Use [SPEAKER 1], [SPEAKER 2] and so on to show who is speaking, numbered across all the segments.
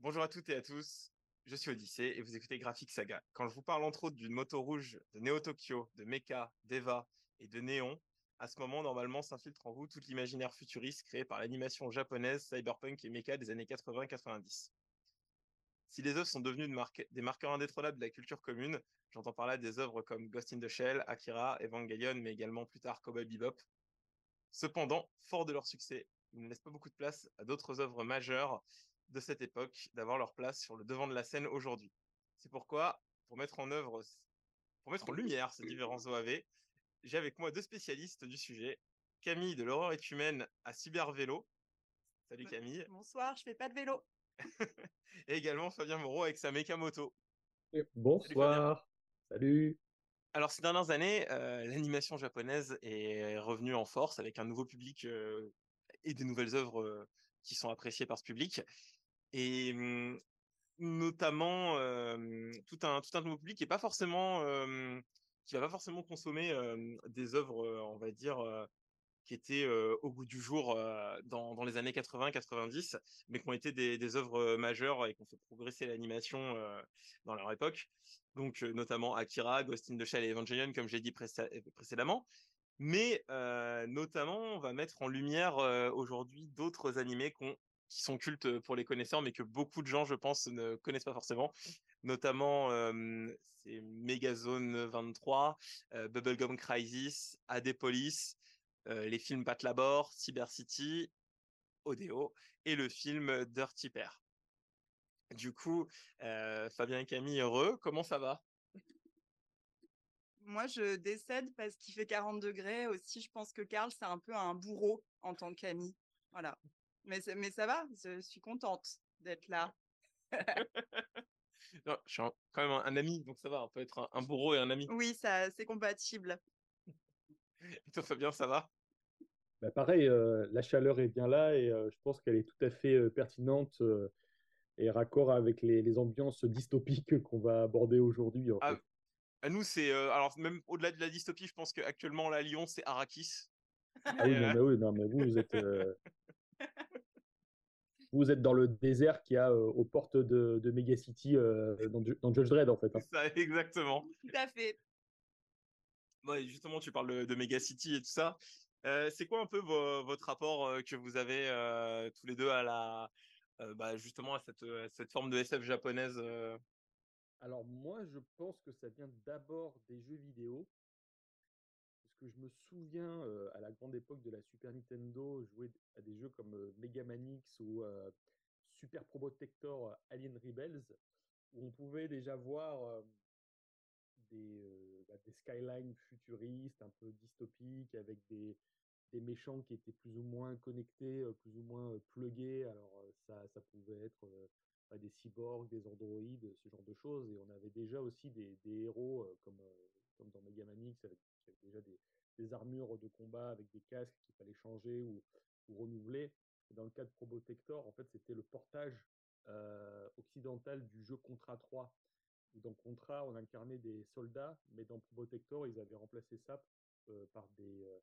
[SPEAKER 1] Bonjour à toutes et à tous, je suis Odyssée et vous écoutez Graphic Saga. Quand je vous parle entre autres d'une moto rouge de Neo Tokyo, de Mecha, d'Eva et de Néon, à ce moment, normalement, s'infiltre en vous tout l'imaginaire futuriste créé par l'animation japonaise, cyberpunk et mecha des années 80-90. Si les œuvres sont devenues de marque- des marqueurs indétrônables de la culture commune, j'entends par là des œuvres comme Ghost in the Shell, Akira, Evangelion, mais également plus tard Cowboy Bebop. Cependant, fort de leur succès, ils ne laissent pas beaucoup de place à d'autres œuvres majeures de cette époque d'avoir leur place sur le devant de la scène aujourd'hui. C'est pourquoi, pour mettre en œuvre, pour mettre en lumière ces différents OAV, j'ai avec moi deux spécialistes du sujet. Camille de l'horreur est humaine à Cybervélo. Salut. Camille.
[SPEAKER 2] Bonsoir, je fais pas de vélo.
[SPEAKER 1] Et également Fabien Moreau avec sa méca moto.
[SPEAKER 3] Bonsoir. Salut.
[SPEAKER 1] Alors, ces dernières années, euh, l'animation japonaise est revenue en force avec un nouveau public euh, et des nouvelles œuvres euh, qui sont appréciées par ce public. Et hum, notamment tout, un, tout un nouveau public qui est pas forcément qui va pas forcément consommer des œuvres, on va dire, qui étaient euh, au goût du jour euh, dans, les années 80-90, mais qui ont été des, œuvres euh, majeures et qui ont fait progresser l'animation euh, dans leur époque. Donc, euh, notamment Akira, Ghost in the Shell et Evangelion, comme j'ai dit précé- précédemment. Mais euh, notamment, on va mettre en lumière euh, aujourd'hui d'autres animés qui sont cultes pour les connaisseurs, mais que beaucoup de gens, je pense, ne connaissent pas forcément. Notamment, euh, c'est Megazone 23, euh, Bubblegum Crisis, euh, les films Bat Labor, Cyber City, Odeo et le film Dirty Pair. Du coup, euh, Fabien et Camille, heureux, comment ça va?
[SPEAKER 2] Moi, je décède parce qu'il fait 40 degrés. Aussi, je pense que Karl, c'est un peu un bourreau en tant qu'ami. Voilà. Mais, ça va, je suis contente d'être là.
[SPEAKER 1] Non, Je suis quand même un, un ami, donc ça va, on peut être un, un bourreau et un ami.
[SPEAKER 2] Oui, ça, c'est compatible.
[SPEAKER 1] Et toi, Fabien, ça va?
[SPEAKER 3] Bah, pareil, euh, la chaleur est bien là et euh, je pense qu'elle est tout à fait euh, pertinente euh, et raccord avec les, les ambiances dystopiques qu'on va aborder aujourd'hui. en
[SPEAKER 1] Ah,
[SPEAKER 3] fait.
[SPEAKER 1] À nous, c'est. euh, alors, même au-delà de la dystopie, je pense qu'actuellement, là, à Lyon, c'est Arrakis.
[SPEAKER 3] Ah oui, non, mais, oui, non, mais vous, vous êtes, euh, vous êtes dans le désert qui a euh, aux portes de, de Megacity euh, dans, dans Judge Dredd en fait. hein.
[SPEAKER 1] Ça, exactement.
[SPEAKER 2] Tout à fait.
[SPEAKER 1] Justement, tu parles de, Megacity et tout ça. Euh, c'est quoi un peu vo- votre rapport euh, que vous avez euh, tous les deux à la. bah, justement, à cette, euh, cette forme de SF japonaise
[SPEAKER 3] Alors moi, je pense que ça vient d'abord des jeux vidéo. Parce que je me souviens, à la grande époque de la Super Nintendo, jouer à des jeux comme Mega Man X ou Super Probotector Alien Rebels, où on pouvait déjà voir des, euh, bah, des skylines futuristes, un peu dystopiques, avec des, des méchants qui étaient plus ou moins connectés, euh, plus ou moins euh, plugués. Alors ça, ça pouvait être bah, des cyborgs, des androïdes, ce genre de choses. Et on avait déjà aussi des, héros comme, comme dans Mega Man X, avec, déjà des, armures de combat, avec des casques qu'il fallait changer ou, ou renouveler. Dans le cas de Probotector, en fait, c'était le portage occidental du jeu Contra 3. Dans Contra, on incarnait des soldats, mais dans Probotector, ils avaient remplacé ça euh, par des, euh,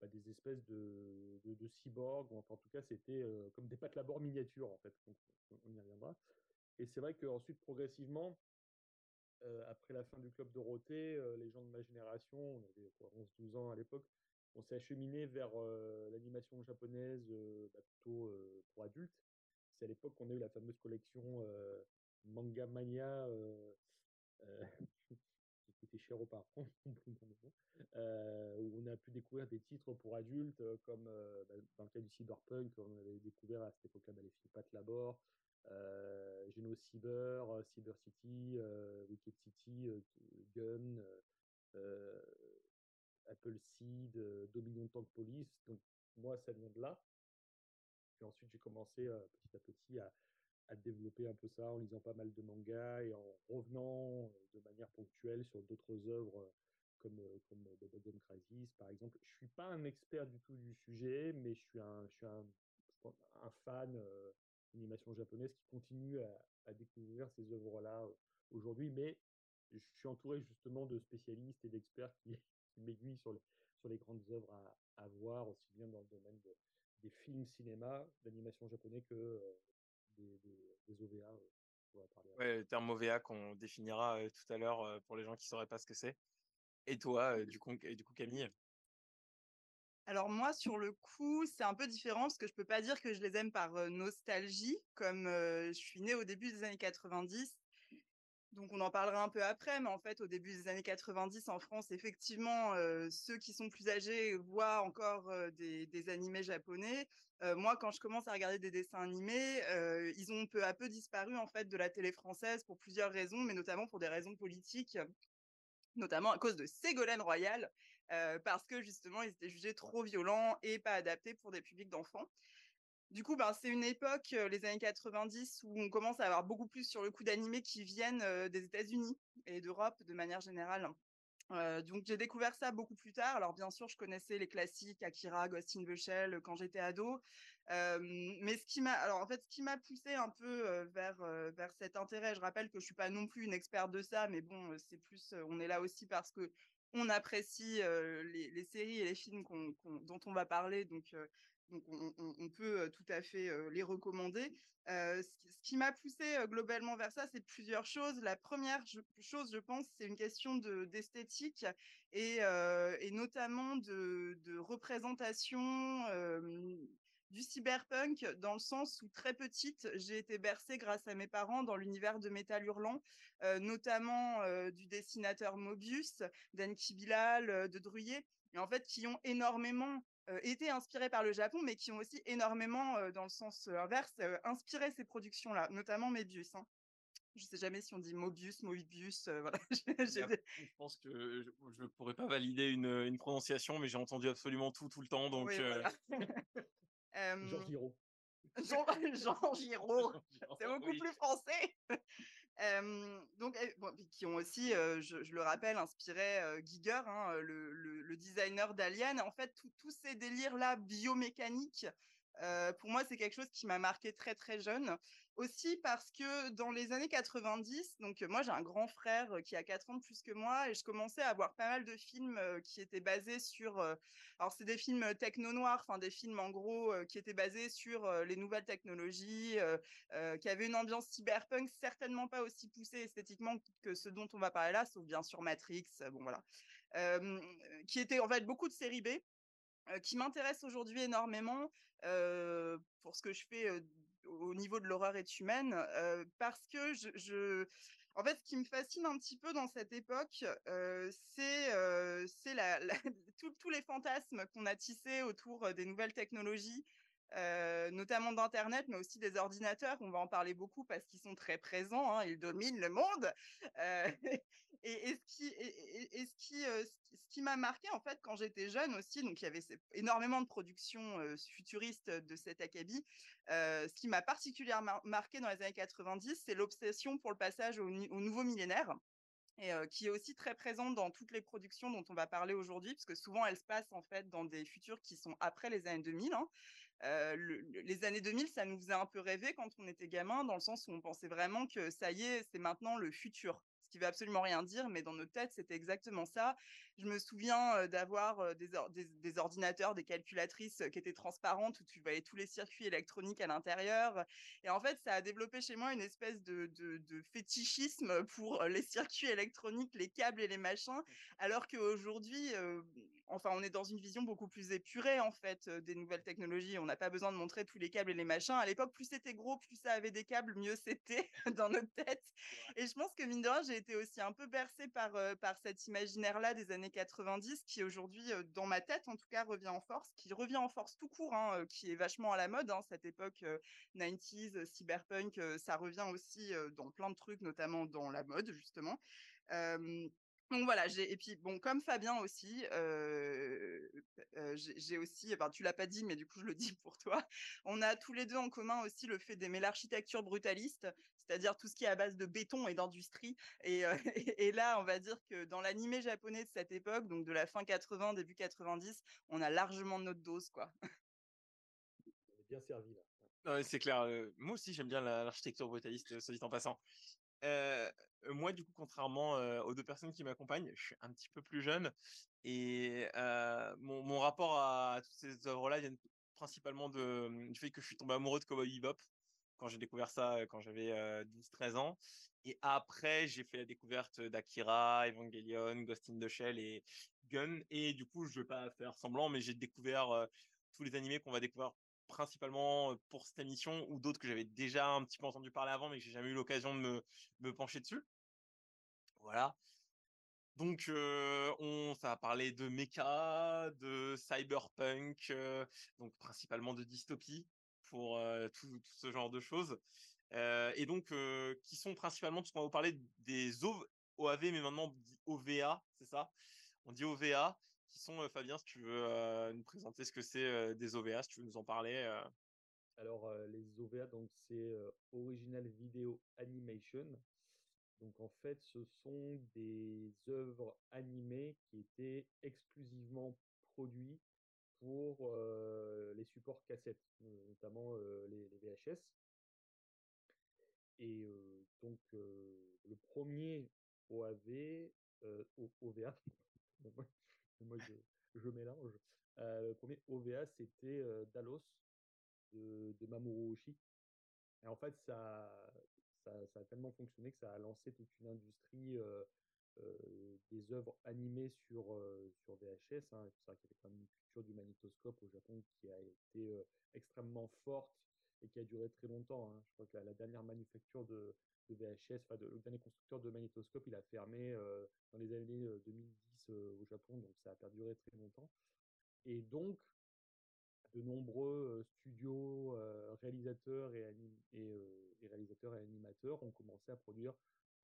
[SPEAKER 3] bah, espèces de, cyborgs. ou Enfin, en tout cas, c'était euh, comme des pattes labor miniatures, en fait. On- y reviendra. Et c'est vrai qu'ensuite, progressivement, après la fin du Club Dorothée, les gens de ma génération, on avait quoi, 11-12 ans à l'époque, on s'est acheminé vers l'animation japonaise bah, plutôt pour adultes. C'est à l'époque qu'on a eu la fameuse collection Manga Mania, euh, euh, qui était cher aux parents, euh, où on a pu découvrir des titres pour adultes, comme bah, dans le cas du cyberpunk, on avait découvert à cette époque-là bah, les films Pat Labor, Geno Cyber, Cyber City, euh, Wicked City, Gun, Apple Seed, Dominion Tank Police. Donc moi, ça vient de là. Puis ensuite, j'ai commencé petit à petit à, à développer un peu ça en lisant pas mal de mangas et en revenant euh, de manière ponctuelle sur d'autres œuvres euh, comme, euh, comme Bubblegum Crisis, par exemple. Je suis pas un expert du tout du sujet, mais je suis un, je suis un, fan d'animation japonaise qui continue à, découvrir ces œuvres-là aujourd'hui. Mais je suis entouré justement de spécialistes et d'experts qui, qui m'aiguille sur, les- sur les grandes œuvres à, voir, aussi bien dans le domaine de- des films cinéma, d'animation japonais que des, des, des OVA. euh, on va parler après.
[SPEAKER 1] Ouais, le terme OVA qu'on définira euh, tout à l'heure euh, pour les gens qui sauraient pas ce que c'est. Et toi, euh, du coup, et du coup, Camille?
[SPEAKER 2] Alors moi, sur le coup, c'est un peu différent parce que je peux pas dire que je les aime par euh, nostalgie, comme euh, je suis née au début des années 90. Donc on en parlera un peu après, mais en fait, au début des années 90 en France, effectivement, euh, ceux qui sont plus âgés voient encore euh, des, animés japonais. Euh, moi, quand je commence à regarder des dessins animés, ils ont peu à peu disparu en fait de la télé française pour plusieurs raisons, mais notamment pour des raisons politiques, notamment à cause de Ségolène Royal, parce que justement, ils étaient jugés trop violents et pas adaptés pour des publics d'enfants. Du coup, ben, c'est une époque, euh, les années 90, où on commence à avoir beaucoup plus sur le coup d'animés qui viennent euh, des États-Unis et d'Europe de manière générale. Euh, donc j'ai découvert ça beaucoup plus tard. Alors bien sûr, je connaissais les classiques Akira, Ghost in the Shell quand j'étais ado. Mais ce qui m'a, alors en fait, ce qui m'a poussé un peu vers vers cet intérêt, je rappelle que je suis pas non plus une experte de ça, mais bon, c'est plus, on est là aussi parce que on apprécie les, séries et les films dont on va parler, donc donc on, peut euh, tout à fait euh, les recommander. Euh, ce qui- m'a poussé globalement vers ça, c'est plusieurs choses. La première chose, je pense, c'est une question de d'esthétique et, notamment de, représentation du cyberpunk dans le sens où très petite, j'ai été bercée grâce à mes parents dans l'univers de Métal Hurlant, notamment du dessinateur Mobius, d'Anki Bilal, de Druyer, et en fait qui ont énormément été inspirés par le Japon, mais qui ont aussi énormément, euh, dans le sens euh, inverse, euh, inspiré ces productions-là, notamment Mébius. Hein. Je sais jamais si on dit Mobius, Mobius, euh, voilà.
[SPEAKER 1] Je pense que je ne pourrais pas valider une, une prononciation, mais j'ai entendu absolument tout, tout le temps. Donc,
[SPEAKER 2] oui,
[SPEAKER 1] euh,
[SPEAKER 2] voilà. Euh,
[SPEAKER 3] Jean Giraud.
[SPEAKER 2] Jean, Jean Giraud, c'est beaucoup
[SPEAKER 1] oui.
[SPEAKER 2] plus français. Donc, puis qui ont aussi, je, le rappelle, inspiré Giger, hein, le, le- designer d'Alien. En fait, tous ces délires-là biomécaniques, pour moi, c'est quelque chose qui m'a marqué très très jeune. Aussi parce que dans les années 90, donc moi j'ai un grand frère qui a 4 ans de plus que moi et je commençais à voir pas mal de films qui étaient basés sur, alors c'est des films techno-noirs, enfin des films en gros qui étaient basés sur les nouvelles technologies, qui avaient une ambiance cyberpunk certainement pas aussi poussée esthétiquement que ce dont on va parler là, sauf bien sûr Matrix, bon voilà, qui étaient en fait beaucoup de séries B, qui m'intéressent aujourd'hui énormément pour ce que je fais au niveau de l'horreur est humaine, euh, parce que je, en fait, ce qui me fascine un petit peu dans cette époque, euh, c'est euh, c'est la, la- tous- les fantasmes qu'on a tissés autour des nouvelles technologies, notamment d'Internet, mais aussi des ordinateurs. On va en parler beaucoup parce qu'ils sont très présents, hein, ils dominent le monde. Euh, et, euh, ce qui- ce qui m'a marqué en fait quand j'étais jeune aussi, donc il y avait énormément de productions euh, futuristes de cet acabit. Euh, ce qui m'a particulièrement marqué dans les années 90, c'est l'obsession pour le passage au, nouveau millénaire. Et euh, qui est aussi très présente dans toutes les productions dont on va parler aujourd'hui, parce que souvent elles se passent en fait dans des futurs qui sont après les années 2000. hein. Euh, le- le- les années 2000, ça nous faisait un peu rêver quand on était gamin, dans le sens où on pensait vraiment que ça y est, c'est maintenant le futur. Qui veut absolument rien dire, mais dans notre tête, c'était exactement ça. Je me souviens d'avoir des, or- des- des ordinateurs, des calculatrices qui étaient transparentes, où tu voyais tous les circuits électroniques à l'intérieur. Et en fait, ça a développé chez moi une espèce de, de- de fétichisme pour les circuits électroniques, les câbles et les machins, alors qu'aujourd'hui, euh, enfin, on est dans une vision beaucoup plus épurée en fait euh, des nouvelles technologies. On n'a pas besoin de montrer tous les câbles et les machins. À l'époque, plus c'était gros, plus ça avait des câbles, mieux c'était dans notre tête. Et je pense que mine de rien, j'ai été aussi un peu bercée par euh, par cet imaginaire-là des années 90, qui aujourd'hui, euh, dans ma tête en tout cas, revient en force, qui revient en force tout court, hein, qui est vachement à la mode. Hein, cette époque euh, 90s, euh, cyberpunk, ça revient aussi dans plein de trucs, notamment dans la mode justement. Euh, donc voilà, j'ai et puis bon comme Fabien aussi, euh, euh, j'ai aussi, enfin tu l'as pas dit mais du coup je le dis pour toi, on a tous les deux en commun aussi le fait d'aimer l'architecture brutaliste, c'est-à-dire tout ce qui est à base de béton et d'industrie. Et, euh, et, et là on va dire que dans l'animé japonais de cette époque, donc de la fin 80 début 90, on a largement notre dose quoi.
[SPEAKER 3] On est bien servi là.
[SPEAKER 1] C'est clair. euh, moi aussi, j'aime bien la- l'architecture brutaliste, soit dit en passant. Moi, du coup, contrairement aux deux personnes qui m'accompagnent, je suis un petit peu plus jeune et mon, rapport à, toutes ces œuvres-là vient principalement de, du fait que je suis tombé amoureux de Cowboy Bebop quand j'ai découvert ça quand j'avais 12-13 ans. Et après, j'ai fait la découverte d'Akira, Evangelion, Ghost in the Shell et Gun. Et du coup, je vais pas faire semblant, mais j'ai découvert tous les animés qu'on va découvrir principalement pour cette émission ou d'autres que j'avais déjà un petit peu entendu parler avant, mais que j'ai jamais eu l'occasion de me, pencher dessus. Voilà. Donc, on, ça va parler de mecha, de cyberpunk, donc principalement de dystopie pour tout, ce genre de choses. et donc, qui sont principalement, parce qu'on va vous parler des OAV, mais maintenant OVA, c'est ça? On dit OVA, qui sont, Fabien, si tu veux nous présenter ce que c'est des OVA, si tu veux nous en parler.
[SPEAKER 3] Alors, les OVA, donc c'est Original Video Animation. Donc en fait, ce sont des œuvres animées qui étaient exclusivement produites pour les supports cassettes, notamment les, VHS. Et donc le premier OAV, OVA, moi je, je mélange, le premier OVA c'était Dalos de, de Mamoru Oshii. Et en fait, ça, ça, a tellement fonctionné que ça a lancé toute une industrie euh, euh, des œuvres animées sur, euh, sur VHS. Hein. C'est vrai qu'il y avait quand même une culture du magnétoscope au Japon qui a été euh, extrêmement forte et qui a duré très longtemps. Hein. Je crois que la, la dernière manufacture de, de VHS, enfin de, le dernier constructeur de magnétoscope, il a fermé euh, dans les années 2010 euh, au Japon, donc ça a perduré très longtemps. Et donc, de nombreux studios, euh, réalisateurs et, euh, réalisateurs et animateurs ont commencé à produire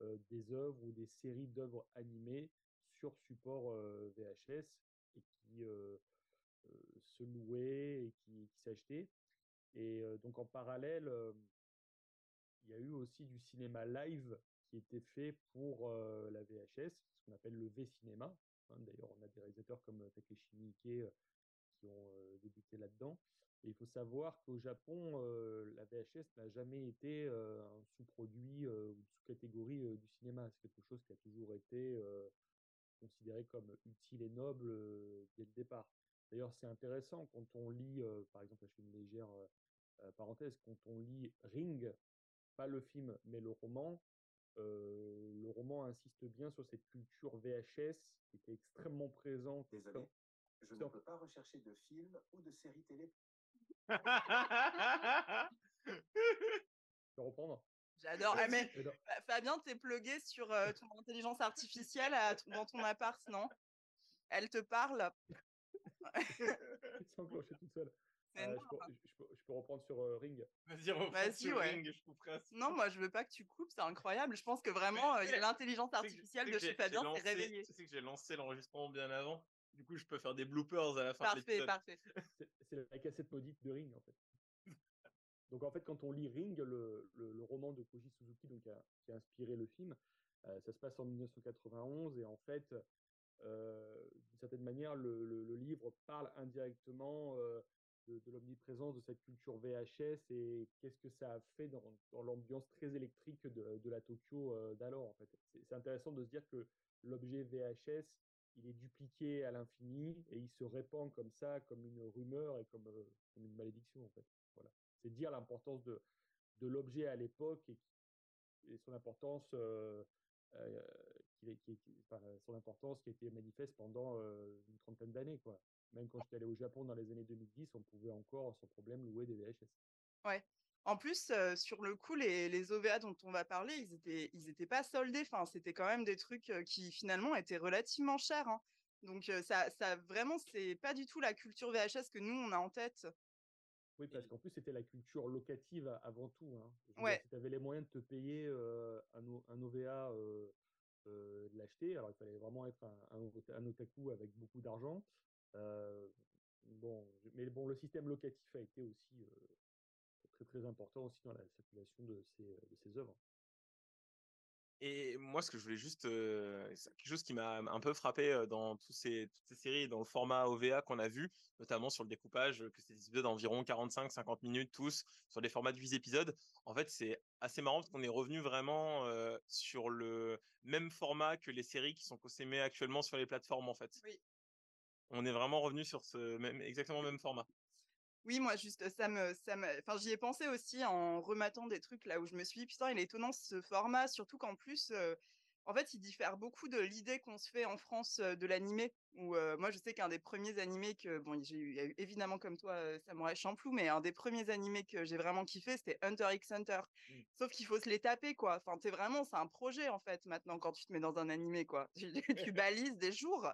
[SPEAKER 3] euh, des œuvres ou des séries d'œuvres animées sur support VHS et qui se louaient et qui s'achetaient. Et donc en parallèle, il y a eu aussi du cinéma live qui était fait pour la VHS, ce qu'on appelle le V-cinéma. Hein, D'ailleurs, on a des réalisateurs comme Takeshi Miike qui ont euh, débuté là-dedans. Et il faut savoir qu'au Japon, euh, la VHS n'a jamais été euh, un sous-produit ou sous-catégorie du cinéma. C'est quelque chose qui a toujours été considéré comme utile et noble dès le départ. D'ailleurs, c'est intéressant quand on lit, par exemple, je fais une légère parenthèse, quand on lit Ring, pas le film, mais le roman, euh, le roman insiste bien sur cette culture VHS qui était extrêmement présente.
[SPEAKER 4] Désolé, je ne peux pas rechercher de films ou de séries télé.
[SPEAKER 3] Je reprendre?
[SPEAKER 2] J'adore. Ah, mais Fabien, t'es plugué sur euh, ton intelligence artificielle à, dans ton appart, non? Elle te parle?
[SPEAKER 3] Toute seule. Euh, je, peux, je, peux, je, peux, reprendre sur euh, Ring.
[SPEAKER 1] Vas-y, reprends Vas sur
[SPEAKER 2] ouais.
[SPEAKER 1] Ring, je couperai.
[SPEAKER 2] Non, moi, je veux pas que tu coupes, c'est incroyable. Je pense que vraiment, euh, l'intelligence artificielle de chez Fabien s'est réveillée.
[SPEAKER 1] Tu sais que j'ai lancé l'enregistrement bien avant du coup, je peux faire des bloopers à la fin.
[SPEAKER 2] Parfait, parfait.
[SPEAKER 3] C'est la cassette maudite de Ring, en fait. Donc, en fait, quand on lit Ring, le, le, le roman de Koji Suzuki, donc, a, qui a inspiré le film, euh, ça se passe en 1991 et en fait, euh, d'une certaine manière, le, le, livre parle indirectement euh, de, l'omniprésence de cette culture VHS et qu'est-ce que ça a fait dans, dans l'ambiance très électrique de, la Tokyo euh, d'alors. En fait, c'est intéressant de se dire que l'objet VHS il est dupliqué à l'infini et il se répand comme ça, comme une rumeur et comme, euh, une malédiction en fait. Voilà. C'est dire l'importance de, de l'objet à l'époque et, son importance, euh, qui, son importance qui a été manifeste pendant une trentaine d'années quoi. Même quand j'étais allé au Japon dans les années 2010, on pouvait encore sans problème louer des VHS.
[SPEAKER 2] Ouais. En plus, euh, sur le coup, les, les, OVA dont on va parler, ils étaient, ils étaient pas soldés. Enfin, c'était quand même des trucs euh, qui finalement étaient relativement chers. Hein. Donc euh, ça, ça vraiment, c'est pas du tout la culture VHS que nous on a en tête.
[SPEAKER 3] Oui, parce qu'en plus c'était la culture locative avant tout. Hein.
[SPEAKER 2] Ouais.
[SPEAKER 3] si tu avais les moyens de te payer euh, un, un, OVA, de l'acheter, alors il fallait vraiment être un, un, un otaku avec beaucoup d'argent. Bon, mais bon, le système locatif a été aussi très très important aussi dans la circulation de ces, de ces œuvres.
[SPEAKER 1] Et moi, ce que je voulais juste, euh, c'est quelque chose qui m'a un peu frappé euh, dans tous ces, toutes ces séries, dans le format OVA qu'on a vu, notamment sur le découpage, que c'est des épisodes d'environ 45-50 minutes tous, sur des formats de 8 épisodes. En fait, c'est assez marrant parce qu'on est revenu vraiment euh, sur le même format que les séries qui sont consommées actuellement sur les plateformes, en fait.
[SPEAKER 2] Oui.
[SPEAKER 1] On est vraiment revenu sur ce même, exactement le même format.
[SPEAKER 2] Oui, moi, juste, ça me, ça me, enfin, j'y ai pensé aussi en rematant des trucs là où je me suis dit, putain, il est étonnant ce format, surtout qu'en plus, euh, en fait, il diffère beaucoup de l'idée qu'on se fait en France euh, de l'animé. Où euh, moi, je sais qu'un des premiers animés que, bon, j'ai eu, évidemment comme toi Samurai Champloo, mais un des premiers animés que j'ai vraiment kiffé, c'était Hunter x Hunter.
[SPEAKER 1] Mmh.
[SPEAKER 2] Sauf qu'il faut se les taper, quoi. Enfin, t'es vraiment, c'est un projet en fait maintenant quand tu te mets dans un animé, quoi. Tu, tu balises des jours.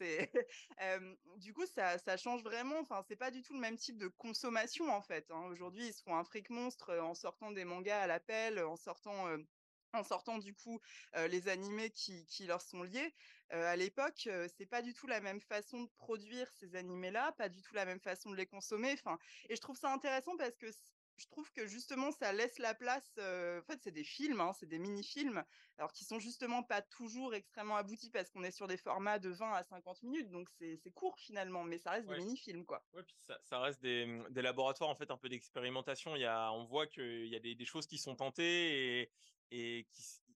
[SPEAKER 2] Du coup, ça, change vraiment. Enfin, c'est pas du tout le même type de consommation en fait. hein. Aujourd'hui, ils se font un fric monstre en sortant des mangas à l'appel, en sortant en sortant du coup les animés qui, leur sont liés. À l'époque, euh, c'est pas du tout la même façon de produire ces animés-là, pas du tout la même façon de les consommer. Enfin, et je trouve ça intéressant parce que je trouve que justement ça laisse la place. en fait, c'est des films, hein, c'est des mini-films, alors qui sont justement pas toujours extrêmement aboutis parce qu'on est sur des formats de 20 à 50 minutes, donc c'est court finalement, mais ça reste
[SPEAKER 1] Ouais.
[SPEAKER 2] des mini-films quoi.
[SPEAKER 1] Ouais, puis ça, ça reste des, mmh, des laboratoires en fait un peu d'expérimentation. Il y a, on voit qu'il y a des, des choses qui sont tentées et, et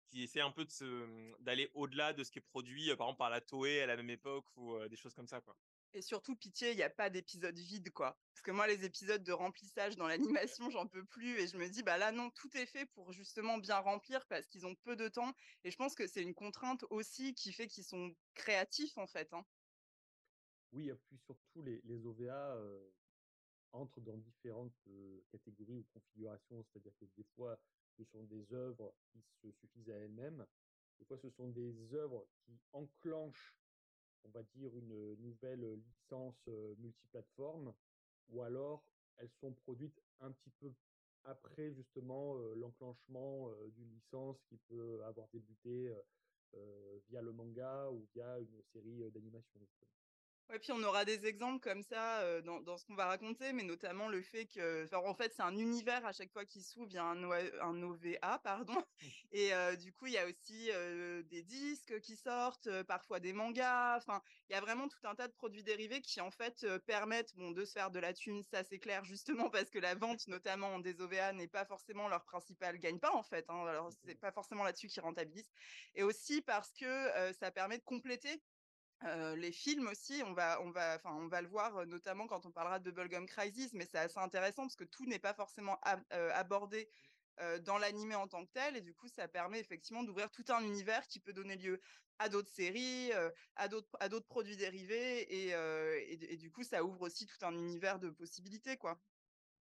[SPEAKER 1] qui, essaient un peu mmh, d'aller au-delà de ce qui est produit, par exemple par la Toei à la même époque ou euh, des choses comme ça quoi.
[SPEAKER 2] Et surtout, pitié, il n'y a pas d'épisode vide, quoi. Parce que moi, les épisodes de remplissage dans l'animation, j'en peux plus. Et je me dis, bah là, non, tout est fait pour justement bien remplir parce qu'ils ont peu de temps. Et je pense que c'est une contrainte aussi qui fait qu'ils sont créatifs, en fait. hein.
[SPEAKER 3] Oui, et puis surtout, les, les OVA entrent dans différentes catégories ou configurations, c'est-à-dire que des fois, ce sont des œuvres qui se suffisent à elles-mêmes, des fois, ce sont des œuvres qui enclenchent, on va dire, une nouvelle licence euh, multiplateforme, ou alors elles sont produites un petit peu après, justement, euh, l'enclenchement euh, d'une licence qui peut avoir débuté euh, euh, via le manga ou via une série euh, d'animation.
[SPEAKER 2] Ouais, puis on aura des exemples comme ça euh, dans, dans ce qu'on va raconter, mais notamment le fait que, enfin, en fait, c'est un univers à chaque fois qui s'ouvre, il y a un, OA un OVA, pardon. Et euh, du coup, il y a aussi euh, des disques qui sortent, parfois des mangas. Enfin, il y a vraiment tout un tas de produits dérivés qui, en fait, permettent bon, de se faire de la thune, ça c'est clair, justement parce que la vente, notamment des OVA, n'est pas forcément leur principal gagne-pain, en fait. Hein, alors, c'est pas forcément là-dessus qu'ils rentabilisent. Et aussi parce que ça permet de compléter Les films aussi, on va on va on va le voir, notamment quand on parlera de Bubblegum Crisis, mais c'est assez intéressant parce que tout n'est pas forcément abordé, dans l'animé en tant que tel et du coup, ça permet effectivement d'ouvrir tout un univers qui peut donner lieu à d'autres séries, à d'autres produits dérivés et et du coup, ça ouvre aussi tout un univers de possibilités, quoi.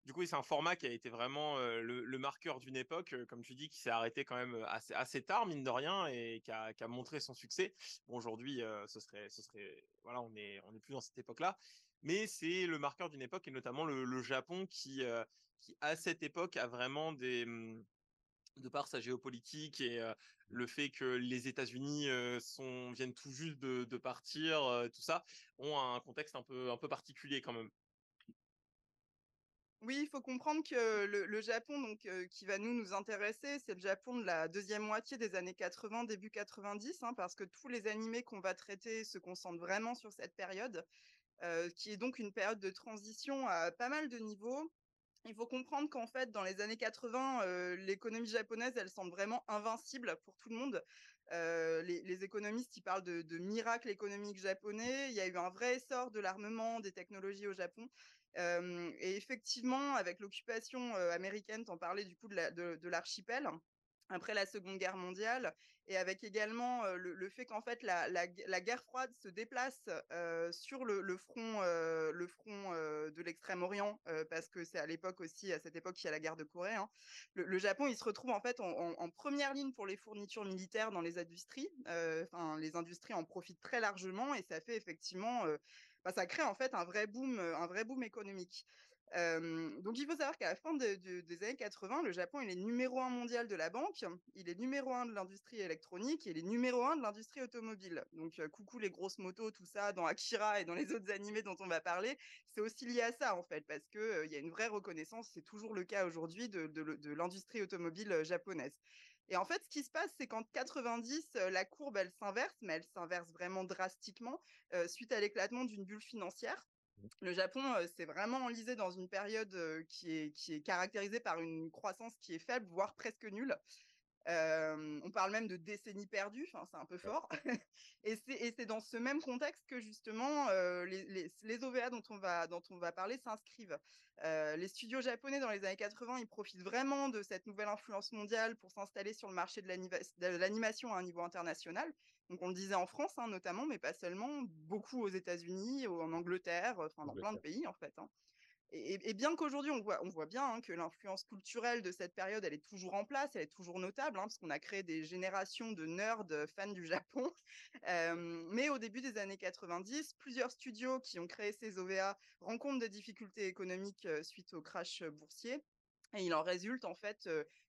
[SPEAKER 1] Du coup, c'est un format qui a été vraiment le, marqueur d'une époque, comme tu dis, qui s'est arrêté quand même assez, assez tard, mine de rien, et qui a, montré son succès. Aujourd'hui, ce serait, ce serait, voilà, on est, on n'est plus dans cette époque-là, mais c'est le marqueur d'une époque, et notamment le, Japon qui, à cette époque a vraiment hum, de par sa géopolitique et le fait que les États-Unis sont viennent tout juste de, de partir, tout ça, ont un contexte un peu, un peu particulier quand même.
[SPEAKER 2] Oui, il faut comprendre que le, Japon, donc, euh, qui va nous nous intéresser, c'est le Japon de la deuxième moitié des années 80, début 90, hein, parce que tous les animés qu'on va traiter se concentrent vraiment sur cette période, euh, qui est donc une période de transition à pas mal de niveaux. Il faut comprendre qu'en fait, dans les années 80, euh, l'économie japonaise, elle semble vraiment invincible pour tout le monde. Les, les économistes, ils parlent de, de miracle économique japonais. Il y a eu un vrai essor de l'armement, des technologies au Japon. Et effectivement, avec l'occupation américaine, t'en parlais du coup de la- de- de l'archipel après la Seconde Guerre mondiale, et avec également le, fait qu'en fait la, la, gu- la guerre froide se déplace sur le, front, le front de l'Extrême-Orient, parce que c'est à l'époque aussi, à cette époque, qu'il y a la guerre de Corée. hein. Le, Japon, il se retrouve en fait en, première ligne pour les fournitures militaires dans les industries. Enfin, les industries en profitent très largement, et ça fait effectivement, euh, bah, ça crée en fait un vrai boom, euh, un vrai boom économique. Euh, donc il faut savoir qu'à la fin de- de- des années 80, le Japon il est numéro un mondial de la banque, il est numéro un de l'industrie électronique et il est numéro un de l'industrie automobile. Donc euh, coucou les grosses motos, tout ça dans Akira et dans les autres animés dont on va parler, c'est aussi lié à ça en fait parce que euh, il y a une vraie reconnaissance, c'est toujours le cas aujourd'hui de, l'industrie automobile euh, japonaise. Et en fait, ce qui se passe, c'est qu'en 90, la courbe, elle s'inverse, mais elle s'inverse vraiment drastiquement suite à l'éclatement d'une bulle financière.
[SPEAKER 3] Mmh.
[SPEAKER 2] Le Japon s'est vraiment enlisé dans une période qui, est, qui est caractérisée par une croissance qui est faible, voire presque nulle. Euh, on parle même de décennies perdues, enfin, c'est un peu fort. et c'est dans ce même contexte que justement euh, les, les, OVA dont on va, dont on va parler s'inscrivent. Euh, les studios japonais dans les années 80, ils profitent vraiment de cette nouvelle influence mondiale pour s'installer sur le marché de l'animation à un niveau international. Donc on le disait en France hein, notamment, mais pas seulement, beaucoup aux États-Unis, en Angleterre, enfin dans plein de pays en fait. Hein. Et, bien qu'aujourd'hui, on voit, on voit bien hein, que l'influence culturelle de cette période, elle est toujours en place, elle est toujours notable, hein, parce qu'on a créé des générations de nerds fans du Japon. mais au début des années 90, plusieurs studios qui ont créé ces OVA rencontrent des difficultés économiques suite au crash boursier. Et il en résulte en fait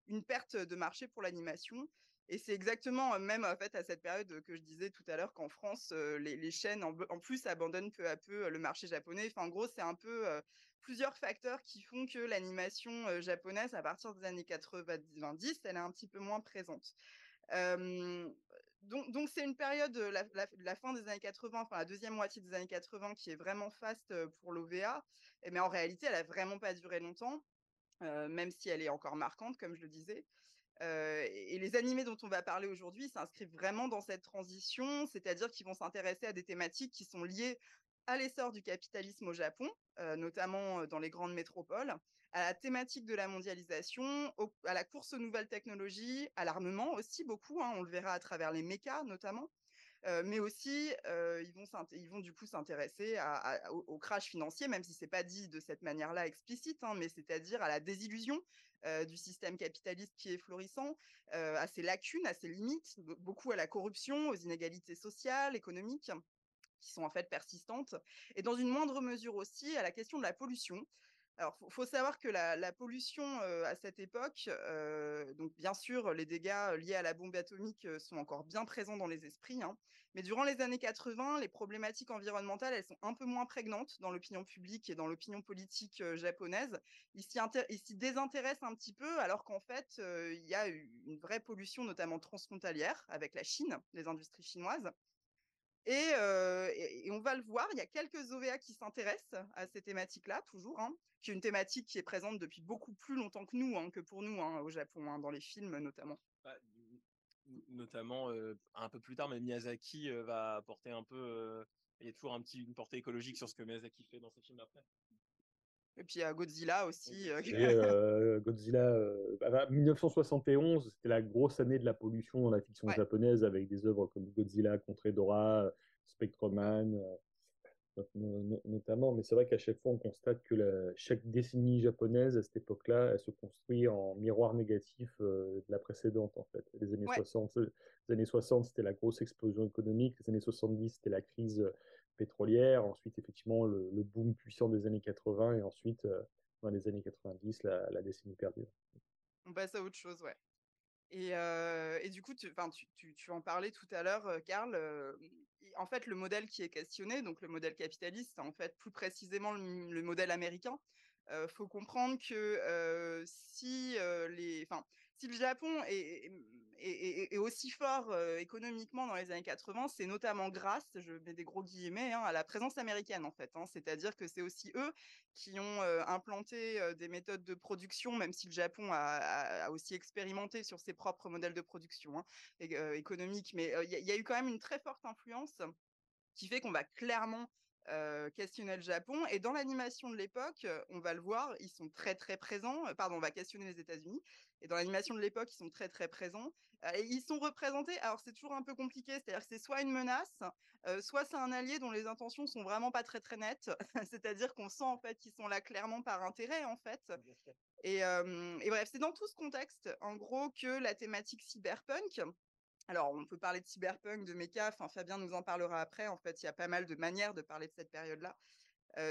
[SPEAKER 2] une perte de marché pour l'animation. Et c'est exactement même en fait à cette période que je disais tout à l'heure qu'en France, les, chaînes en, en, plus abandonnent peu à peu le marché japonais. Enfin, en gros, c'est un peu plusieurs facteurs qui font que l'animation japonaise, à partir des années 90, elle est un petit peu moins présente. donc, c'est une période, la, la, fin des années 80, enfin la deuxième moitié des années 80, qui est vraiment faste pour l'OVA. Mais en réalité, elle a vraiment pas duré longtemps, même si elle est encore marquante, comme je le disais. et les animés dont on va parler aujourd'hui s'inscrivent vraiment dans cette transition, c'est-à-dire qu'ils vont s'intéresser à des thématiques qui sont liées à l'essor du capitalisme au Japon, notamment dans les grandes métropoles, à la thématique de la mondialisation, à la course aux nouvelles technologies, à l'armement aussi beaucoup, hein, on le verra à travers les mechas notamment, mais aussi ils, vont ils vont du coup s'intéresser au, crash financier, même si c'est pas dit de cette manière-là explicite, hein, mais c'est-à-dire à la désillusion du système capitaliste qui est florissant, à ses lacunes, à ses limites, beaucoup à la corruption, aux inégalités sociales, économiques qui sont en fait persistantes, et dans une moindre mesure aussi à la question de la pollution. Alors, il faut, savoir que la, pollution à cette époque, donc bien sûr, les dégâts liés à la bombe atomique sont encore bien présents dans les esprits, hein, mais durant les années 80, les problématiques environnementales, elles sont un peu moins prégnantes dans l'opinion publique et dans l'opinion politique japonaise. Ils s'y désintéressent un petit peu, alors qu'en fait, il y a une vraie pollution, notamment transfrontalière, avec la Chine, les industries chinoises. Et, on va le voir, il y a quelques OVA qui s'intéressent à ces thématiques-là, toujours, hein, qui est une thématique qui est présente depuis beaucoup plus longtemps que nous, hein, que pour nous, hein, au Japon, dans les films notamment.
[SPEAKER 1] Bah, notamment un peu plus tard, mais Miyazaki va apporter un peu. il y a toujours un petit, une portée écologique sur ce que Miyazaki fait dans ses films après.
[SPEAKER 2] Et puis il y a Godzilla aussi.
[SPEAKER 3] Godzilla, 1971, bah, c'était la grosse année de la pollution dans la fiction japonaise avec des œuvres comme Godzilla contre Edora, Spectreman, notamment. Mais c'est vrai qu'à chaque fois, on constate que chaque décennie japonaise à cette époque-là, elle se construit en miroir négatif de la précédente en fait. Les années 60, les années 60, c'était la grosse explosion économique. Les années 70, c'était la crise pétrolière, ensuite effectivement le, boom puissant des années 80 et ensuite euh, dans les années 90 la, décennie perdue.
[SPEAKER 2] On passe à autre chose, ouais. Et, euh, et du coup, tu, tu, tu, en parlais tout à l'heure, euh, Karl. en fait, le modèle qui est questionné, donc le modèle capitaliste, en fait plus précisément le, modèle américain. Il faut comprendre que si les, si le Japon est, aussi fort économiquement dans les années 80, c'est notamment grâce, je mets des gros guillemets, hein, à la présence américaine en fait. Hein. C'est-à-dire que c'est aussi eux qui ont implanté des méthodes de production, même si le Japon a, aussi expérimenté sur ses propres modèles de production hein, économiques. Mais il y, a eu quand même une très forte influence qui fait qu'on va clairement questionner le Japon. Et dans l'animation de l'époque, on va le voir, ils sont très très présents. Pardon, on va questionner les États-Unis. Et dans l'animation de l'époque, ils sont très très présents. et ils sont représentés. Alors c'est toujours un peu compliqué, c'est-à-dire que c'est soit une menace, soit c'est un allié dont les intentions sont vraiment pas très très nettes. c'est-à-dire qu'on sent en fait qu'ils sont là clairement par intérêt en fait. Et, et bref, c'est dans tout ce contexte, en gros, que la thématique cyberpunk, alors, on peut parler de cyberpunk, de méca, enfin, Fabien nous en parlera après. En fait, il y a pas mal de manières de parler de cette période-là.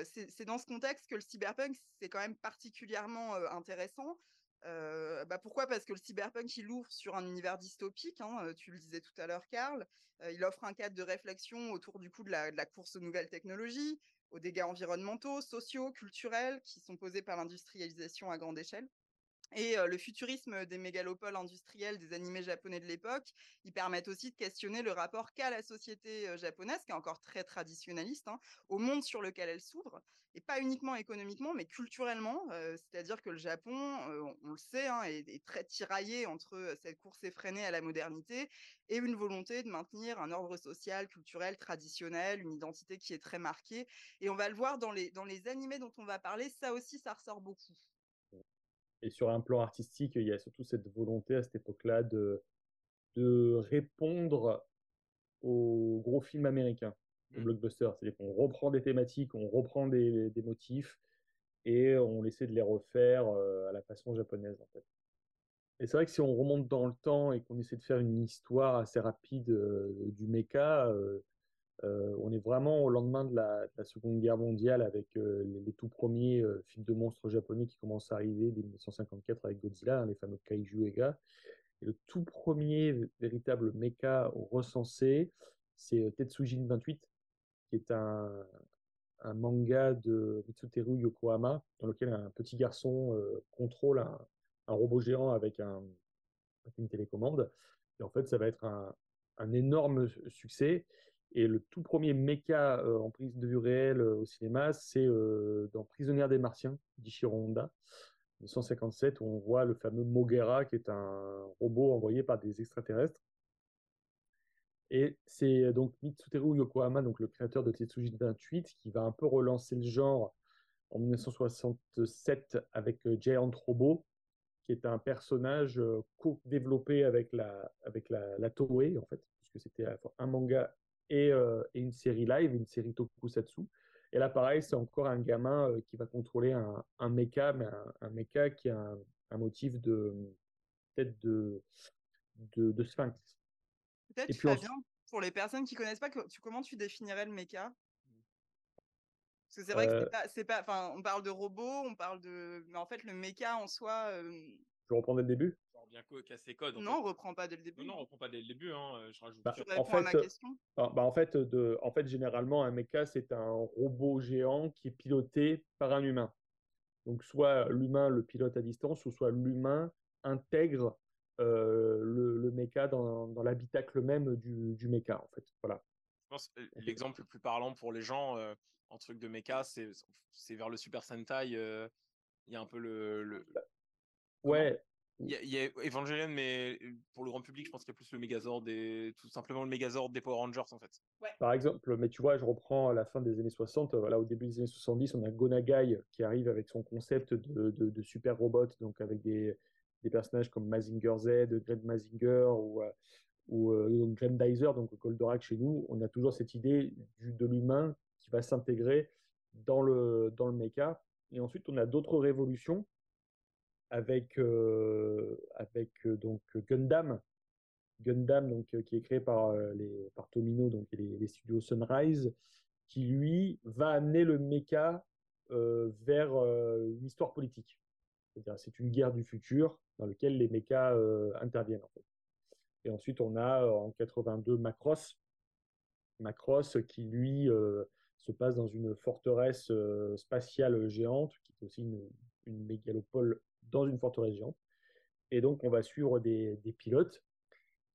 [SPEAKER 2] c'est dans ce contexte que le cyberpunk, c'est quand même particulièrement intéressant. Bah, pourquoi? Parce que le cyberpunk, il ouvre sur un univers dystopique, hein, tu le disais tout à l'heure, Karl. il offre un cadre de réflexion autour du coup de la, de la, course aux nouvelles technologies, aux dégâts environnementaux, sociaux, culturels qui sont posés par l'industrialisation à grande échelle. Et le futurisme des mégalopoles industrielles des animés japonais de l'époque, ils permettent aussi de questionner le rapport qu'a la société japonaise, qui est encore très traditionnaliste, hein, au monde sur lequel elle s'ouvre, et pas uniquement économiquement, mais culturellement. C'est-à-dire que le Japon, on, le sait, hein, est, est, très tiraillé entre cette course effrénée à la modernité et une volonté de maintenir un ordre social, culturel, traditionnel, une identité qui est très marquée. Et on va le voir dans les, dans les animés dont on va parler, ça aussi, ça ressort beaucoup.
[SPEAKER 3] Et sur un plan artistique, il y a surtout cette volonté à cette époque-là de, de répondre aux gros films américains, aux mmh. blockbusters. C'est-à-dire qu'on reprend des thématiques, on reprend des, des, motifs et on essaie de les refaire à la façon japonaise, en fait. Et c'est vrai que si on remonte dans le temps et qu'on essaie de faire une histoire assez rapide du mecha, euh, on est vraiment au lendemain de la, Seconde Guerre mondiale avec euh, les, tout premiers euh, films de monstres japonais qui commencent à arriver dès 1954 avec Godzilla, hein, les fameux Kaiju Ega. Et le tout premier véritable mecha recensé, c'est Tetsujin 28, qui est un, manga de Mitsuteru Yokohama, dans lequel un petit garçon contrôle un, robot géant avec, une télécommande. Et en fait, ça va être un énorme succès. Et le tout premier mecha euh, en prise de vue réelle euh, au cinéma, c'est euh, dans Prisonnière des Martiens d'Ichiro Honda, 1957, où on voit le fameux Mogera, qui est un robot envoyé par des extraterrestres. Et c'est donc Mitsuteru Yokohama, donc le créateur de Tetsujin 28, qui va un peu relancer le genre en 1967 avec Giant Robot, qui est un personnage co-développé avec la, avec la Toei, en fait, puisque c'était un manga euh, et, une série live, une série tokusatsu. Et là, pareil, c'est encore un gamin euh, qui va contrôler un, un mecha, mais un, mecha qui a un, motif de peut-être de, de, sphinx.
[SPEAKER 2] Peut-être, Fabien, pour les personnes qui connaissent pas, tu, comment tu définirais le mecha? Parce que c'est vrai que c'est euh pas, enfin, on parle de robots, on parle de, mais en fait, le mecha en soi.
[SPEAKER 3] Je reprends dès le début?
[SPEAKER 1] Bien casser code.
[SPEAKER 2] Non, on reprend pas dès le début.
[SPEAKER 1] Non, non, on reprend pas dès le début. Hein, euh, je rajoute.
[SPEAKER 3] Bah, en fait, ma question? Bah, bah, en fait, de, en fait, généralement, un mecha c'est un robot géant qui est piloté par un humain. Donc, soit l'humain le pilote à distance, ou soit l'humain intègre euh, le, le mecha dans, dans l'habitacle même du, du mecha, en fait. Voilà.
[SPEAKER 1] Je pense l'exemple le plus parlant pour les gens euh, en truc de mecha, c'est vers le Super Sentai. Il y a un peu le. le...
[SPEAKER 3] Ouais,
[SPEAKER 1] il y, a, Evangelion, mais pour le grand public, je pense qu'il y a plus le Megazord et tout simplement le Megazord des Power Rangers en fait.
[SPEAKER 3] Par exemple, mais tu vois, je reprends à la fin des années 60, voilà, au début des années 70, on a Gonagai qui arrive avec son concept de, de, super robot, donc avec des, des, personnages comme Mazinger Z, Grand Mazinger ou, ou euh, Grandizer, donc Goldorak chez nous. On a toujours cette idée du, de l'humain qui va s'intégrer dans le, dans le mecha. Et ensuite, on a d'autres révolutions avec, euh, avec euh, donc Gundam, Gundam donc, qui est créé par, euh, les, par Tomino, donc les, les, studios Sunrise, qui lui va amener le mecha vers une histoire politique. C'est-à-dire c'est une guerre du futur dans laquelle les mechas interviennent. Et ensuite on a en 82 Macross, Macross qui lui se passe dans une forteresse spatiale géante, qui est aussi une, une mégalopole dans une forteresse géante. Et donc, on va suivre des, pilotes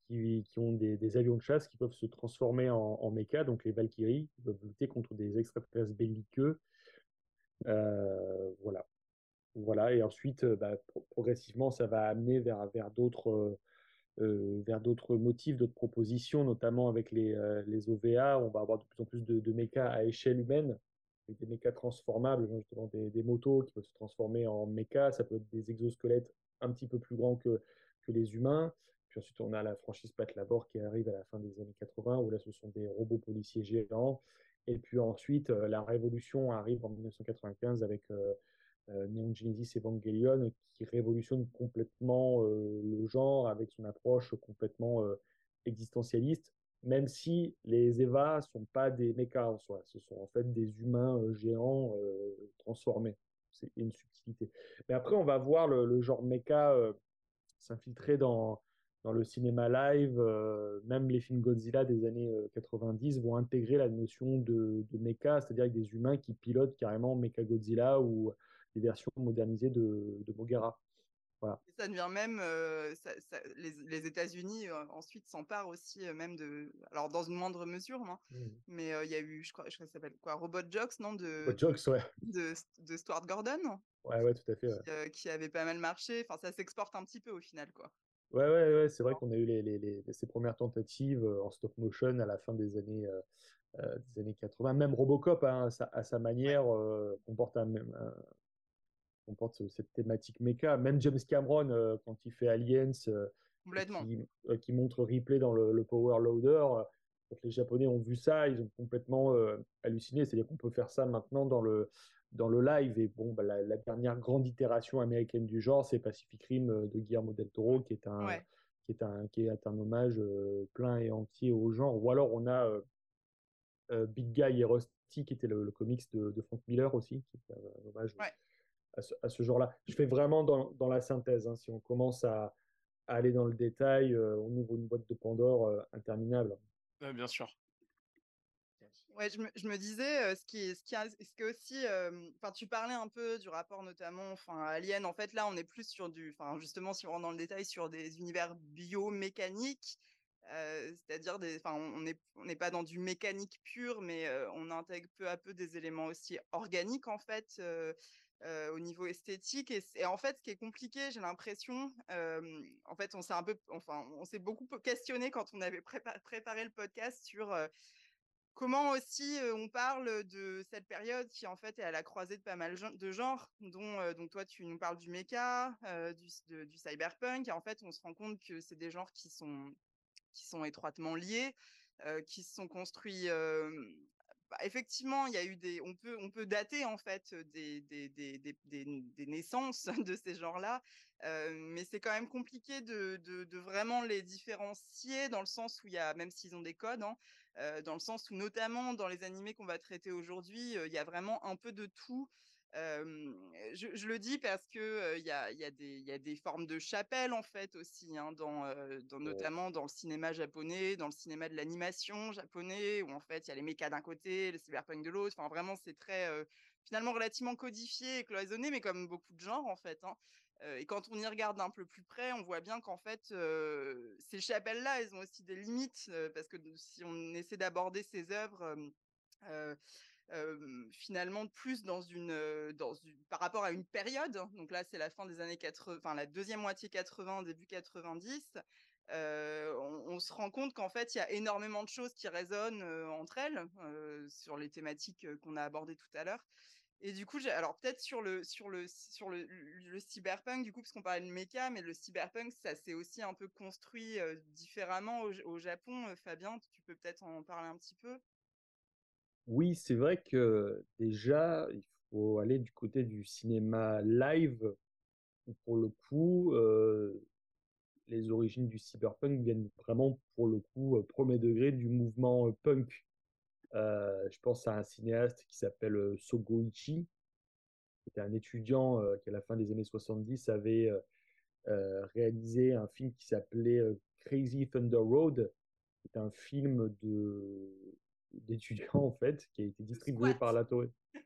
[SPEAKER 3] qui, ont des, avions de chasse qui peuvent se transformer en, en méca, donc les Valkyries, qui peuvent lutter contre des extraterrestres belliqueux. Euh, voilà. Voilà. Et ensuite, euh, bah, progressivement, ça va amener vers, vers d'autres. Euh, vers d'autres motifs, d'autres propositions, notamment avec les, OVA. On va avoir de plus en plus de, de à échelle humaine, avec des mécas transformables, justement des, motos qui peuvent se transformer en mécas, ça peut être des exosquelettes un petit peu plus grands que, les humains. Puis ensuite, on a la franchise Pat Labor qui arrive à la fin des années 80, où là, ce sont des robots policiers géants. Et puis ensuite, euh, la révolution arrive en 1995 avec euh, euh, Neon Genesis Evangelion, qui révolutionne complètement euh, le genre avec son approche complètement existentialiste même si les Eva sont pas des mechas en soi, ce sont en fait des humains euh, géants euh, transformés. C'est une subtilité. Mais après, on va voir le, genre mecha euh, s'infiltrer dans, dans le cinéma live. même les films Godzilla des années 90 vont intégrer la notion de, de mecha, c'est-à-dire des humains qui pilotent carrément Mecha Godzilla ou des versions modernisées de, de. Voilà.
[SPEAKER 2] Et ça devient même, euh, ça- ça- les, les États-Unis euh, ensuite s'emparent aussi euh, même de, alors dans une moindre mesure, hein,
[SPEAKER 3] Mhm.
[SPEAKER 2] mais il y a eu, je crois, je crois que ça s'appelle quoi, Robot Jocks, non, de,
[SPEAKER 3] Hot Jokes, ouais.
[SPEAKER 2] de, de Stuart Gordon,
[SPEAKER 3] Ouais, ouais, tout à fait.
[SPEAKER 2] Qui, qui avait pas mal marché. Enfin, ça s'exporte un petit peu au final, quoi.
[SPEAKER 3] ouais, ouais, ouais, c'est vrai qu'on a eu les, les, les- ces premières tentatives en stop motion à la fin des années, euh, des années 80. Même Robocop, hein, à, sa, à sa manière, euh, comporte, un, même- un- comporte ce- cette thématique méca. Même James Cameron, euh, quand il fait Aliens, euh, et
[SPEAKER 2] Complètement.
[SPEAKER 3] qui, euh, qui montre Ripley dans le, le Power Loader, quand les Japonais ont vu ça, ils ont complètement halluciné. C'est-à-dire qu'on peut faire ça maintenant dans le, dans le live. Et bon, bah, la, la dernière grande itération américaine du genre, c'est Pacific Rim de Guillermo del Toro, qui est un,
[SPEAKER 2] Ouais.
[SPEAKER 3] qui est un, qui est un hommage euh, plein et entier au genre. Ou alors on a euh, Big Guy et Rusty, qui était le, le comics de, de Frank Miller aussi, qui est un hommage
[SPEAKER 2] Ouais.
[SPEAKER 3] À ce, à ce genre-là. Je fais vraiment dans, dans la synthèse. hein. Si on commence à, à aller dans le détail, euh, on ouvre une boîte de Pandore euh, interminable.
[SPEAKER 1] Ouais, bien sûr.
[SPEAKER 2] Ouais, je me, je me disais, euh, ce qui est, ce qui a, ce qui est aussi, euh, enfin, tu parlais un peu du rapport notamment, enfin, à Alien. En fait, là, on est plus sur du, enfin, justement, si on rentre dans le détail, sur des univers biomécaniques, euh, c'est-à-dire des, enfin, on n'est on n'est pas dans du mécanique pur, mais euh, on intègre peu à peu des éléments aussi organiques en fait. euh, euh, au niveau esthétique et, en fait ce qui est compliqué j'ai l'impression en fait on s'est un peu enfin on s'est beaucoup questionné quand on avait prépa- préparé le podcast sur Comment aussi on parle de cette période qui en fait est à la croisée de pas mal de genres, dont donc toi tu nous parles du euh, du, cyberpunk, et en fait on se rend compte que c'est des genres qui sont qui sont étroitement liés, qui se sont construits. Effectivement, il y a eu des, on peut on peut dater en fait des des, des, des, des- naissances de ces genres-là, mais c'est quand même compliqué de, de, vraiment les différencier dans le sens où il y a, même s'ils ont des codes, hein, dans le sens où notamment dans les animés qu'on va traiter aujourd'hui, il y a vraiment un peu de tout. Je, je le dis parce que il y, a, il y, a des- il y a des formes de chapelle en fait aussi, hein, dans, dans, notamment dans le cinéma japonais, dans le cinéma de l'animation japonais, où en fait il y a les mechas d'un côté, le cyberpunk de l'autre. Enfin vraiment c'est très finalement relativement codifié et cloisonné, mais comme beaucoup de genres en fait. hein. Euh, et quand on y regarde d'un peu plus près, on voit bien qu'en fait, euh, ces chapelles-là, elles ont aussi des limites, euh, parce que si on essaie d'aborder ces œuvres finalement plus dans une, par rapport à une période, hein, donc là c'est la fin des années 80, enfin la deuxième moitié 80, début 90, euh, on, on se rend compte qu'en fait il y a énormément de choses qui résonnent entre elles sur les thématiques qu'on a abordées tout à l'heure. Et du coup, alors peut-être sur le sur le sur le, cyberpunk, du coup, parce qu'on parlait de méca, mais le cyberpunk, ça s'est aussi un peu construit différemment au, Japon. Fabien, tu peux peut-être en parler un petit peu?
[SPEAKER 3] Oui, c'est vrai que déjà, il faut aller du côté du cinéma live. Pour le coup, euh, les origines du cyberpunk viennent vraiment, pour le coup, euh, premier degré du mouvement euh, punk. Je pense à un cinéaste qui s'appelle Sogoichi, qui était un étudiant qui, à la fin des années 70, avait réalisé un film qui s'appelait Crazy Thunder Road. C'est un film de d'étudiants en fait qui a été distribué par la Toei, qui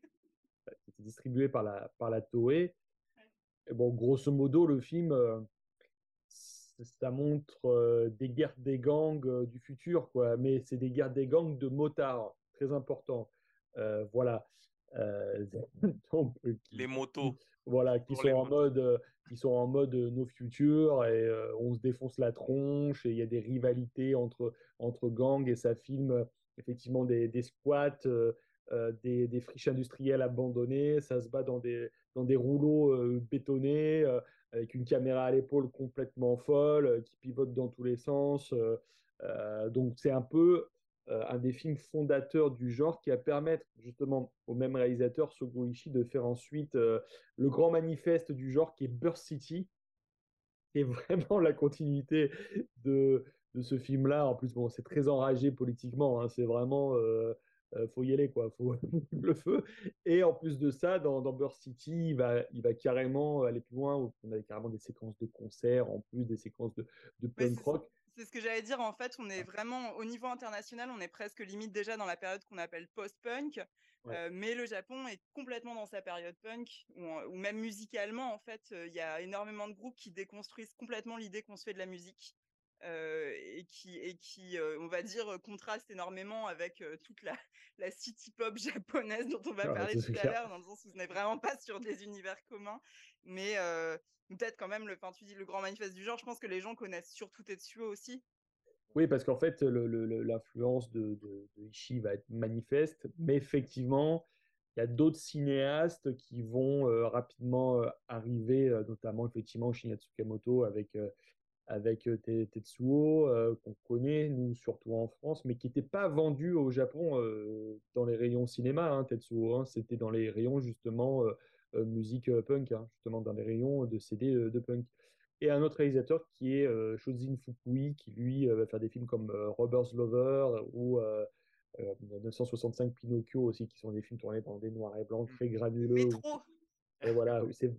[SPEAKER 3] a été distribué par la par la Toei. Et bon, grosso modo, le film euh, ça montre euh, des guerres des gangs euh, du futur, quoi. Mais c'est des guerres des gangs de motards, très important. Voilà. Donc, qui-
[SPEAKER 1] Les motos.
[SPEAKER 3] voilà, qui sont en
[SPEAKER 1] motos.
[SPEAKER 3] mode, qui sont en mode euh, no future et euh, on se défonce la tronche et il y a des rivalités entre, entre gangs et ça filme effectivement des, squats, euh, euh, des, friches industrielles abandonnées, ça se bat dans des, dans des rouleaux euh, bétonnés avec une caméra à l'épaule complètement folle qui pivote dans tous les sens. donc c'est un peu un des films fondateurs du genre qui va permettre justement au même réalisateur Sogoichi de faire ensuite le grand manifeste du genre qui est Burst City, qui est vraiment la continuité de, de ce film-là. En plus, bon, c'est très enragé politiquement. hein. C'est vraiment euh, euh, faut y aller, quoi. Faut le feu. Et en plus de ça, dans, dans Burst City, il va, il va carrément aller plus loin. où On avait carrément des séquences de concerts, en plus des séquences de, punk rock.
[SPEAKER 2] c'est ce que j'allais dire. En fait, on est vraiment au niveau international, on est presque limite déjà dans la période qu'on appelle post-punk.
[SPEAKER 3] Ouais.
[SPEAKER 2] Euh, mais le Japon est complètement dans sa période punk, ou même musicalement, en fait, euh, il y a énormément de groupes qui déconstruisent complètement l'idée qu'on se fait de la musique. Euh, et qui, et qui euh, on va dire, euh, contraste énormément avec euh, toute la, la city pop japonaise dont on va
[SPEAKER 3] Ah,
[SPEAKER 2] parler
[SPEAKER 3] ça,
[SPEAKER 2] tout à l'heure, dans le sens où ce n'est vraiment pas sur des univers communs. Mais peut-être quand même, le, enfin, tu dis le grand manifeste du genre, je pense que les gens connaissent surtout Tetsuo aussi.
[SPEAKER 3] Oui, parce qu'en fait, l'influence de, de, de Ishii va être manifeste, mais effectivement, il y a d'autres cinéastes qui vont rapidement arriver, notamment effectivement Shinya Tsukamoto avec, avec Te- Tetsuo, euh, qu'on connaît, nous, surtout en France, mais qui n'était pas vendu au Japon euh, dans les rayons cinéma, hein, Tetsuo. hein. c'était dans les rayons, justement, euh, musique punk, hein, justement, dans les rayons de CD de punk. Et un autre réalisateur qui est Shozin Fukui, qui lui va faire des films comme Robber's Lover ou euh, euh, 965 Pinocchio aussi, qui sont des films tournés dans des noirs et blancs très granuleux.
[SPEAKER 2] Métro,
[SPEAKER 3] et voilà, c'est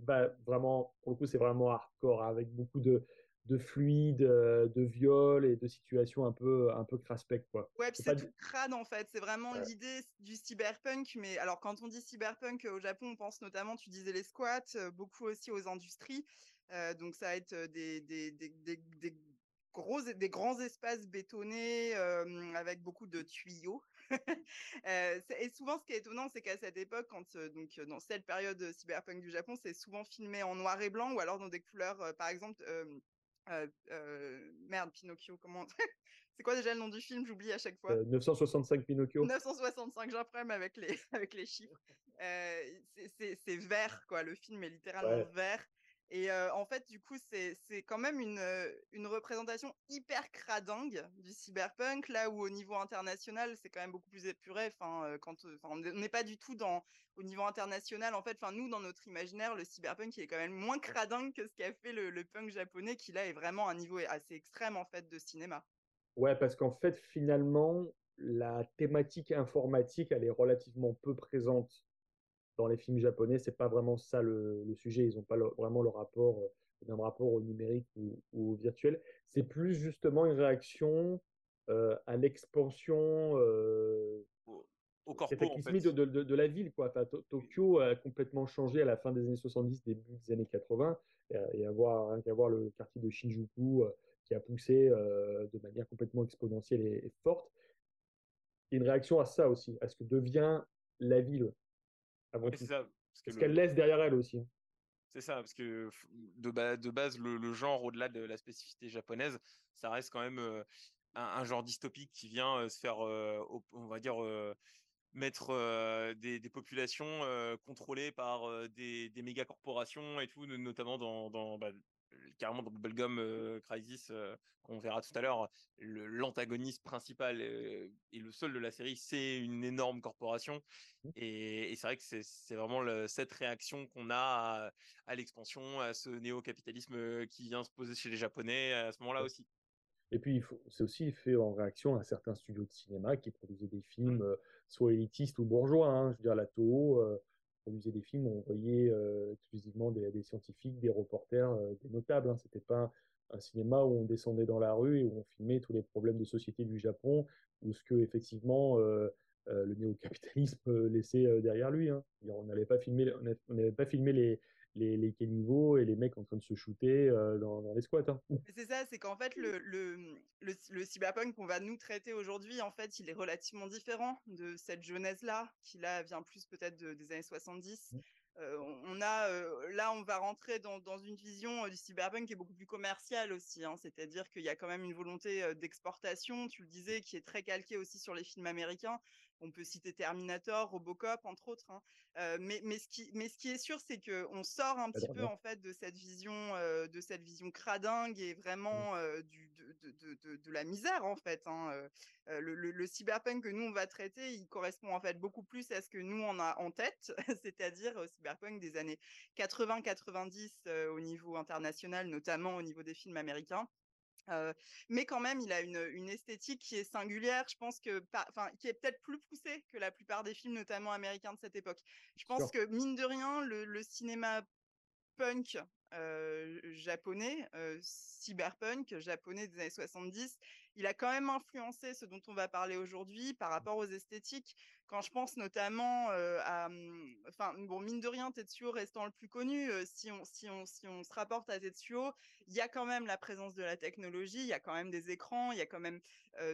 [SPEAKER 3] vraiment, pour le coup, c'est vraiment hardcore, avec beaucoup de, de fluides, euh, de viols et de situations un peu, un peu craspec, quoi.
[SPEAKER 2] Ouais, puis
[SPEAKER 3] C'est
[SPEAKER 2] tout crade en fait. C'est vraiment
[SPEAKER 3] Ouais.
[SPEAKER 2] l'idée du cyberpunk. Mais alors, quand on dit cyberpunk euh, au Japon, on pense notamment, tu disais les squats, euh, beaucoup aussi aux industries. Euh, donc, ça va être des, des, des, des, gros, des grands espaces bétonnés euh, avec beaucoup de tuyaux. Euh, et souvent, ce qui est étonnant, c'est qu'à cette époque, quand euh, donc dans cette période cyberpunk du Japon, c'est souvent filmé en noir et blanc ou alors dans des couleurs, par exemple, euh, euh, merde, Pinocchio, comment C'est quoi déjà le nom du film? J'oublie à chaque fois.
[SPEAKER 3] Euh, 965 Pinocchio.
[SPEAKER 2] 965, j'ai un problème avec les, avec les chiffres. Euh, c'est- vert, quoi. Le film est littéralement
[SPEAKER 3] Ouais.
[SPEAKER 2] vert. Et euh, en fait, du coup, c'est quand même une, une représentation hyper cradingue du cyberpunk, là où au niveau international, c'est quand même beaucoup plus épuré. Enfin, quand, enfin, on n'est- pas du tout dans, au niveau international. En fait, enfin, nous, dans notre imaginaire, le cyberpunk, il est quand même moins cradingue que ce qu'a fait le, le punk japonais, qui là est vraiment un niveau assez extrême, en fait, de cinéma.
[SPEAKER 3] Ouais, parce qu'en fait, finalement, la thématique informatique, elle est relativement peu présente dans les films japonais. C'est pas vraiment ça le, le sujet. Ils n'ont pas le- vraiment le rapport, euh, le même rapport au numérique ou, ou au virtuel. C'est plus justement une réaction euh, à l'expansion euh,
[SPEAKER 1] Au, corpo, en fait.
[SPEAKER 3] de, de- de la ville. Quoi. Enfin, To- Tokyo a complètement changé à la fin des années 70, début des années 80. Et, avoir, rien qu'à voir le quartier de Shinjuku euh, qui a poussé euh, de manière complètement exponentielle et, et forte. Et une réaction à ça aussi, à ce que devient la ville avant tout.
[SPEAKER 1] ça. Parce que
[SPEAKER 3] Ce
[SPEAKER 1] le-
[SPEAKER 3] qu'elle laisse derrière elle aussi.
[SPEAKER 1] C'est ça, parce que de, ba- de base, le, le genre, au-delà de la spécificité japonaise, ça reste quand même euh, un, un genre dystopique qui vient euh, se faire, euh, on va dire, mettre des, des populations contrôlées par des, des méga corporations et tout, no- notamment dans, dans bah, carrément dans Bubblegum euh, Crisis, euh, qu'on verra tout à l'heure, l'antagoniste principal euh, et le seul de la série, c'est une énorme corporation. Et, et c'est vrai que c'est vraiment le- cette réaction qu'on a à, à l'expansion, à ce néo-capitalisme euh, qui vient se poser chez les Japonais à ce moment-là aussi.
[SPEAKER 3] Et puis, c'est aussi fait en réaction à certains studios de cinéma qui produisaient des
[SPEAKER 1] Mmh.
[SPEAKER 3] films euh, soit élitistes ou bourgeois. hein. Je veux dire, la Toho produisait des films on voyait euh, exclusivement des, scientifiques, des reporters, euh, des notables. Hein. C'était pas un, cinéma où on descendait dans la rue et où on filmait tous les problèmes de société du Japon ou ce que, effectivement, euh, le néo-capitalisme laissait derrière lui. hein. On n'allait pas n'a- on n'avait pas filmé les, les, les caniveaux et les mecs en train de se shooter euh, dans, dans les squats. hein.
[SPEAKER 2] C'est ça, c'est qu'en fait, le, le, le, le cyberpunk qu'on va nous traiter aujourd'hui, en fait, il est relativement différent de cette jeunesse-là, qui là vient plus peut-être de- des années 70.
[SPEAKER 3] Mm.
[SPEAKER 2] Euh, on a, euh, là, on va rentrer dans, dans une vision euh, du cyberpunk qui est beaucoup plus commerciale aussi. hein. C'est-à-dire qu'il y a quand même une volonté d'exportation, tu le disais, qui est très calquée aussi sur les films américains. On peut citer Terminator, Robocop, entre autres. hein. Euh, mais, mais, ce qui, mais ce qui est sûr, c'est qu'on sort un petit peu en fait de cette vision, euh, de cette vision cradingue et vraiment euh, du, de, de, de, de, de la misère en fait. hein. Le, le, le cyberpunk que nous on va traiter, il correspond en fait beaucoup plus à ce que nous on a en tête, c'est-à-dire au cyberpunk des années 80-90 euh, au niveau international, notamment au niveau des films américains. Mais quand même, il a une, une, esthétique qui est singulière, je pense que, enfin, qui est peut-être plus poussée que la plupart des films, notamment américains de cette époque. Je pense que mine de rien, le, le cinéma punk japonais, cyberpunk japonais des années 70, il a quand même influencé ce dont on va parler aujourd'hui par rapport aux esthétiques. Quand je pense notamment à, mmh, enfin bon mine de rien, Tetsuo restant le plus connu, si on si on si on se rapporte à Tetsuo, il y a quand même la présence de la technologie, il y a quand même des écrans, il y a quand même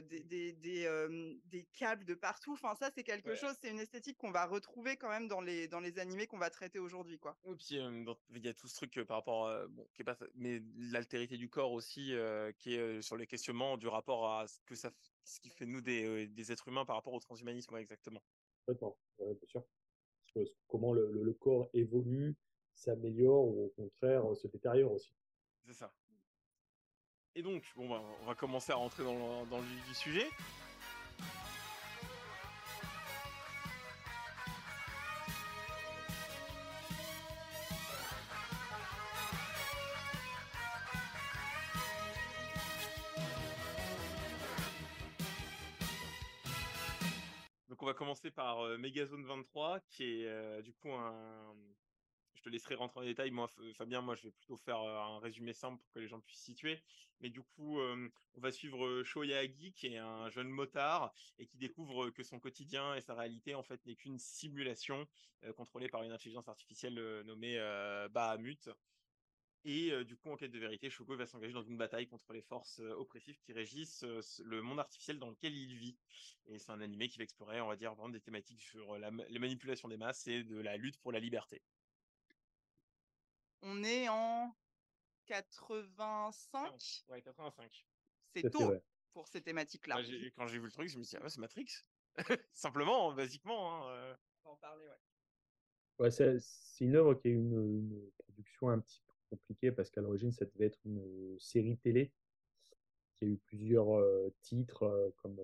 [SPEAKER 2] des des des, des, câbles de partout. Enfin ça c'est quelque chose, c'est une esthétique qu'on va retrouver quand même dans les dans les animés qu'on va traiter aujourd'hui quoi.
[SPEAKER 1] Et puis il y a tout ce truc par rapport bon qui est pas mais l'altérité du corps aussi qui est sur les questionnements du rapport à ce que ça ce qui fait nous des, des êtres humains par rapport au transhumanisme exactement.
[SPEAKER 3] Bien sûr. Comment le, le, corps évolue, s'améliore ou au contraire se détériore aussi.
[SPEAKER 1] C'est ça. Et donc, bon, bah, on va commencer à rentrer dans dans le vif du sujet. On va commencer par euh, Megazone 23, qui est du coup un. Je te laisserai rentrer en détail. Moi, Fabien, moi, je vais plutôt faire un résumé simple pour que les gens puissent situer. Mais du coup, on va suivre Shoyagi, qui est un jeune motard et qui découvre que son quotidien et sa réalité, en fait, n'est qu'une simulation contrôlée par une intelligence artificielle nommée Bahamut. Et du coup, en quête de vérité, Shogo va s'engager dans une bataille contre les forces oppressives qui régissent le monde artificiel dans lequel il vit. Et c'est un animé qui va explorer, on va dire, vraiment des thématiques sur la, les manipulations des masses et de la lutte pour la liberté.
[SPEAKER 2] On est en 85
[SPEAKER 1] Ouais, 85.
[SPEAKER 2] C'est tôt pour ces thématiques-là.
[SPEAKER 1] Bah, quand j'ai vu le truc, je me suis dit, ah, c'est Matrix. Simplement, basiquement. Hein,
[SPEAKER 2] On va en parler, ouais.
[SPEAKER 3] Ouais, c'est une œuvre qui a une, une production un petit peu compliqué parce qu'à l'origine, ça devait être une euh, série télé qui a eu plusieurs euh, titres euh, comme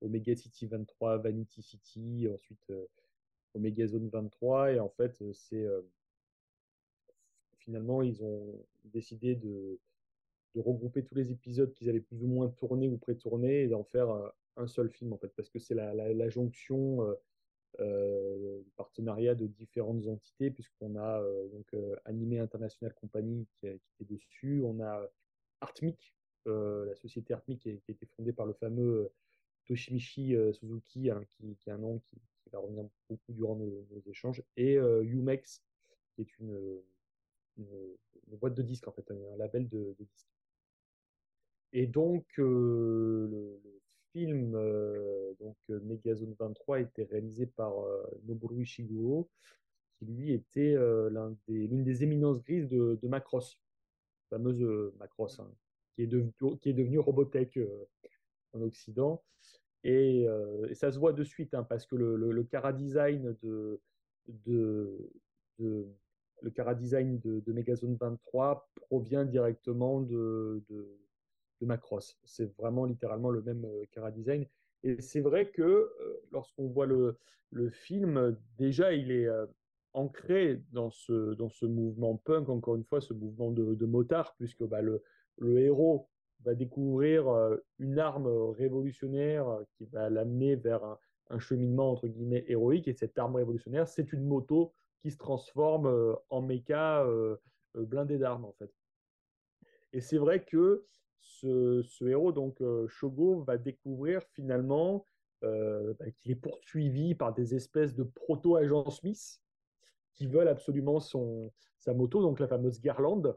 [SPEAKER 3] Omega City 23, Vanity City, ensuite Omega Zone 23. Et en fait, c'est finalement, ils ont décidé de, regrouper tous les épisodes qu'ils avaient plus ou moins tournés ou pré-tournés et d'en faire un seul film en fait, parce que c'est la, jonction euh, partenariat de différentes entités, puisqu'on a euh, donc euh, Animé International Company qui, est dessus, on a Artmic, la société Artmic qui, a été fondée par le fameux Toshimichi Suzuki, hein, qui, est un nom qui, va revenir beaucoup durant nos, échanges, et Umex, qui est une, une, boîte de disques, en fait, un label de, disques. Et donc, le, film, euh, donc euh, Megazone 23, était réalisé par euh, Noboru Ishiguro, qui lui était l'une des, éminences grises de, Macross, fameuse Macross, hein, qui, est devenu, Robotech en Occident. Et, ça se voit de suite, hein, parce que le, le, cara design de, Megazone 23 provient directement de, de Macross. C'est vraiment littéralement le même euh, cara design. Et c'est vrai que euh, lorsqu'on voit le, le, film, déjà il est euh, ancré dans ce, dans ce mouvement punk, encore une fois, ce mouvement de, motard, puisque bah, le, le, héros va découvrir une arme révolutionnaire qui va l'amener vers un, un, cheminement entre guillemets héroïque. Et cette arme révolutionnaire, c'est une moto qui se transforme en méca blindé d'armes en fait. Et c'est vrai que ce, héros, donc euh, Shogo, va découvrir finalement euh, bah, qu'il est poursuivi par des espèces de proto-agents Smith qui veulent absolument son, sa moto, donc la fameuse Garland.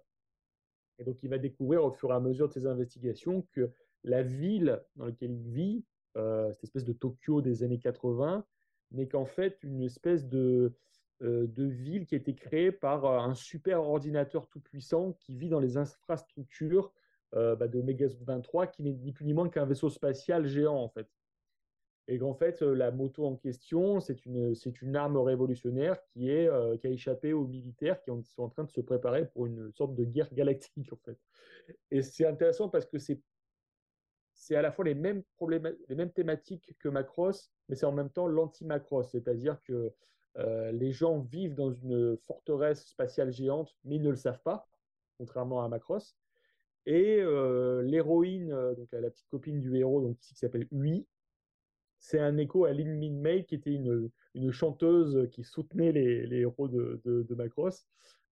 [SPEAKER 3] Et donc il va découvrir au fur et à mesure de ses investigations que la ville dans laquelle il vit, euh, cette espèce de Tokyo des années 80, n'est qu'en fait une espèce de, de ville qui a été créée par un super ordinateur tout puissant qui vit dans les infrastructures euh, bah, de Megazord 23 qui n'est ni plus ni moins qu'un vaisseau spatial géant en fait. Et qu'en fait, euh, la moto en question, c'est une, c'est une arme révolutionnaire qui, est, euh, qui a échappé aux militaires qui sont en train de se préparer pour une sorte de guerre galactique en fait. Et c'est intéressant parce que c'est, c'est à la fois les mêmes, problèmes, les mêmes thématiques que Macross, mais c'est en même temps l'anti-Macross, c'est-à-dire que les gens vivent dans une forteresse spatiale géante, mais ils ne le savent pas, contrairement à Macross. Et l'héroïne donc la, petite copine du héros, donc ici qui s'appelle Ui, c'est un écho à Lin Min Mei, qui était une, chanteuse qui soutenait les, héros de, Macross,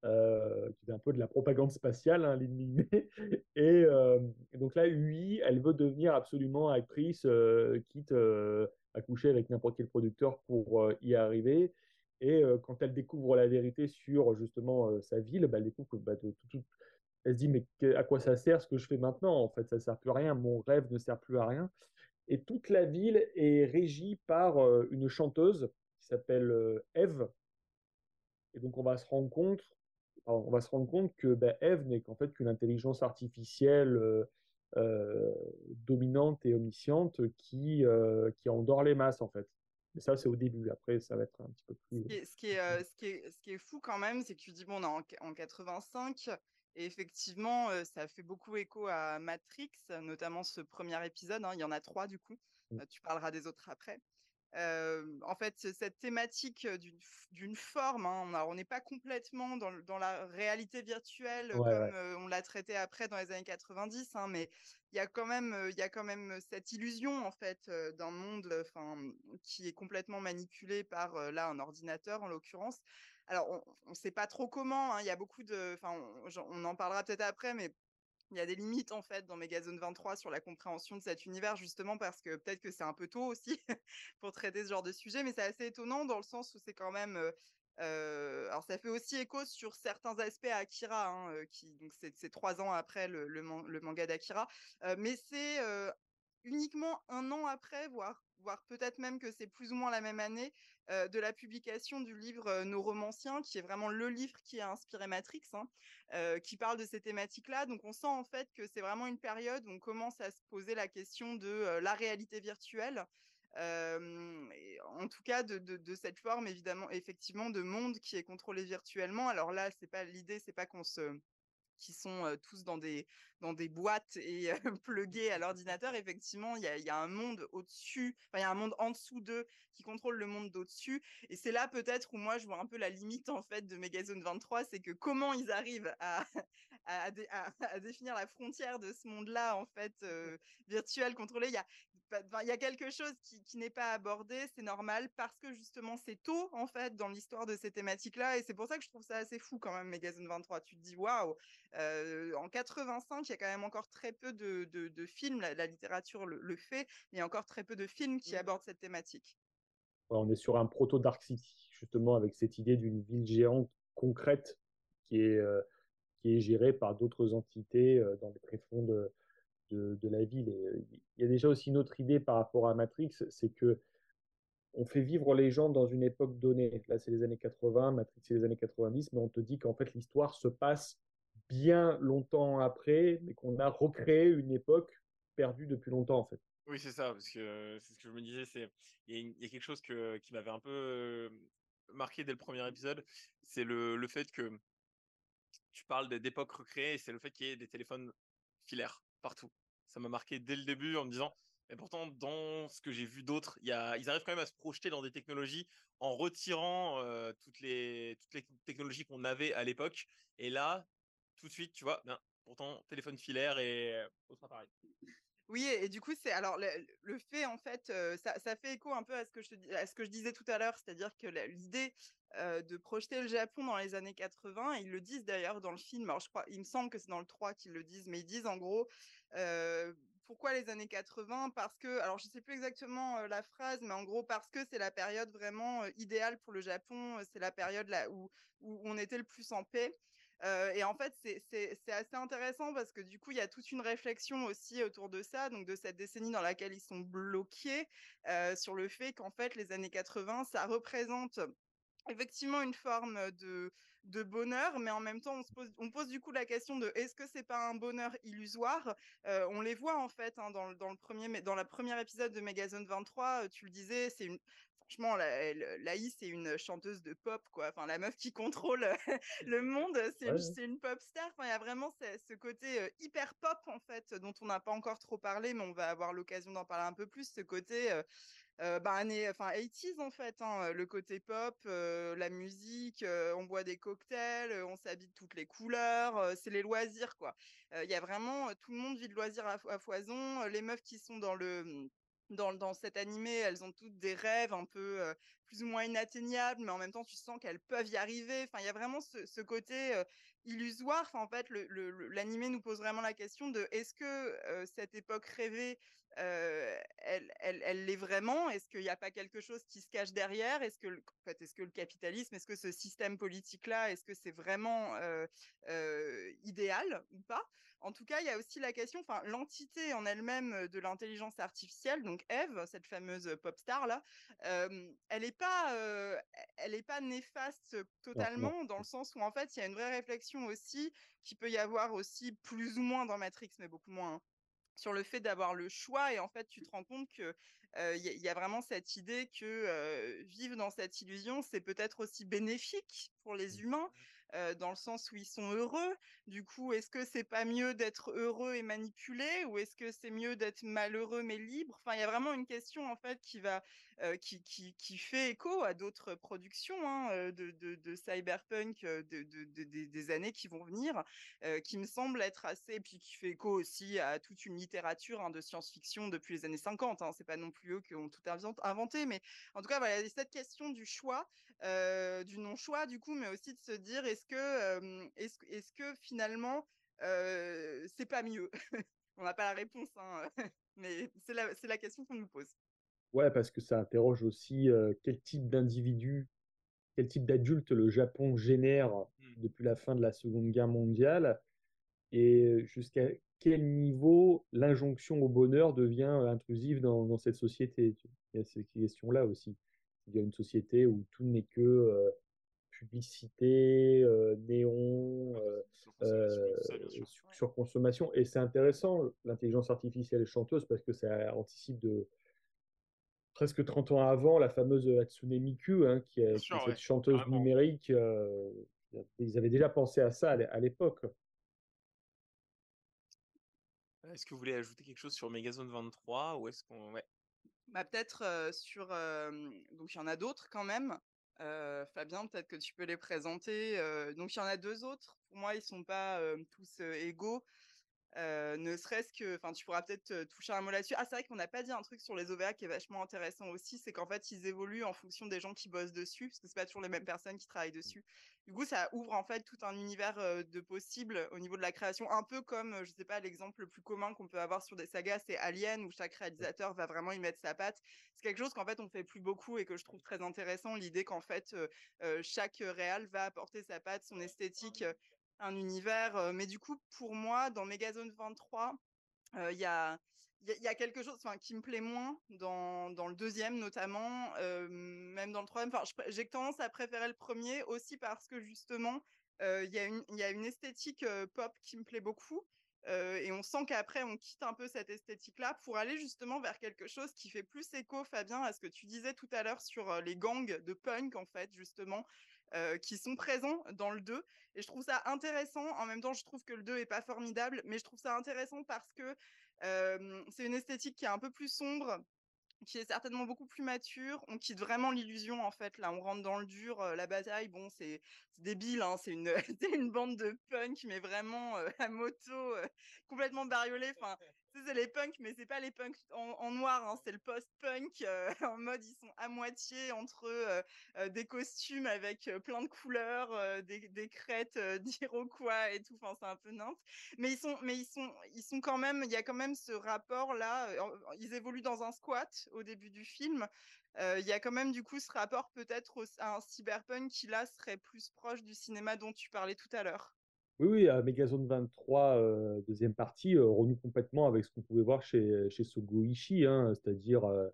[SPEAKER 3] euh, qui était un peu de la propagande spatiale, hein, Lin Min Mei. Et, euh, donc là, Ui, elle veut devenir absolument actrice, euh, quitte à coucher avec n'importe quel producteur pour y arriver. Et quand elle découvre la vérité sur justement sa ville, bah, elle découvre bah, de, tout, elle se dit mais à quoi ça sert ce que je fais maintenant En fait, ça sert plus à rien. Mon rêve ne sert plus à rien. Et toute la ville est régie par euh, une chanteuse qui s'appelle euh, Eve. Et donc on va se rendre compte, on va se rendre compte que ben, Eve n'est qu'en fait qu'une intelligence artificielle euh, dominante et omnisciente qui, qui endort les masses en fait. Mais ça, c'est au début. Après, ça va être un petit peu plus.
[SPEAKER 2] Ce qui est, ce qui est, ce qui est, fou quand même, c'est que tu dis, bon, on est en, en 85, et effectivement, ça fait beaucoup écho à Matrix, notamment ce premier épisode. Hein, il y en a trois du coup. Mmh. tu parleras des autres après. en fait, cette thématique d'une forme, hein, on n'est pas complètement dans, dans, la réalité virtuelle comme on l'a traité après dans les années 90, hein, mais il y a quand même, il y a quand même cette illusion en fait d'un monde, qui est complètement manipulé par là un ordinateur en l'occurrence. Alors, on ne sait pas trop comment. Hein, il y a beaucoup de. Enfin, on, en parlera peut-être après, mais il y a des limites en fait dans Megazone 23 sur la compréhension de cet univers, justement parce que peut-être que c'est un peu tôt aussi pour traiter ce genre de sujet, mais c'est assez étonnant dans le sens où c'est quand même. Euh, alors ça fait aussi écho sur certains aspects à Akira, hein, qui donc c'est trois ans après le, le, manga d'Akira, mais c'est uniquement un an après, voire, voire peut-être même que c'est plus ou moins la même année, euh, de la publication du livre euh, Nos romanciens, qui est vraiment le livre qui a inspiré Matrix, hein, euh, qui parle de ces thématiques-là. Donc on sent en fait que c'est vraiment une période où on commence à se poser la question de la réalité virtuelle. en tout cas, de, de, cette forme évidemment, effectivement, de monde qui est contrôlé virtuellement. Alors là, c'est pas l'idée, c'est pas qu'on se qui sont tous dans des, dans des boîtes et plugués à l'ordinateur, effectivement, il y a, y a, un monde au-dessus, enfin, il y a un monde en dessous d'eux qui contrôle le monde d'au-dessus. Et c'est là peut-être où moi je vois un peu la limite en fait de Megazone 23, c'est que comment ils arrivent à, à, à, définir la frontière de ce monde-là en fait virtuel contrôlé. Il y a, il y a quelque chose qui, qui n'est pas abordé, c'est normal parce que justement c'est tôt en fait dans l'histoire de ces thématiques-là et c'est pour ça que je trouve ça assez fou quand même Megazone 23. Tu te dis waouh, en 85 il y a quand même encore très peu de, de, films, la, littérature le, fait, mais il y a encore très peu de films qui mmh. abordent cette thématique.
[SPEAKER 3] on est sur un proto Dark City justement avec cette idée d'une ville géante concrète qui est qui est gérée par d'autres entités dans les tréfonds de de, la ville. Et il y a déjà aussi une autre idée par rapport à Matrix, c'est que on fait vivre les gens dans une époque donnée. Là, c'est les années 80, Matrix, c'est les années 90, mais on te dit qu'en fait, l'histoire se passe bien longtemps après, mais qu'on a recréé une époque perdue depuis longtemps, en fait.
[SPEAKER 1] Oui, c'est ça, parce que c'est ce que je me disais, c'est il y, a quelque chose que, qui m'avait un peu marqué dès le premier épisode, c'est le, le fait que tu parles d'époque recréée, c'est le fait qu'il y ait des téléphones filaires partout. Ça m'a marqué dès le début en me disant, mais pourtant, dans ce que j'ai vu d'autres, ils arrivent quand même à se projeter dans des technologies en retirant toutes, les, toutes les technologies qu'on avait à l'époque. Et là, tout de suite, tu vois, ben, pourtant, téléphone filaire et autre appareil.
[SPEAKER 2] Oui, et, du coup, c'est alors le, fait en fait, ça, fait écho un peu à ce que je, disais tout à l'heure, c'est-à-dire que l'idée de projeter le Japon dans les années 80, ils le disent d'ailleurs dans le film. Alors je crois, il me semble que c'est dans le 3 qu'ils le disent, mais ils disent en gros. Pourquoi les années 80 Parce que, alors je sais plus exactement la phrase, mais en gros parce que c'est la période vraiment idéale pour le Japon, c'est la période là où on était le plus en paix et en fait, c'est assez intéressant parce que du coup, il y a toute une réflexion aussi autour de ça, donc de cette décennie dans laquelle ils sont bloqués, sur le fait qu'en fait, les années 80, ça représente effectivement une forme de, bonheur, mais en même temps, on, se pose, du coup la question de est-ce que c'est pas un bonheur illusoire? On les voit en fait hein, dans, dans, le premier, dans la première épisode de Megazone 23, tu le disais, c'est une, franchement, la, Laïs, c'est une chanteuse de pop, quoi. Enfin, la meuf qui contrôle le monde, c'est une, une, pop star. Enfin, il y a vraiment ce, côté hyper pop, en fait, dont on n'a pas encore trop parlé, mais on va avoir l'occasion d'en parler un peu plus. Ce côté, euh, bah, année, enfin 80s en fait, hein, le côté pop, la musique, on boit des cocktails, on s'habille de toutes les couleurs, c'est les loisirs quoi. Il y a vraiment tout le monde vit de loisirs à, à foison. Les meufs qui sont dans le mmh, dans, dans cet animé, elles ont toutes des rêves un peu plus ou moins inatteignables, mais en même temps, tu sens qu'elles peuvent y arriver. Enfin, il y a vraiment ce, côté illusoire. Enfin, en fait, l'animé nous pose vraiment la question de est-ce que cette époque rêvée elle l'est vraiment? Est-ce qu'il n'y a pas quelque chose qui se cache derrière? Est-ce que, en fait, est-ce que le capitalisme, est-ce que ce système politique-là, est-ce que c'est vraiment idéal ou pas? En tout cas, il y a aussi la question, enfin, l'entité en elle-même de l'intelligence artificielle, donc Eve, cette fameuse pop star là, elle n'est pas, elle est pas néfaste totalement dans le sens où en fait, il y a une vraie réflexion aussi qui peut y avoir aussi plus ou moins dans Matrix, mais beaucoup moins. Hein sur le fait d'avoir le choix et en fait tu te rends compte que il y, a vraiment cette idée que vivre dans cette illusion c'est peut-être aussi bénéfique pour les mmh. Humains dans le sens où ils sont heureux. Du coup, est-ce que c'est pas mieux d'être heureux et manipulé ou est-ce que c'est mieux d'être malheureux mais libre? Enfin, il y a vraiment une question en fait qui va qui, qui, fait écho à d'autres productions hein, de, de, cyberpunk de, des années qui vont venir, qui me semble être assez, et puis qui fait écho aussi à toute une littérature hein, de science-fiction depuis les années 50. Hein, c'est pas non plus eux qui ont tout inventé, mais en tout cas, voilà, cette question du choix, du non-choix, du coup, mais aussi de se dire est-ce que, est-ce, est-ce que finalement, c'est pas mieux? On n'a pas la réponse, hein, mais c'est la question qu'on nous pose.
[SPEAKER 3] Ouais, parce que ça interroge aussi quel type d'individu, quel type d'adulte le Japon génère mmh. depuis la fin de la Seconde Guerre mondiale et jusqu'à quel niveau l'injonction au bonheur devient intrusive dans, dans cette société. Il y a ces questions-là aussi. Il y a une société où tout n'est que publicité, néon, surconsommation. Et c'est intéressant, l'intelligence artificielle chanteuse, parce que ça anticipe de, presque 30 ans avant la fameuse Hatsune Miku, hein, qui est, cette chanteuse numérique. Euh, ils avaient déjà pensé à ça à l'époque.
[SPEAKER 1] Est-ce que vous voulez ajouter quelque chose sur Megazone 23 ou est-ce qu'on ouais?
[SPEAKER 2] bah, peut-être euh, sur donc il y en a d'autres quand même. Euh, Fabien, peut-être que tu peux les présenter. donc il y en a deux autres. Pour moi, ils sont pas tous égaux ne serait-ce que, enfin, tu pourras peut-être toucher un mot là-dessus. Ah, c'est vrai qu'on n'a pas dit un truc sur les OVA qui est vachement intéressant aussi, c'est qu'en fait, ils évoluent en fonction des gens qui bossent dessus, parce que c'est pas toujours les mêmes personnes qui travaillent dessus. Du coup, ça ouvre en fait tout un univers de possibles au niveau de la création, un peu comme, je sais pas, l'exemple le plus commun qu'on peut avoir sur des sagas, c'est Alien, où chaque réalisateur va vraiment y mettre sa patte. C'est quelque chose qu'en fait, on fait plus beaucoup et que je trouve très intéressant, l'idée qu'en fait, chaque réal va apporter sa patte, son esthétique un univers. mais du coup, pour moi, dans Megazone 23, il y a y, a quelque chose qui me plaît moins dans, le deuxième notamment, même dans le troisième. J'ai tendance à préférer le premier aussi parce que justement, il y a une esthétique pop qui me plaît beaucoup. et on sent qu'après, on quitte un peu cette esthétique-là pour aller justement vers quelque chose qui fait plus écho, Fabien, à ce que tu disais tout à l'heure sur les gangs de punk, en fait, justement, qui sont présents dans le 2. Et je trouve ça intéressant. En même temps, je trouve que le 2 est pas formidable, mais je trouve ça intéressant parce que c'est une esthétique qui est un peu plus sombre, qui est certainement beaucoup plus mature. On quitte vraiment l'illusion en fait. Là, on rentre dans le dur. la bataille, bon, c'est débile. Hein, c'est une, bande de punk, mais vraiment à moto, complètement bariolée. Enfin, c'est les punks, mais c'est pas les punks en, noir, hein, c'est le post-punk en mode ils sont à moitié entre des costumes avec plein de couleurs, des, des, crêtes d'Iroquois et tout. Enfin, c'est un peu nimp. Mais ils sont, mais ils sont, ils sont quand même. Il y a quand même ce rapport là. Ils évoluent dans un squat au début du film. Il y a quand même du coup ce rapport peut-être à un cyberpunk qui là serait plus proche du cinéma dont tu parlais tout à l'heure.
[SPEAKER 3] Oui, oui, Megazone 23, euh, deuxième partie, euh, renoue complètement avec ce qu'on pouvait voir chez, chez Sogo hein, c'est-à-dire euh,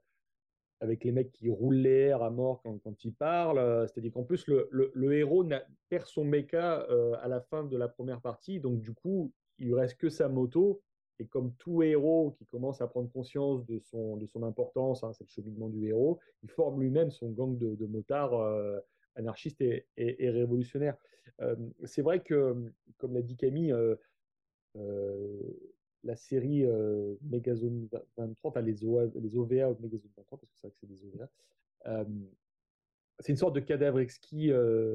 [SPEAKER 3] avec les mecs qui roulent l'air à mort quand, ils parlent. c'est-à-dire qu'en plus, le, le, héros perd son mecha à la fin de la première partie, donc du coup, il lui reste que sa moto. Et comme tout héros qui commence à prendre conscience de son, de son importance, hein, c'est le cheminement du héros, il forme lui-même son gang de motards euh, anarchistes et, révolutionnaires. Euh, c'est vrai que, comme l'a dit Camille, euh, la série Megazone 23, enfin les, OVA, les OVA Megazone 23, parce que c'est vrai que c'est des OVA, c'est une sorte de cadavre exquis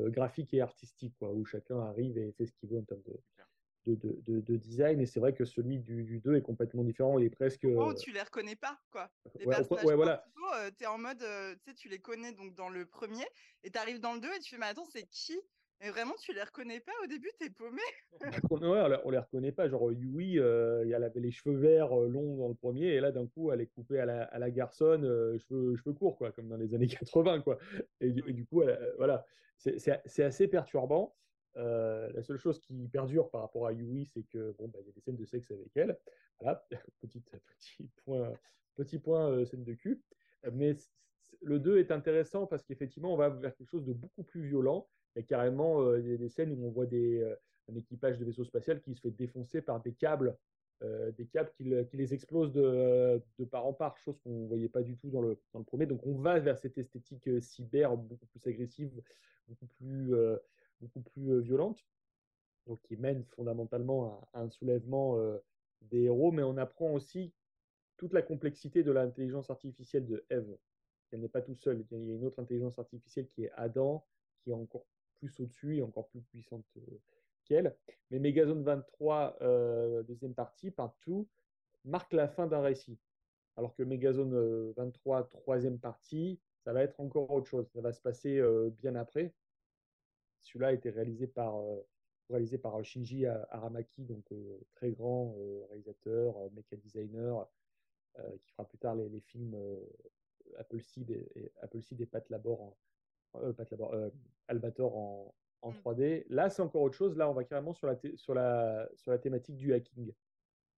[SPEAKER 3] graphique et artistique, quoi, où chacun arrive et fait ce qu'il veut en termes de, de, de, de, design. Et c'est vrai que celui du, du 2 est complètement différent. Il est presque.
[SPEAKER 2] Oh, tu les reconnais pas, quoi. Les
[SPEAKER 3] ouais,
[SPEAKER 2] personnages
[SPEAKER 3] ouais, voilà.
[SPEAKER 2] euh, tu es en mode, euh, tu sais, tu les connais donc dans le premier, et tu arrives dans le 2 et tu fais, mais attends, c'est qui? Et vraiment, tu les reconnais pas au début, t'es paumé?
[SPEAKER 3] on, ouais, on les reconnaît pas. Genre Yui, euh, elle avait les cheveux verts euh, longs dans le premier, et là d'un coup, elle est coupée à la, à la garçonne, euh, cheveux, cheveux courts, quoi, comme dans les années 80, quoi. Et, et du coup, elle, voilà, c'est assez perturbant. Euh, la seule chose qui perdure par rapport à Yui, c'est que bon, bah, y a des scènes de sexe avec elle. Voilà, petit, petit point, petit point euh, scène de cul. Mais le 2 est intéressant parce qu'effectivement, on va vers quelque chose de beaucoup plus violent. Il y a carrément euh, des, scènes où on voit des, un équipage de vaisseau spatial qui se fait défoncer par des câbles, des câbles qui, les explosent de, part en part, chose qu'on ne voyait pas du tout dans le premier. Donc on va vers cette esthétique cyber beaucoup plus agressive, beaucoup plus beaucoup plus violente, donc qui mène fondamentalement à, un soulèvement des héros, mais on apprend aussi toute la complexité de l'intelligence artificielle de Eve. Elle n'est pas tout seule. Il y a une autre intelligence artificielle qui est Adam, qui est encore plus au-dessus et encore plus puissante qu'elle. Mais Megazone 23, euh, deuxième partie, part tout, marque la fin d'un récit. Alors que Megazone 23, troisième partie, ça va être encore autre chose. Ça va se passer bien après. Celui-là a été réalisé par, euh, réalisé par Shinji Aramaki, donc euh, très grand euh, réalisateur, mecha designer, qui fera plus tard les, les films Apple Seed et, et, Apple Seed et Pat Labor, en, Pat Labor Albator en, en 3D. Mm. Là, c'est encore autre chose. Là, on va carrément sur la, sur la, sur la thématique du hacking.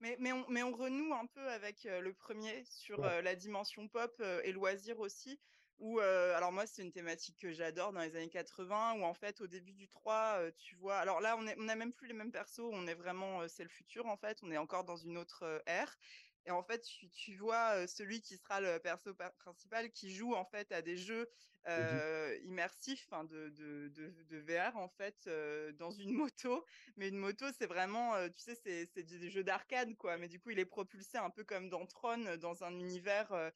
[SPEAKER 2] Mais, mais, on, mais on renoue un peu avec le premier sur ouais. la dimension pop et loisir aussi. Euh, alors moi, c'est une thématique que j'adore dans les années 80, où en fait, au début du 3, euh, tu vois, alors là, on n'a même plus les mêmes persos, on est vraiment, c'est le futur en fait, on est encore dans une autre ère. Et en fait, tu, tu vois celui qui sera le perso principal qui joue en fait à des jeux euh, immersifs hein, de, de, de, de, VR en fait euh, dans une moto. Mais une moto, c'est vraiment, euh, tu sais, c'est des jeux d'arcade quoi. Mais du coup, il est propulsé un peu comme dans Tron, dans un univers,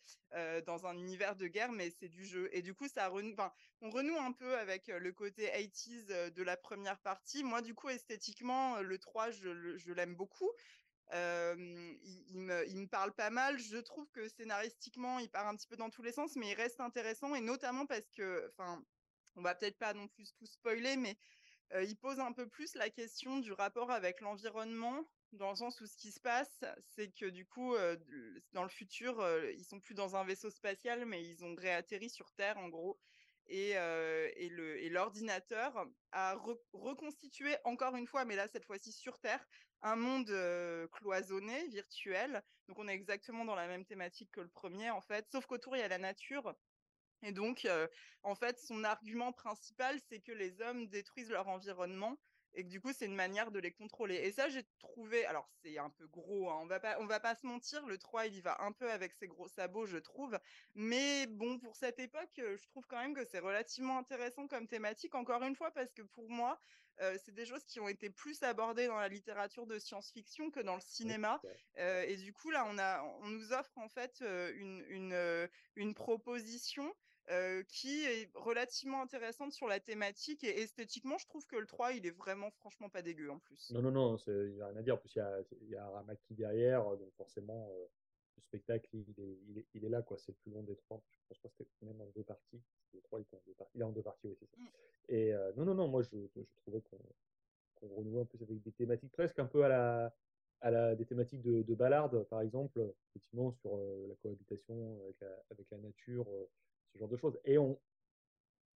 [SPEAKER 2] dans un univers de guerre, mais c'est du jeu. Et du coup, ça renoue, on renoue un peu avec le côté 80s de la première partie. Moi, du coup, esthétiquement, le 3, je, je l'aime beaucoup. Il, me, parle pas mal. Je trouve que scénaristiquement, il part un petit peu dans tous les sens, mais il reste intéressant et notamment parce que, enfin, on va peut-être pas non plus tout spoiler, mais il pose un peu plus la question du rapport avec l'environnement, dans le sens où ce qui se passe, c'est que du coup, dans le futur, ils sont plus dans un vaisseau spatial, mais ils ont réatterri sur Terre, en gros. Et, et l'ordinateur a re reconstitué encore une fois, mais là cette fois-ci sur Terre, un monde cloisonné, virtuel. Donc on est exactement dans la même thématique que le premier en fait, sauf qu'autour il y a la nature. Et donc, en fait, son argument principal, c'est que les hommes détruisent leur environnement et que du coup c'est une manière de les contrôler. Et ça j'ai trouvé, alors c'est un peu gros, hein, on va pas on va pas se mentir, le 3 il y va un peu avec ses gros sabots je trouve, mais bon pour cette époque je trouve quand même que c'est relativement intéressant comme thématique encore une fois parce que pour moi euh, c'est des choses qui ont été plus abordées dans la littérature de science-fiction que dans le cinéma euh, et du coup là on a on nous offre en fait une une, une proposition euh, qui est relativement intéressante sur la thématique et esthétiquement, je trouve que le 3, il est vraiment franchement pas dégueu en plus.
[SPEAKER 3] Non, non, non, il n'y a rien à dire. En plus, il y a, y a Ramaki derrière, donc forcément, euh, le spectacle, il est, il est, il est là, quoi. C'est le plus long des trois. Je pense que c'était même en deux parties. Le 3, il est en deux parties. Il est en deux parties, oui, c'est ça. Mm. Et euh, non, non, non, moi, je, je trouvais qu'on qu renoue un peu avec des thématiques presque un peu à la, à la, des thématiques de, de Ballard, par exemple, effectivement, sur euh, la cohabitation avec la, avec la nature. Euh, ce genre de choses. Et on,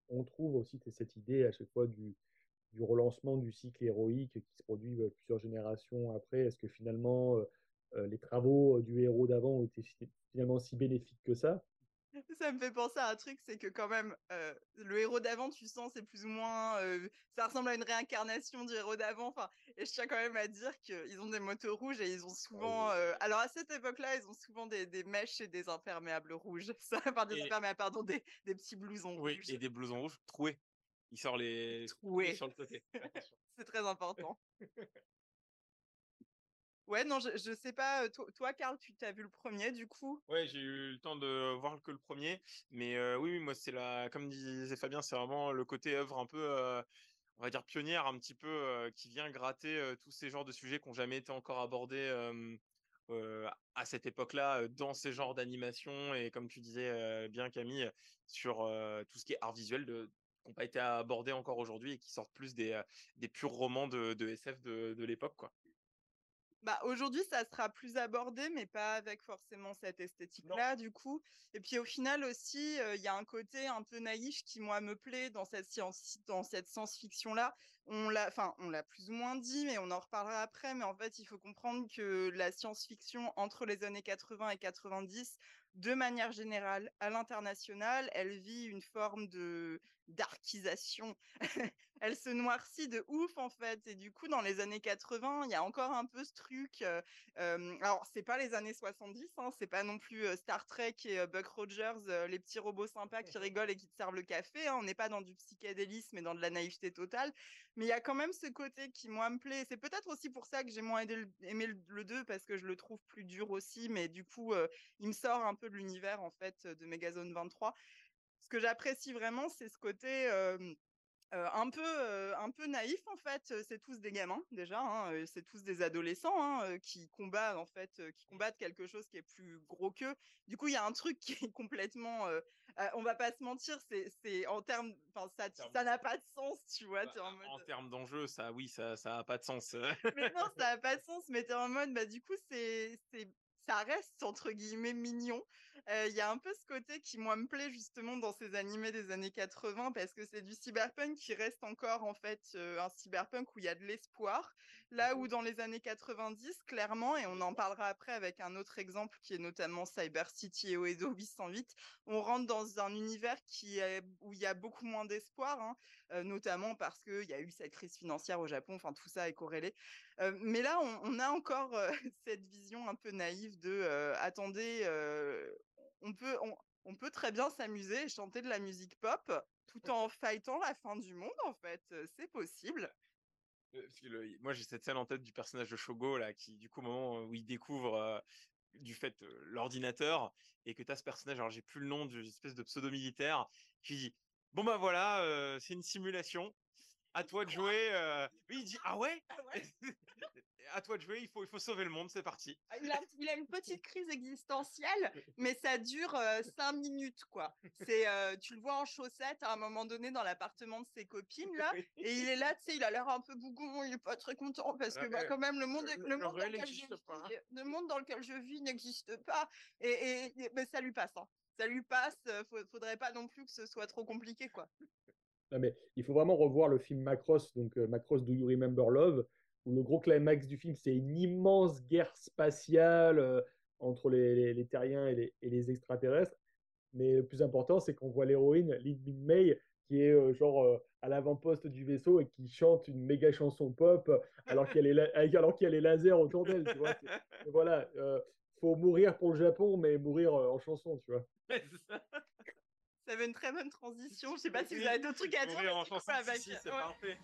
[SPEAKER 3] on trouve aussi cette idée à chaque fois du, du relancement du cycle héroïque qui se produit plusieurs générations après. Est-ce que finalement les travaux du héros d'avant ont été finalement si bénéfiques que ça?
[SPEAKER 2] Ça me fait penser à un truc, c'est que quand même, euh, le héros d'avant, tu sens, c'est plus ou moins, euh, ça ressemble à une réincarnation du héros d'avant. Enfin, et je tiens quand même à dire qu'ils ont des motos rouges et ils ont souvent, euh, alors à cette époque-là, ils ont souvent des, des mèches et des imperméables rouges. Ça, enfin, des
[SPEAKER 1] Et-
[SPEAKER 2] imperméables, pardon, des, des petits blousons
[SPEAKER 1] Oui,
[SPEAKER 2] rouges.
[SPEAKER 1] et des blousons rouges troués. Il sort les
[SPEAKER 2] Troués.
[SPEAKER 1] sur le côté.
[SPEAKER 2] C'est très important. Ouais, non, je, je sais pas. euh, Toi, Karl, tu t'as vu le premier, du coup?
[SPEAKER 1] Ouais, j'ai eu le temps de voir que le premier, mais oui, moi c'est la, comme disait Fabien, c'est vraiment le côté œuvre un peu, on va dire pionnière, un petit peu, qui vient gratter tous ces genres de sujets qui n'ont jamais été encore abordés à cette époque-là dans ces genres d'animation et comme tu disais bien Camille, sur tout ce qui est art visuel de qui n'ont pas été abordés encore aujourd'hui et qui sortent plus des, des purs romans de, de SF de, de l'époque, quoi.
[SPEAKER 2] Bah, aujourd'hui, ça sera plus abordé, mais pas avec forcément cette esthétique-là, du coup. Et puis au final aussi, euh, il y a un côté un peu naïf qui, moi, me plaît dans cette science, dans cette science-fiction-là. On l'a, enfin, on l'a plus ou moins dit, mais on en reparlera après. Mais en fait, il faut comprendre que la science-fiction entre les années 80 et 90, de manière générale, à l'international, elle vit une forme de darkisation. elle se noircit de ouf en fait. Et du coup, dans les années 80, il y a encore un peu ce truc. euh, euh, alors, c'est pas les années 70, hein, c'est pas non plus euh, Star Trek et euh, Buck Rogers, euh, les petits robots sympas qui rigolent et qui te servent le café. hein. On n'est pas dans du psychédélisme et dans de la naïveté totale. Mais il y a quand même ce côté qui, moi, me plaît. C'est peut-être aussi pour ça que j'ai moins aidé le- aimé le, le 2 parce que je le trouve plus dur aussi. Mais du coup, euh, il me sort un peu l'univers en fait de Megazone 23 ce que j'apprécie vraiment, c'est ce côté euh, un peu euh, un peu naïf en fait. Euh, C'est tous des gamins déjà, hein, c'est tous des adolescents hein, qui combattent en fait, qui combattent quelque chose qui est plus gros qu'eux. Du coup, il y a un truc qui est complètement, euh, euh, on va pas se mentir, c'est c'est en termes, enfin ça ça n'a pas de sens, tu vois.
[SPEAKER 1] Bah,
[SPEAKER 2] en
[SPEAKER 1] termes d'enjeu, ça, oui, ça, ça a pas de sens.
[SPEAKER 2] mais non, ça n'a pas de sens, mais t'es en mode, bah, du coup, c'est, c'est, ça reste, entre guillemets, mignon. Euh, Il y a un peu ce côté qui, moi, me plaît justement dans ces animés des années 80, parce que c'est du cyberpunk qui reste encore, en fait, euh, un cyberpunk où il y a de l'espoir. Là où dans les années 90, clairement, et on en parlera après avec un autre exemple qui est notamment Cyber City et Oedo 808, on rentre dans un univers qui est, où il y a beaucoup moins d'espoir, hein, euh, notamment parce qu'il y a eu cette crise financière au Japon, enfin tout ça est corrélé. Euh, mais là, on, on a encore euh, cette vision un peu naïve de attendez, on peut, on, on peut très bien s'amuser et chanter de la musique pop tout en fightant la fin du monde, en fait. C'est possible.
[SPEAKER 1] Parce que le- moi, j'ai cette scène en tête du personnage de Shogo, là, qui, du coup, au moment où il découvre euh, du fait euh, l'ordinateur, et que tu as ce personnage, alors j'ai plus le nom d'une espèce de pseudo-militaire, qui dit Bon, bah voilà, euh, c'est une simulation, à toi de jouer. Oui, il dit Ah ouais? À toi de jouer, il faut, il faut sauver le monde, c'est parti.
[SPEAKER 2] Ah, Il a, il a une petite crise existentielle, mais ça dure euh, cinq minutes, quoi. C'est, euh, tu le vois en chaussettes à un moment donné dans l'appartement de ses copines, là, et il est là, tu sais, il a l'air un peu bougon, il est pas très content parce que,
[SPEAKER 1] Ouais,
[SPEAKER 2] bah, quand même, le monde,
[SPEAKER 1] Le-
[SPEAKER 2] monde, dans lequel je
[SPEAKER 1] pas.
[SPEAKER 2] vis, le monde dans lequel je vis n'existe pas. Et, et- et- mais ça lui passe, hein. Ça lui passe, euh, faut- faudrait pas non plus que ce soit trop compliqué, quoi.
[SPEAKER 3] Non, mais il faut vraiment revoir le film Macross, donc euh, Macross Do You Remember Love, où le gros climax du film, c'est une immense guerre spatiale euh, entre les, les- les terriens et les, et les extraterrestres. Mais le plus important, c'est qu'on voit l'héroïne, Lin Min May, qui est euh, genre euh, à l'avant-poste du vaisseau et qui chante une méga chanson pop alors qu'il y a les, la- alors qu'il y a les lasers autour d'elle. Tu vois, C'est- voilà, euh, faut mourir pour le Japon, mais mourir euh, en chanson, tu vois.
[SPEAKER 1] Ça.
[SPEAKER 2] Avait une très bonne transition. Je sais pas si vous avez d'autres trucs à dire.
[SPEAKER 1] Mourir en chanson, si,
[SPEAKER 2] avec-
[SPEAKER 1] si, c'est
[SPEAKER 2] ouais.
[SPEAKER 1] parfait.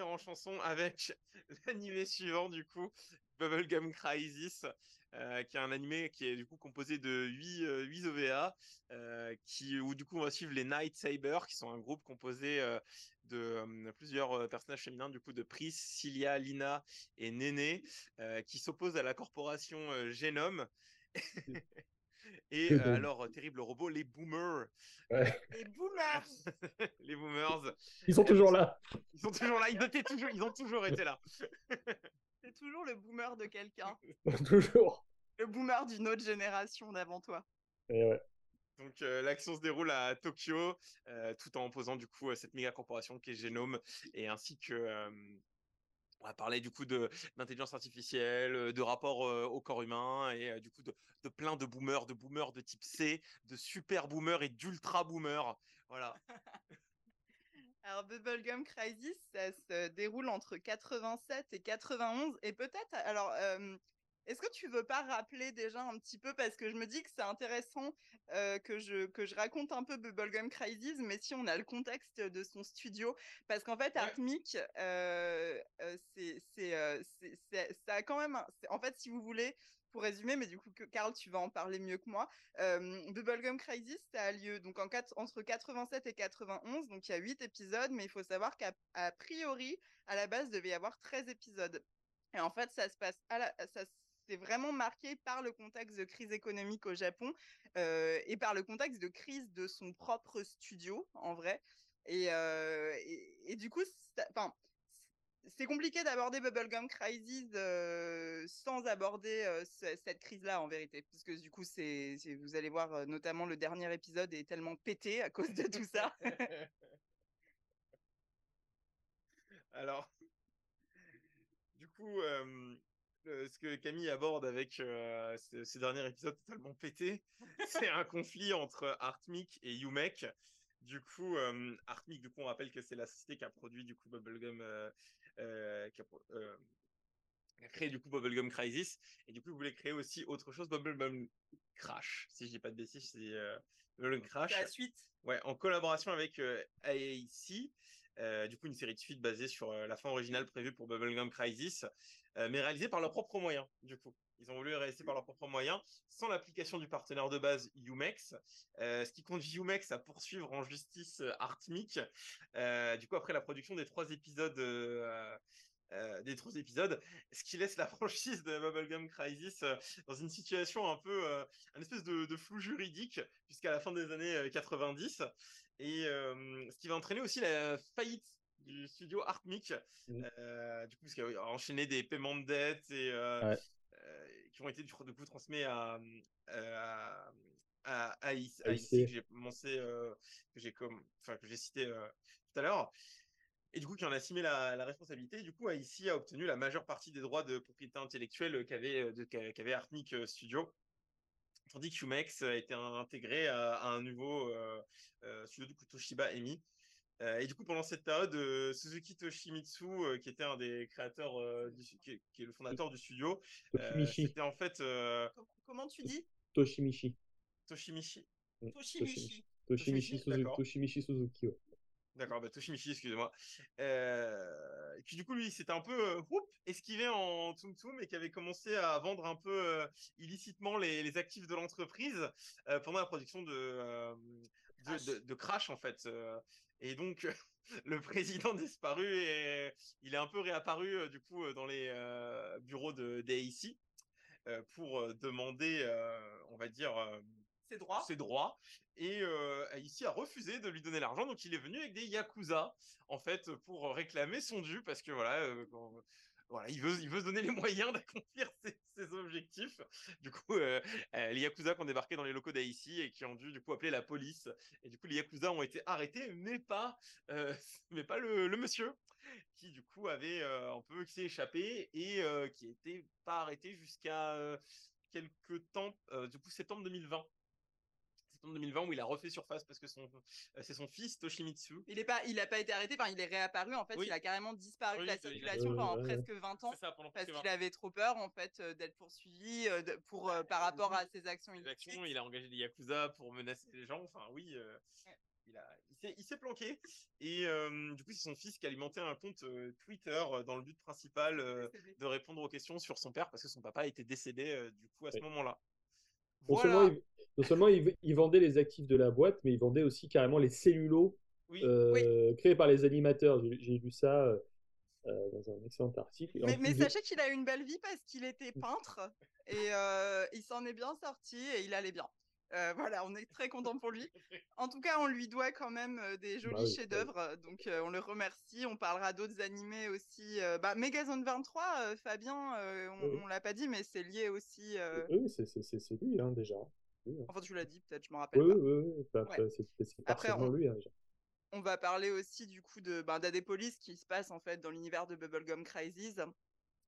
[SPEAKER 1] En chanson avec l'animé suivant du coup, Bubblegum Crisis, euh, qui est un animé qui est du coup composé de 8, euh, 8 OVA, euh, qui, où du coup on va suivre les Night Saber, qui sont un groupe composé euh, de plusieurs personnages féminins, du coup de Pris, Cilia, Lina et Néné, qui s'opposent à la corporation Genome. Et euh, alors, terrible robot, les boomers.
[SPEAKER 2] Les boomers.
[SPEAKER 1] les boomers.
[SPEAKER 3] Ils sont toujours là.
[SPEAKER 1] Ils sont toujours là, ils étaient toujours, ils ont toujours été là.
[SPEAKER 2] C'est toujours le boomer de quelqu'un.
[SPEAKER 3] Toujours.
[SPEAKER 2] Le boomer d'une autre génération d'avant toi.
[SPEAKER 3] Et ouais.
[SPEAKER 1] Donc euh, l'action se déroule à Tokyo, euh, tout en posant du coup euh, cette méga corporation qui est Genome, et ainsi que euh, on va parler du coup d'intelligence artificielle, de rapport au corps humain, et du coup de, plein de boomers, de boomers de type C, de super boomers et d'ultra boomers. Voilà.
[SPEAKER 2] Alors, Bubblegum Crisis, ça se déroule entre 87 et 91. Et peut-être, alors, est-ce que tu veux pas rappeler déjà un petit peu, parce que je me dis que c'est intéressant euh, que, je, que je raconte un peu Bubblegum Crisis, mais si on a le contexte de son studio, parce qu'en fait. Artmic, euh, euh, c'est, ça a quand même, un- en fait, si vous voulez, pour résumer, mais du coup, Karl, tu vas en parler mieux que moi. Euh, Bubblegum Crisis, ça a lieu donc en quatre- entre 87 et 91, donc il y a 8 épisodes, mais il faut savoir qu'à a priori, à la base, il devait y avoir 13 épisodes. Et en fait, ça se passe à la, ça c'est vraiment marqué par le contexte de crise économique au Japon euh, et par le contexte de crise de son propre studio, en vrai. Et, euh, du coup, c'est compliqué d'aborder Bubblegum Crisis euh, sans aborder ce- cette crise-là en vérité, parce que du coup, c'est, vous allez voir, notamment le dernier épisode est tellement pété à cause de tout ça.
[SPEAKER 1] Alors, du coup, ce que Camille aborde avec euh, ce, ce dernier épisode totalement pété, c'est un conflit entre Artmic et Umek. Du coup, euh, Artmic, du coup, on rappelle que c'est la société qui a produit du coup Bubblegum, euh, euh, qui, a, euh, créé du coup Bubblegum Crisis, et du coup, vous voulez créer aussi autre chose, Bubblegum Crash, si je dis pas de bêtises, c'est euh, Bubblegum Crash.
[SPEAKER 2] la suite.
[SPEAKER 1] Ouais, en collaboration avec euh, AAC, euh, du coup une série de suites basée sur euh, la fin originale prévue pour Bubblegum Crisis, euh, mais réalisée par leurs propres moyens, du coup. Ils ont voulu réaliser par leurs propres moyens, sans l'application du partenaire de base Umex, ce qui conduit Umex à poursuivre en justice Artmic. Du coup, après la production des trois épisodes, des trois épisodes, ce qui laisse la franchise de Bubblegum Crisis dans une situation un peu, euh, un espèce de, flou juridique jusqu'à la fin des années euh, 90, et euh, ce qui va entraîner aussi la faillite du studio Artmic,
[SPEAKER 3] Mhm.
[SPEAKER 1] euh, du coup, parce qu'il a enchaîné des paiements de dettes et euh,
[SPEAKER 3] Ouais.
[SPEAKER 1] qui ont été du coup, du coup transmis à à que j'ai commencé euh, que j'ai comme enfin que j'ai cité euh, tout à l'heure et du coup qui en a assumé la, la responsabilité. Du coup, AIC a obtenu la majeure partie des droits de propriété intellectuelle qu'avait qu'avait Artmic Studio, tandis que Umex a été intégré à, à un nouveau euh, euh, studio du coup Toshiba Emi. Euh, et du coup, pendant cette période, euh, Suzuki Toshimitsu, euh, qui était un des créateurs, euh, du, qui, est, qui est le fondateur du studio, euh,
[SPEAKER 3] Toshimichi.
[SPEAKER 1] c'était en fait euh,
[SPEAKER 2] Com- Comment tu dis?
[SPEAKER 3] Toshimichi.
[SPEAKER 1] Toshimichi.
[SPEAKER 3] Mm,
[SPEAKER 2] Toshimichi.
[SPEAKER 3] Toshimichi Suzuki.
[SPEAKER 1] d'accord.
[SPEAKER 3] Toshimichi Suzuki. ouais.
[SPEAKER 1] D'accord, bah Toshimichi, excusez-moi. Euh, puis du coup, lui, c'était un peu euh, whoop, esquivé en Tsum Tsum et qui avait commencé à vendre un peu euh, illicitement les, les actifs de l'entreprise euh, pendant la production de, euh, de,
[SPEAKER 2] Crash.
[SPEAKER 1] de- de Crash, en fait. Et donc, le président disparu et il est un peu réapparu du coup dans les bureaux de d'AIC euh, pour demander, on va dire, ses droits. Et euh, ici a refusé de lui donner l'argent, donc il est venu avec des yakuza en fait pour réclamer son dû parce que voilà, euh, voilà, il veut, il veut se donner les moyens d'accomplir ses, objectifs. Du coup, euh, euh, les yakuza qui ont débarqué dans les locaux d'Aïsi et qui ont dû du coup appeler la police. Et du coup, les yakuza ont été arrêtés, mais pas, mais pas le, monsieur qui du coup avait un peu qui s'est échappé et qui était pas arrêté jusqu'à quelques temps, du coup septembre 2020. Septembre 2020 où il a refait surface parce que son euh, c'est son fils Toshimitsu.
[SPEAKER 2] Il est pas, il a pas été arrêté. Enfin, il est réapparu. En fait,
[SPEAKER 1] Oui.
[SPEAKER 2] il a carrément disparu
[SPEAKER 1] Oui,
[SPEAKER 2] de la circulation pendant presque 20 ans
[SPEAKER 1] C'est ça pendant
[SPEAKER 2] parce qu'il avait trop peur en fait euh, d'être poursuivi euh, de- pour euh, par rapport à ses actions illicites.
[SPEAKER 1] il a engagé des yakuza pour menacer les gens. Enfin, oui, euh,
[SPEAKER 2] Ouais.
[SPEAKER 1] il a, il s'est, planqué. Et euh, du coup, c'est son fils qui alimentait un compte euh, Twitter euh, dans le but principal euh, de répondre aux questions sur son père parce que son papa était décédé euh, du coup à ce moment-là.
[SPEAKER 3] Non
[SPEAKER 1] Voilà.
[SPEAKER 3] seulement, il, non seulement il, il vendait les actifs de la boîte, mais il vendait aussi carrément les cellulos
[SPEAKER 1] Oui.
[SPEAKER 3] euh, créés par les animateurs. J'ai lu ça euh, euh, dans un excellent article.
[SPEAKER 2] Mais, mais
[SPEAKER 3] plus de-
[SPEAKER 2] sachez qu'il a eu une belle vie parce qu'il était peintre et il s'en est bien sorti et il allait bien. Euh, voilà, on est très content pour lui. En tout cas, on lui doit quand même euh, des jolis
[SPEAKER 3] Bah oui, bah oui.
[SPEAKER 2] chefs-d'œuvre. Donc, euh, on le remercie. On parlera d'autres animés aussi. Euh, bah, Megazone 23, euh, Fabien, on,
[SPEAKER 3] Oui,
[SPEAKER 2] on l'a pas dit, mais c'est lié aussi.
[SPEAKER 3] Oui, c'est c'est- c'est- c'est lui, hein, déjà. Hein.
[SPEAKER 2] Enfin, tu l'as dit, peut-être, je me rappelle pas.
[SPEAKER 3] oui, bah,
[SPEAKER 2] Ouais.
[SPEAKER 3] bah, c'est partiellement
[SPEAKER 2] on-
[SPEAKER 3] lui, hein, déjà.
[SPEAKER 2] On va parler aussi du coup de ben, d'Adepolis qui se passe en fait dans l'univers de Bubblegum Crisis.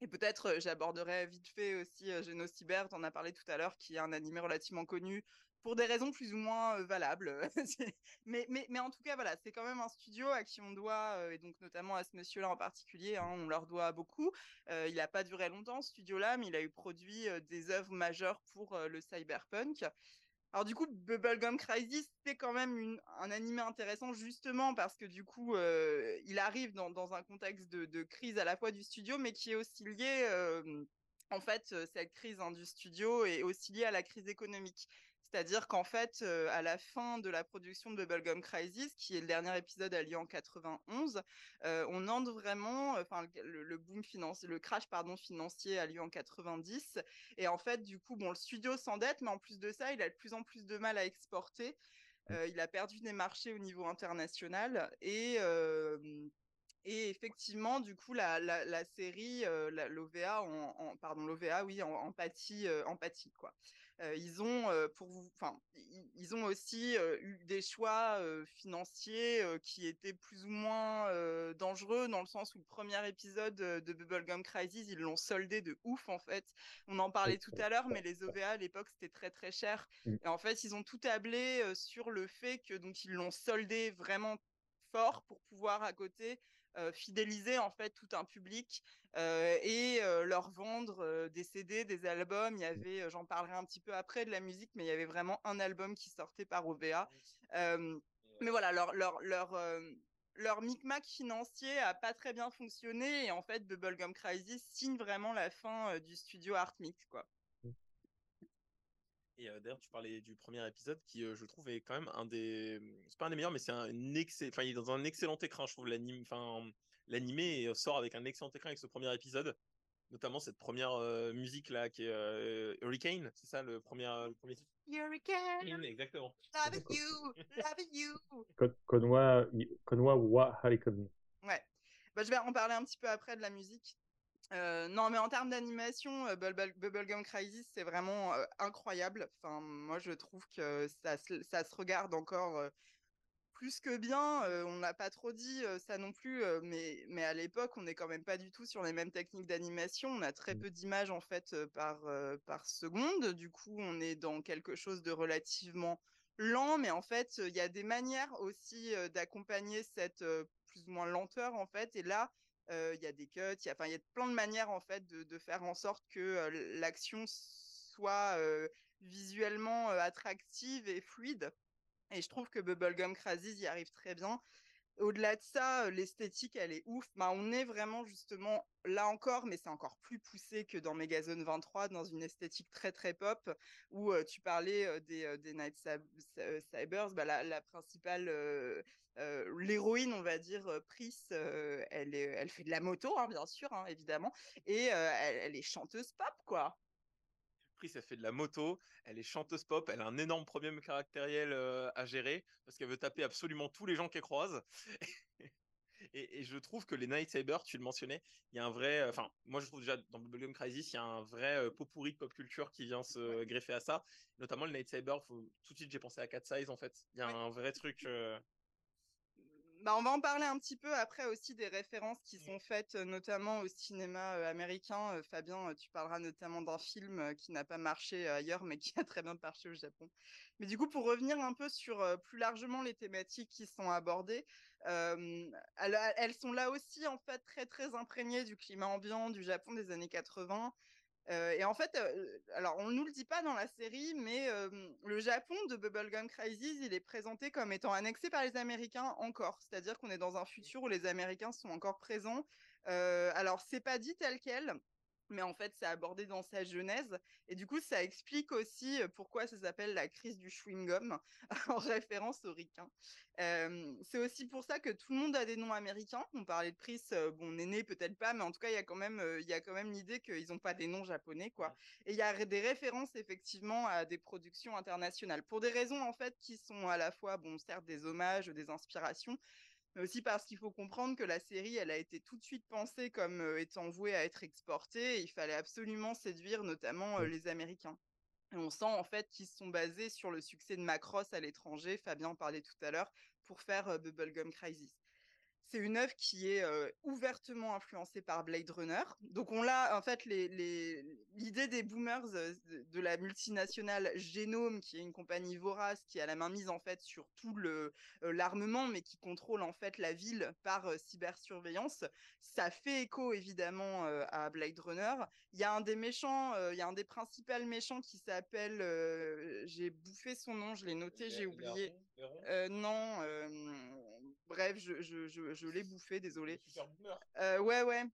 [SPEAKER 2] Et peut-être j'aborderai vite fait aussi euh, Genocyber, t'en as parlé tout à l'heure, qui est un animé relativement connu pour des raisons plus ou moins euh, valables. C'est- mais, en tout cas, voilà, c'est quand même un studio à qui on doit, euh, et donc notamment à ce monsieur-là en particulier, hein, on leur doit beaucoup. Euh, il n'a pas duré longtemps, ce studio-là, mais il a eu produit euh, des œuvres majeures pour euh, le cyberpunk. Alors du coup, Bubblegum Crisis, c'est quand même un animé intéressant justement parce que du coup, euh, il arrive dans, un contexte de, crise à la fois du studio, mais qui est aussi lié, euh, en fait, euh, cette crise hein, du studio est aussi liée à la crise économique. C'est-à-dire qu'en fait, euh, à la fin de la production de Bubblegum Crisis, qui est le dernier épisode à lieu en 91, euh, on entre vraiment, enfin, le, le boom financier, le crash pardon financier a lieu en 90, et en fait, du coup, bon, le studio s'endette, mais en plus de ça, il a de plus en plus de mal à exporter. Euh, il a perdu des marchés au niveau international et et effectivement, du coup, la, la, la série, euh, l'OVA, en, en- pardon, l'OVA, oui, en, en pâtit, euh, en pâtit, quoi. Ils ont, pour vous, enfin, ils, ont aussi eu des choix financiers qui étaient plus ou moins dangereux dans le sens où le premier épisode de Bubblegum Crisis, ils l'ont soldé de ouf en fait. On en parlait tout à l'heure, mais les. OVA à l'époque c'était très très cher.
[SPEAKER 3] Mm.
[SPEAKER 2] Et en fait, ils ont tout tablé sur le fait que donc ils l'ont soldé vraiment fort pour pouvoir à côté fidéliser en fait tout un public euh, et euh, leur vendre euh, des CD, des albums. Il y avait, euh, j'en parlerai un petit peu après de la musique, mais il y avait vraiment un album qui sortait par OVA. Euh, mais voilà, leur leur leur euh, leur micmac financier a pas très bien fonctionné et en fait Bubblegum Crisis signe vraiment la fin euh, du studio Artmix quoi.
[SPEAKER 1] Et euh, d'ailleurs, tu parlais du premier épisode qui, euh, je trouve, est quand même un des. C'est pas un des meilleurs, mais c'est un excellent. Enfin, il est dans un excellent écran, je trouve, l'anime. Enfin, l'animé euh, sort avec un excellent écran avec ce premier épisode. Notamment cette première euh, musique là qui est euh, Hurricane, c'est ça le premier, le premier
[SPEAKER 2] Hurricane,
[SPEAKER 1] Exactement.
[SPEAKER 2] love you, love you.
[SPEAKER 3] Kon- Konwa, I- Konwa wa Harikon.
[SPEAKER 2] Ouais. Bah, je vais en parler un petit peu après de la musique. Euh, non, mais en termes d'animation, euh, Bubble- Bubblegum Crisis, c'est vraiment euh, incroyable. Enfin, moi, je trouve que ça, se- ça se regarde encore plus que bien. On n'a pas trop dit ça non plus, mais, mais à l'époque, on n'est quand même pas du tout sur les mêmes techniques d'animation. On a très
[SPEAKER 3] Mm.
[SPEAKER 2] peu d'images en fait par, par seconde. Du coup, on est dans quelque chose de relativement lent, mais en fait, il y a des manières aussi d'accompagner cette plus ou moins lenteur en fait. Et là, il y a des cuts, il y a, il y a plein de manières en fait de, faire en sorte que l'action soit visuellement attractive et fluide. Et je trouve que Bubblegum Crisis y arrive très bien. Au-delà de ça, euh, l'esthétique, elle est ouf. Bah, on est vraiment justement là encore, mais c'est encore plus poussé que dans Megazone 23, dans une esthétique très très pop, où euh, tu parlais euh, des, des Night Cybers. Bah, la, la principale, l'héroïne, on va dire, Pris, elle, fait de la moto, hein, bien sûr, hein, évidemment, et elle est chanteuse pop, quoi.
[SPEAKER 1] Pris, elle fait de la moto, elle est chanteuse pop, elle a un énorme problème caractériel euh, à gérer parce qu'elle veut taper absolument tous les gens qu'elle croise. et, et je trouve que les Night Saber, tu le mentionnais, il y a un vrai. euh, Enfin, moi je trouve déjà dans Bubblegum Crisis, il y a un vrai euh, pot pourri de pop culture qui vient se greffer à ça. Notamment le Night Saber, faut... tout de suite j'ai pensé à Cat Size en fait. Il y a
[SPEAKER 2] Ouais.
[SPEAKER 1] un vrai truc. euh,
[SPEAKER 2] Bah, on va en parler un petit peu après aussi des références qui sont faites notamment au cinéma américain. Fabien, tu parleras notamment d'un film qui n'a pas marché ailleurs mais qui a très bien marché au Japon. Mais du coup, pour revenir un peu sur plus largement les thématiques qui sont abordées, euh, elles, elles sont là aussi en fait très très imprégnées du climat ambiant du Japon des années 80. Euh, et en fait, euh, alors on ne nous le dit pas dans la série, mais euh, le Japon de Bubblegum Crisis, il est présenté comme étant annexé par les Américains encore. C'est-à-dire qu'on est dans un futur où les Américains sont encore présents. Alors c'est pas dit tel quel, mais en fait, c'est abordé dans sa genèse. Et du coup, ça explique aussi pourquoi ça s'appelle la crise du chewing-gum, en référence au ricain. c'est aussi pour ça que tout le monde a des noms américains. On parlait de Pris, bon, Néné peut-être pas, mais en tout cas, il y a quand même, il y a quand même l'idée qu'ils n'ont pas des noms japonais, quoi. Et il y a des références, effectivement, à des productions internationales. Pour des raisons, en fait, qui sont à la fois, bon, certes, des hommages, des inspirations, mais aussi parce qu'il faut comprendre que la série, elle a été tout de suite pensée comme étant vouée à être exportée. Et il fallait absolument séduire notamment les Américains. Et on sent en fait qu'ils se sont basés sur le succès de Macross à l'étranger, Fabien en parlait tout à l'heure, pour faire Bubblegum Crisis. C'est une œuvre qui est ouvertement influencée par Blade Runner. Donc on l'a, en fait, l'idée des boomers de, la multinationale Genome, qui est une compagnie vorace qui a la main mise en fait sur tout le l'armement, mais qui contrôle en fait la ville par cybersurveillance. Ça fait écho évidemment à Blade Runner. Il y a un des méchants, il y a un des principaux méchants qui s'appelle, j'ai bouffé son nom, je l'ai noté, j'ai oublié. non Bref, je, je, je, je l'ai bouffé, désolé. Euh, ouais, ouais.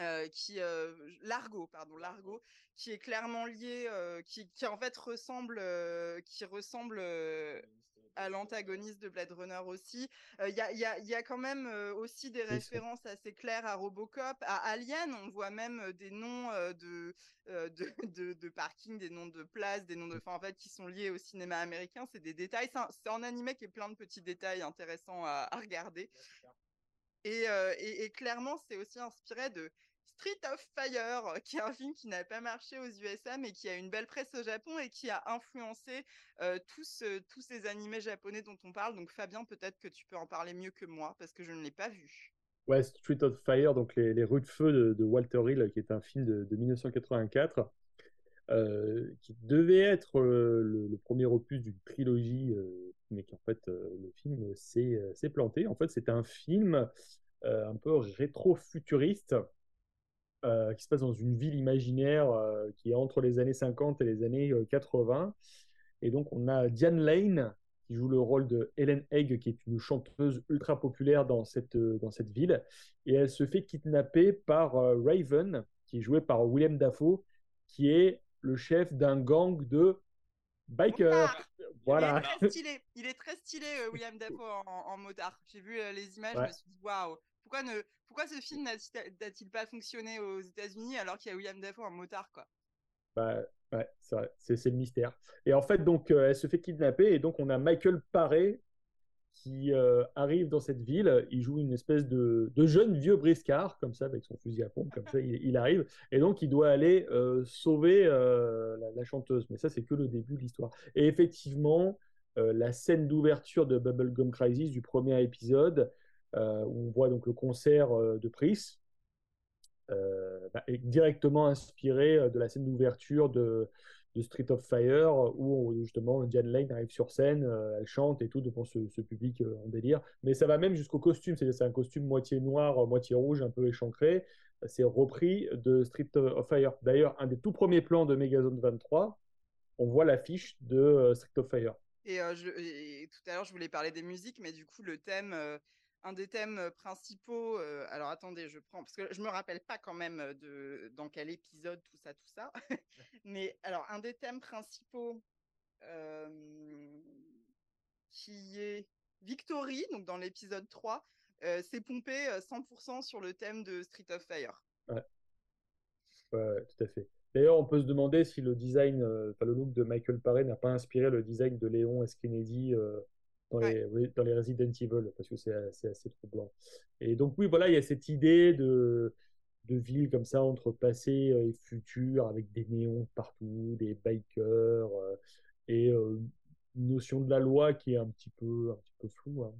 [SPEAKER 2] Euh, qui euh, Largo pardon Largo qui est clairement lié euh, qui, qui en fait ressemble qui ressemble à l'antagoniste de Blade Runner aussi. Il y, a, y, a, y, a, quand même aussi des références assez claires à Robocop, à Alien. On voit même des noms de, de, de, de, parking, des noms de places, des noms de, enfin en fait, qui sont liés au cinéma américain. C'est des détails. C'est un, un, animé qui est plein de petits détails intéressants à, à regarder. Et, et, et, clairement, c'est aussi inspiré de Street of Fire, qui est un film qui n'a pas marché aux USA, mais qui a une belle presse au Japon et qui a influencé euh, tous, euh, tous ces animés japonais dont on parle. Donc Fabien, peut-être que tu peux en parler mieux que moi, parce que je ne l'ai pas vu.
[SPEAKER 3] Ouais, Street of Fire, donc les, rues de feu de, Walter Hill, qui est un film de, de 1984, euh, qui devait être le, premier opus d'une trilogie, mais qui en fait, le film s'est planté. En fait, c'est un film un peu rétro-futuriste euh, qui se passe dans une ville imaginaire euh, qui est entre les années 50 et les années 80. Euh, et donc, on a Diane Lane qui joue le rôle de Helen Egg, qui est une chanteuse ultra populaire dans cette, dans cette ville. Et elle se fait kidnapper par Raven, qui est joué par William Dafoe, qui est le chef d'un gang de bikers.
[SPEAKER 2] Voilà. Il est très stylé, Il est très stylé William Dafoe en, en motard. J'ai vu les images, ouais. je me suis dit waouh. Pourquoi, ne, pourquoi ce film n'a-t-il pas fonctionné aux États-Unis alors qu'il y a William Dafoe en motard quoi?
[SPEAKER 3] Bah, ouais, c'est le mystère. Et en fait, donc, euh, elle se fait kidnapper et donc on a Michael Paré qui euh, arrive dans cette ville. Il joue une espèce de, de, jeune vieux briscard, comme ça, avec son fusil à pompe, comme ça, il, il arrive. Et donc, il doit aller euh, sauver euh, la, la, chanteuse. Mais ça, c'est que le début de l'histoire. Et effectivement, la scène d'ouverture de Bubblegum Crisis du premier épisode, où on voit donc le concert euh, de Pris, euh, bah, directement inspiré de la scène d'ouverture de, Street of Fire, où justement Diane Lane arrive sur scène, elle chante et tout devant ce, ce public en délire. Mais ça va même jusqu'au costume, c'est un costume moitié noir, moitié rouge, un peu échancré. C'est repris de Street of Fire. D'ailleurs, un des tout premiers plans de Megazone 23, on voit l'affiche de Street of Fire.
[SPEAKER 2] Et, euh, tout à l'heure, je voulais parler des musiques, mais du coup, le thème, euh, un des thèmes principaux. Euh, alors attendez, je prends parce que je me rappelle pas quand même de dans quel épisode tout ça, tout ça. mais alors un des thèmes principaux euh, qui est Victory, donc dans l'épisode 3, euh, c'est pompé 100% sur le thème de Street of Fire.
[SPEAKER 3] Ouais. ouais tout à fait. D'ailleurs, on peut se demander si le design, le look de Michael Paré n'a pas inspiré le design de Léon S. Kennedy dans, ouais. les, dans les Resident Evil, parce que c'est assez troublant. Et donc, oui, voilà, il y a cette idée de, de ville comme ça, entre passé et futur, avec des néons partout, des bikers, euh, et euh, une notion de la loi qui est un petit peu, un petit peu floue. Hein.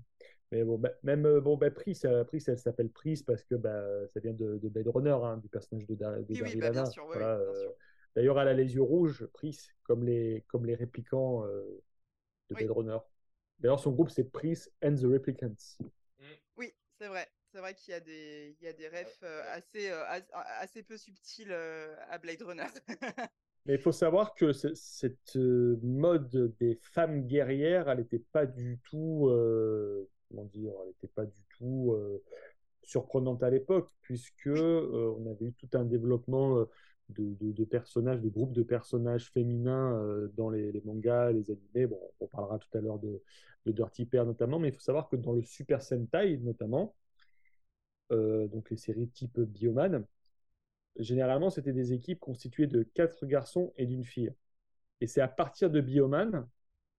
[SPEAKER 3] Mais bon, bah, même bon, bah, Pris, Pris, elle s'appelle Pris parce que bah, ça vient de, de Blade Runner, hein, du personnage de, de
[SPEAKER 2] oui, Daryl oui, bah, voilà, oui,
[SPEAKER 3] euh, D'ailleurs, elle a les yeux rouges, Pris, comme les, comme les réplicants euh, de Blade Runner. D'ailleurs, son groupe, c'est Pris and the Replicants.
[SPEAKER 2] Oui, c'est vrai. C'est vrai qu'il y a des, il y a des refs euh, assez, euh, assez peu subtils euh, à Blade Runner.
[SPEAKER 3] Mais il faut savoir que cette mode des femmes guerrières, elle n'était pas du tout, euh, comment dire, elle n'était pas du tout surprenante à l'époque, puisque on avait eu tout un développement de, personnages, de groupes de personnages féminins dans les, mangas, les animés. Bon, on parlera tout à l'heure de, Dirty Pair notamment, mais il faut savoir que dans le Super Sentai notamment, donc les séries type Bioman, généralement c'était des équipes constituées de quatre garçons et d'une fille. Et c'est à partir de Bioman,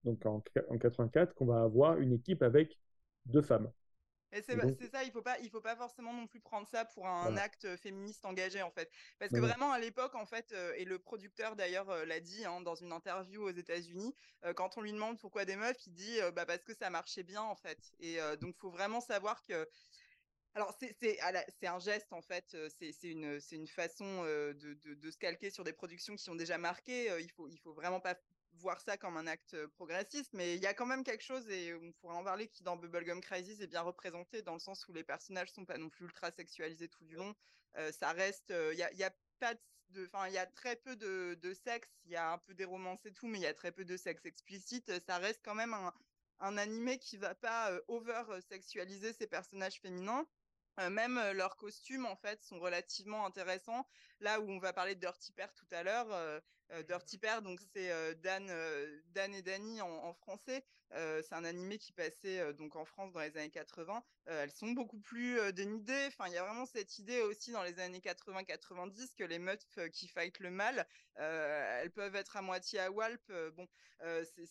[SPEAKER 3] donc en, en 84, qu'on va avoir une équipe avec deux femmes.
[SPEAKER 2] Et c'est ça, il faut pas, il faut pas forcément non plus prendre ça pour un acte féministe engagé en fait, parce que vraiment à l'époque en fait, et le producteur d'ailleurs l'a dit hein, dans une interview aux États-Unis, quand on lui demande pourquoi des meufs, il dit bah parce que ça marchait bien en fait, et donc faut vraiment savoir que alors, c'est un geste, en fait, c'est une, une façon de, de, de, se calquer sur des productions qui ont déjà marqué. Il faut, il faut vraiment pas voir ça comme un acte progressiste, mais il y a quand même quelque chose, et on pourrait en parler, qui dans Bubblegum Crisis est bien représenté, dans le sens où les personnages sont pas non plus ultra sexualisés tout du long. ça reste, il y a, très peu de, sexe, il y a un peu des romances et tout, mais il y a très peu de sexe explicite. Ça reste quand même un, un animé qui va pas over sexualiser ses personnages féminins. même leurs costumes en fait sont relativement intéressants. Là où on va parler de Dirty Pair tout à l'heure, euh, Dirty Pair, donc c'est euh, Dan, euh, Dan et Danny en, français. c'est un animé qui passait donc en France dans les années 80. elles sont beaucoup plus dénudées. Enfin, il y a vraiment cette idée aussi dans les années 80-90 que les meufs qui fightent le mal, elles peuvent être à moitié à Walp. bon,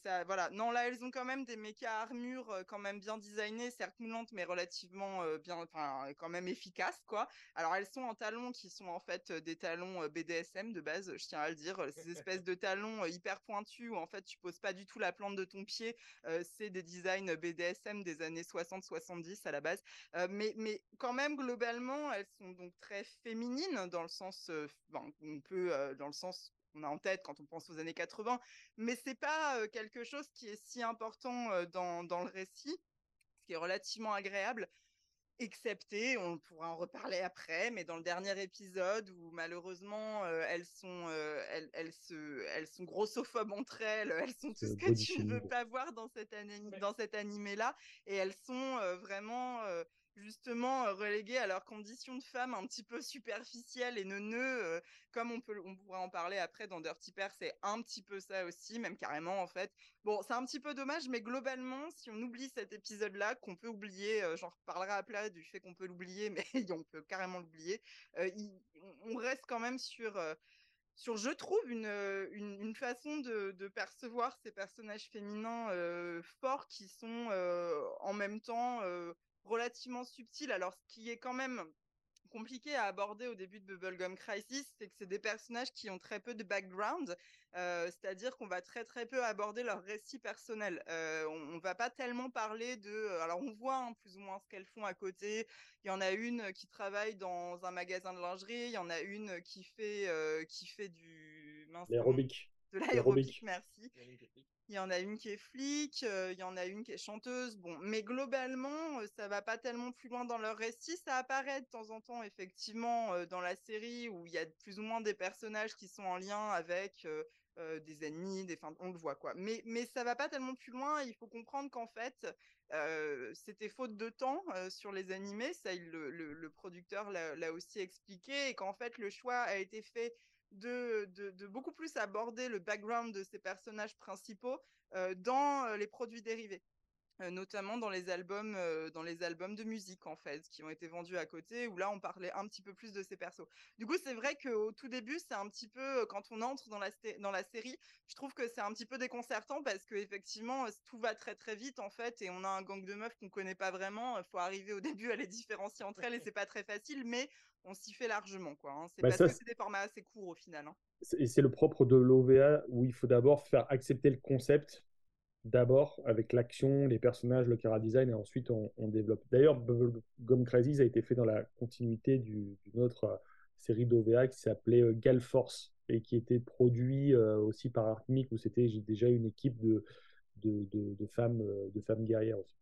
[SPEAKER 2] ça. Voilà. Non, là, elles ont quand même des mécas armures quand même bien designées, certes moulantes, mais relativement bien, enfin, quand même efficaces, quoi. Alors, elles sont en talons qui sont en fait des talons BDSM de base, je tiens à le dire espèces de talons hyper pointus où en fait tu poses pas du tout la plante de ton pied. c'est des designs BDSM des années 60-70 à la base. mais, mais quand même, globalement, elles sont donc très féminines dans le sens, on peut, dans le sens qu'on a en tête quand on pense aux années 80, mais c'est pas quelque chose qui est si important dans, dans le récit, ce qui est relativement agréable excepté, on pourra en reparler après, mais dans le dernier épisode où malheureusement elles sont elles, elles, se elles sont grossophobes entre elles, elles sont tout ce que tu ne veux pas voir dans cet dans cet animé là et elles sont vraiment justement reléguées à leurs conditions de femmes un petit peu superficielles et neuneux, comme on peut, on pourra en parler après dans Dirty Pair, c'est un petit peu ça aussi, même carrément en fait. Bon, c'est un petit peu dommage, mais globalement, si on oublie cet épisode-là, qu'on peut oublier, j'en reparlerai après du fait qu'on peut l'oublier, mais on peut carrément l'oublier, on reste quand même sur sur, je trouve, une, une, façon de, percevoir ces personnages féminins euh, forts qui sont euh, en même temps euh, relativement subtil. Alors, ce qui est quand même compliqué à aborder au début de Bubblegum Crisis, c'est que c'est des personnages qui ont très peu de background, euh, c'est-à-dire qu'on va très très peu aborder leur récit personnel. Euh, on, on, va pas tellement parler de, alors on voit hein, plus ou moins ce qu'elles font à côté. Il y en a une qui travaille dans un magasin de lingerie, il y en a une qui fait euh, qui fait du
[SPEAKER 3] l'aérobic.
[SPEAKER 2] De l'aérobic, merci. Il y en a une qui est flic, euh, il y en a une qui est chanteuse. Bon, mais globalement, euh, ça va pas tellement plus loin dans leur récit. Ça apparaît de temps en temps, effectivement, euh, dans la série où il y a plus ou moins des personnages qui sont en lien avec des ennemis, des, enfin, on le voit quoi. Mais mais ça va pas tellement plus loin. Il faut comprendre qu'en fait, c'était faute de temps sur les animés. Ça, le, le producteur l'a aussi expliqué et qu'en fait, le choix a été fait de, beaucoup plus aborder le background de ces personnages principaux euh, dans euh, les produits dérivés. Euh, notamment dans les albums dans les albums de musique en fait qui ont été vendus à côté où là on parlait un petit peu plus de ces persos. Du coup, c'est vrai qu'au tout début, c'est un petit peu quand on entre dans la dans la série, je trouve que c'est un petit peu déconcertant parce que effectivement, tout va très très vite en fait et on a un gang de meufs qu'on connaît pas vraiment, il faut arriver au début à les différencier entre elles et c'est pas très facile mais on s'y fait largement. quoi. Hein. C'est bah, parce que c'est des formats assez courts au final. Hein.
[SPEAKER 3] Et c'est le propre de l'OVA où il faut d'abord faire accepter le concept, d'abord avec l'action, les personnages, le chara design, et ensuite on, développe. D'ailleurs, Bubblegum Crisis a été fait dans la continuité d'une autre euh, série d'OVA qui s'appelait euh, Gal Force et qui était produit euh, aussi par Artmic où c'était déjà une équipe de, de, de, femmes, de femmes guerrières aussi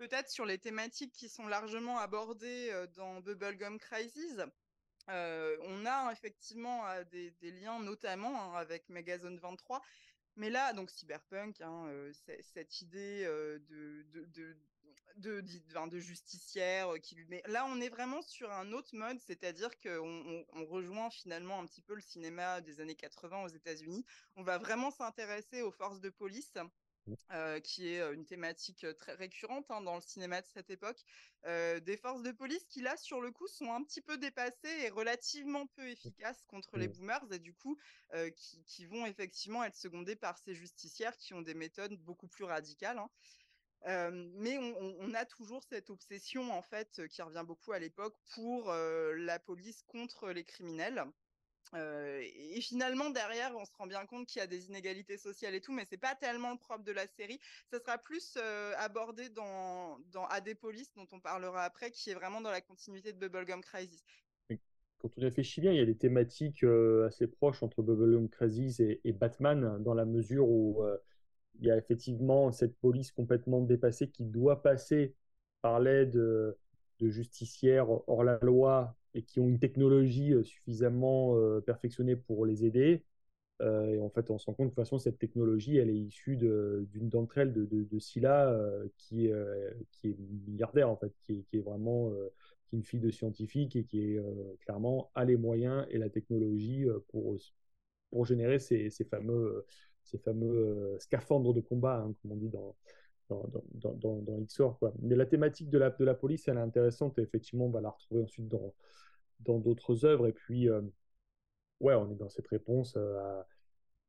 [SPEAKER 2] peut-être sur les thématiques qui sont largement abordées euh, dans Bubblegum Crisis. Euh, on a effectivement euh, des, liens notamment hein, avec Megazone 23, mais là, donc cyberpunk, hein, cette idée de, de, justicière. Qui là, on est vraiment sur un autre mode, c'est-à-dire qu'on on, on rejoint finalement un petit peu le cinéma des années 80 aux États-Unis. On va vraiment s'intéresser aux forces de police. Euh, qui est une thématique très récurrente hein, dans le cinéma de cette époque, euh, des forces de police qui là sur le coup sont un petit peu dépassées et relativement peu efficaces contre les
[SPEAKER 3] Mm.
[SPEAKER 2] boomers et du coup euh, qui, qui vont effectivement être secondées par ces justicières qui ont des méthodes beaucoup plus radicales. hein. Euh, mais on, a toujours cette obsession en fait qui revient beaucoup à l'époque pour euh, la police contre les criminels. Euh, et finalement derrière, on se rend bien compte qu'il y a des inégalités sociales et tout, mais c'est pas tellement le propre de la série. Ça sera plus euh, abordé dans dans AD Police dont on parlera après, qui est vraiment dans la continuité de Bubblegum Crisis.
[SPEAKER 3] Quand on réfléchit bien, il y a des thématiques euh, assez proches entre Bubblegum Crisis et, et Batman, dans la mesure où il y a effectivement cette police complètement dépassée qui doit passer par l'aide de justicières hors la loi et qui ont une technologie euh, suffisamment euh, perfectionnée pour les aider. Euh, et en fait, on se rend compte que de toute façon, cette technologie, elle est issue d'une d'entre elles, de, de, Scylla, qui, est milliardaire, en fait, qui est, vraiment qui est une fille de scientifique et qui est clairement a les moyens et la technologie pour, pour générer ces, fameux, ces fameux scaphandres de combat, hein, comme on dit dans, dans, dans, XOR. Quoi. Mais la thématique de la, police, elle est intéressante et effectivement, on va la retrouver ensuite dans dans d'autres œuvres. Et puis, euh, ouais, on est dans cette réponse euh, à,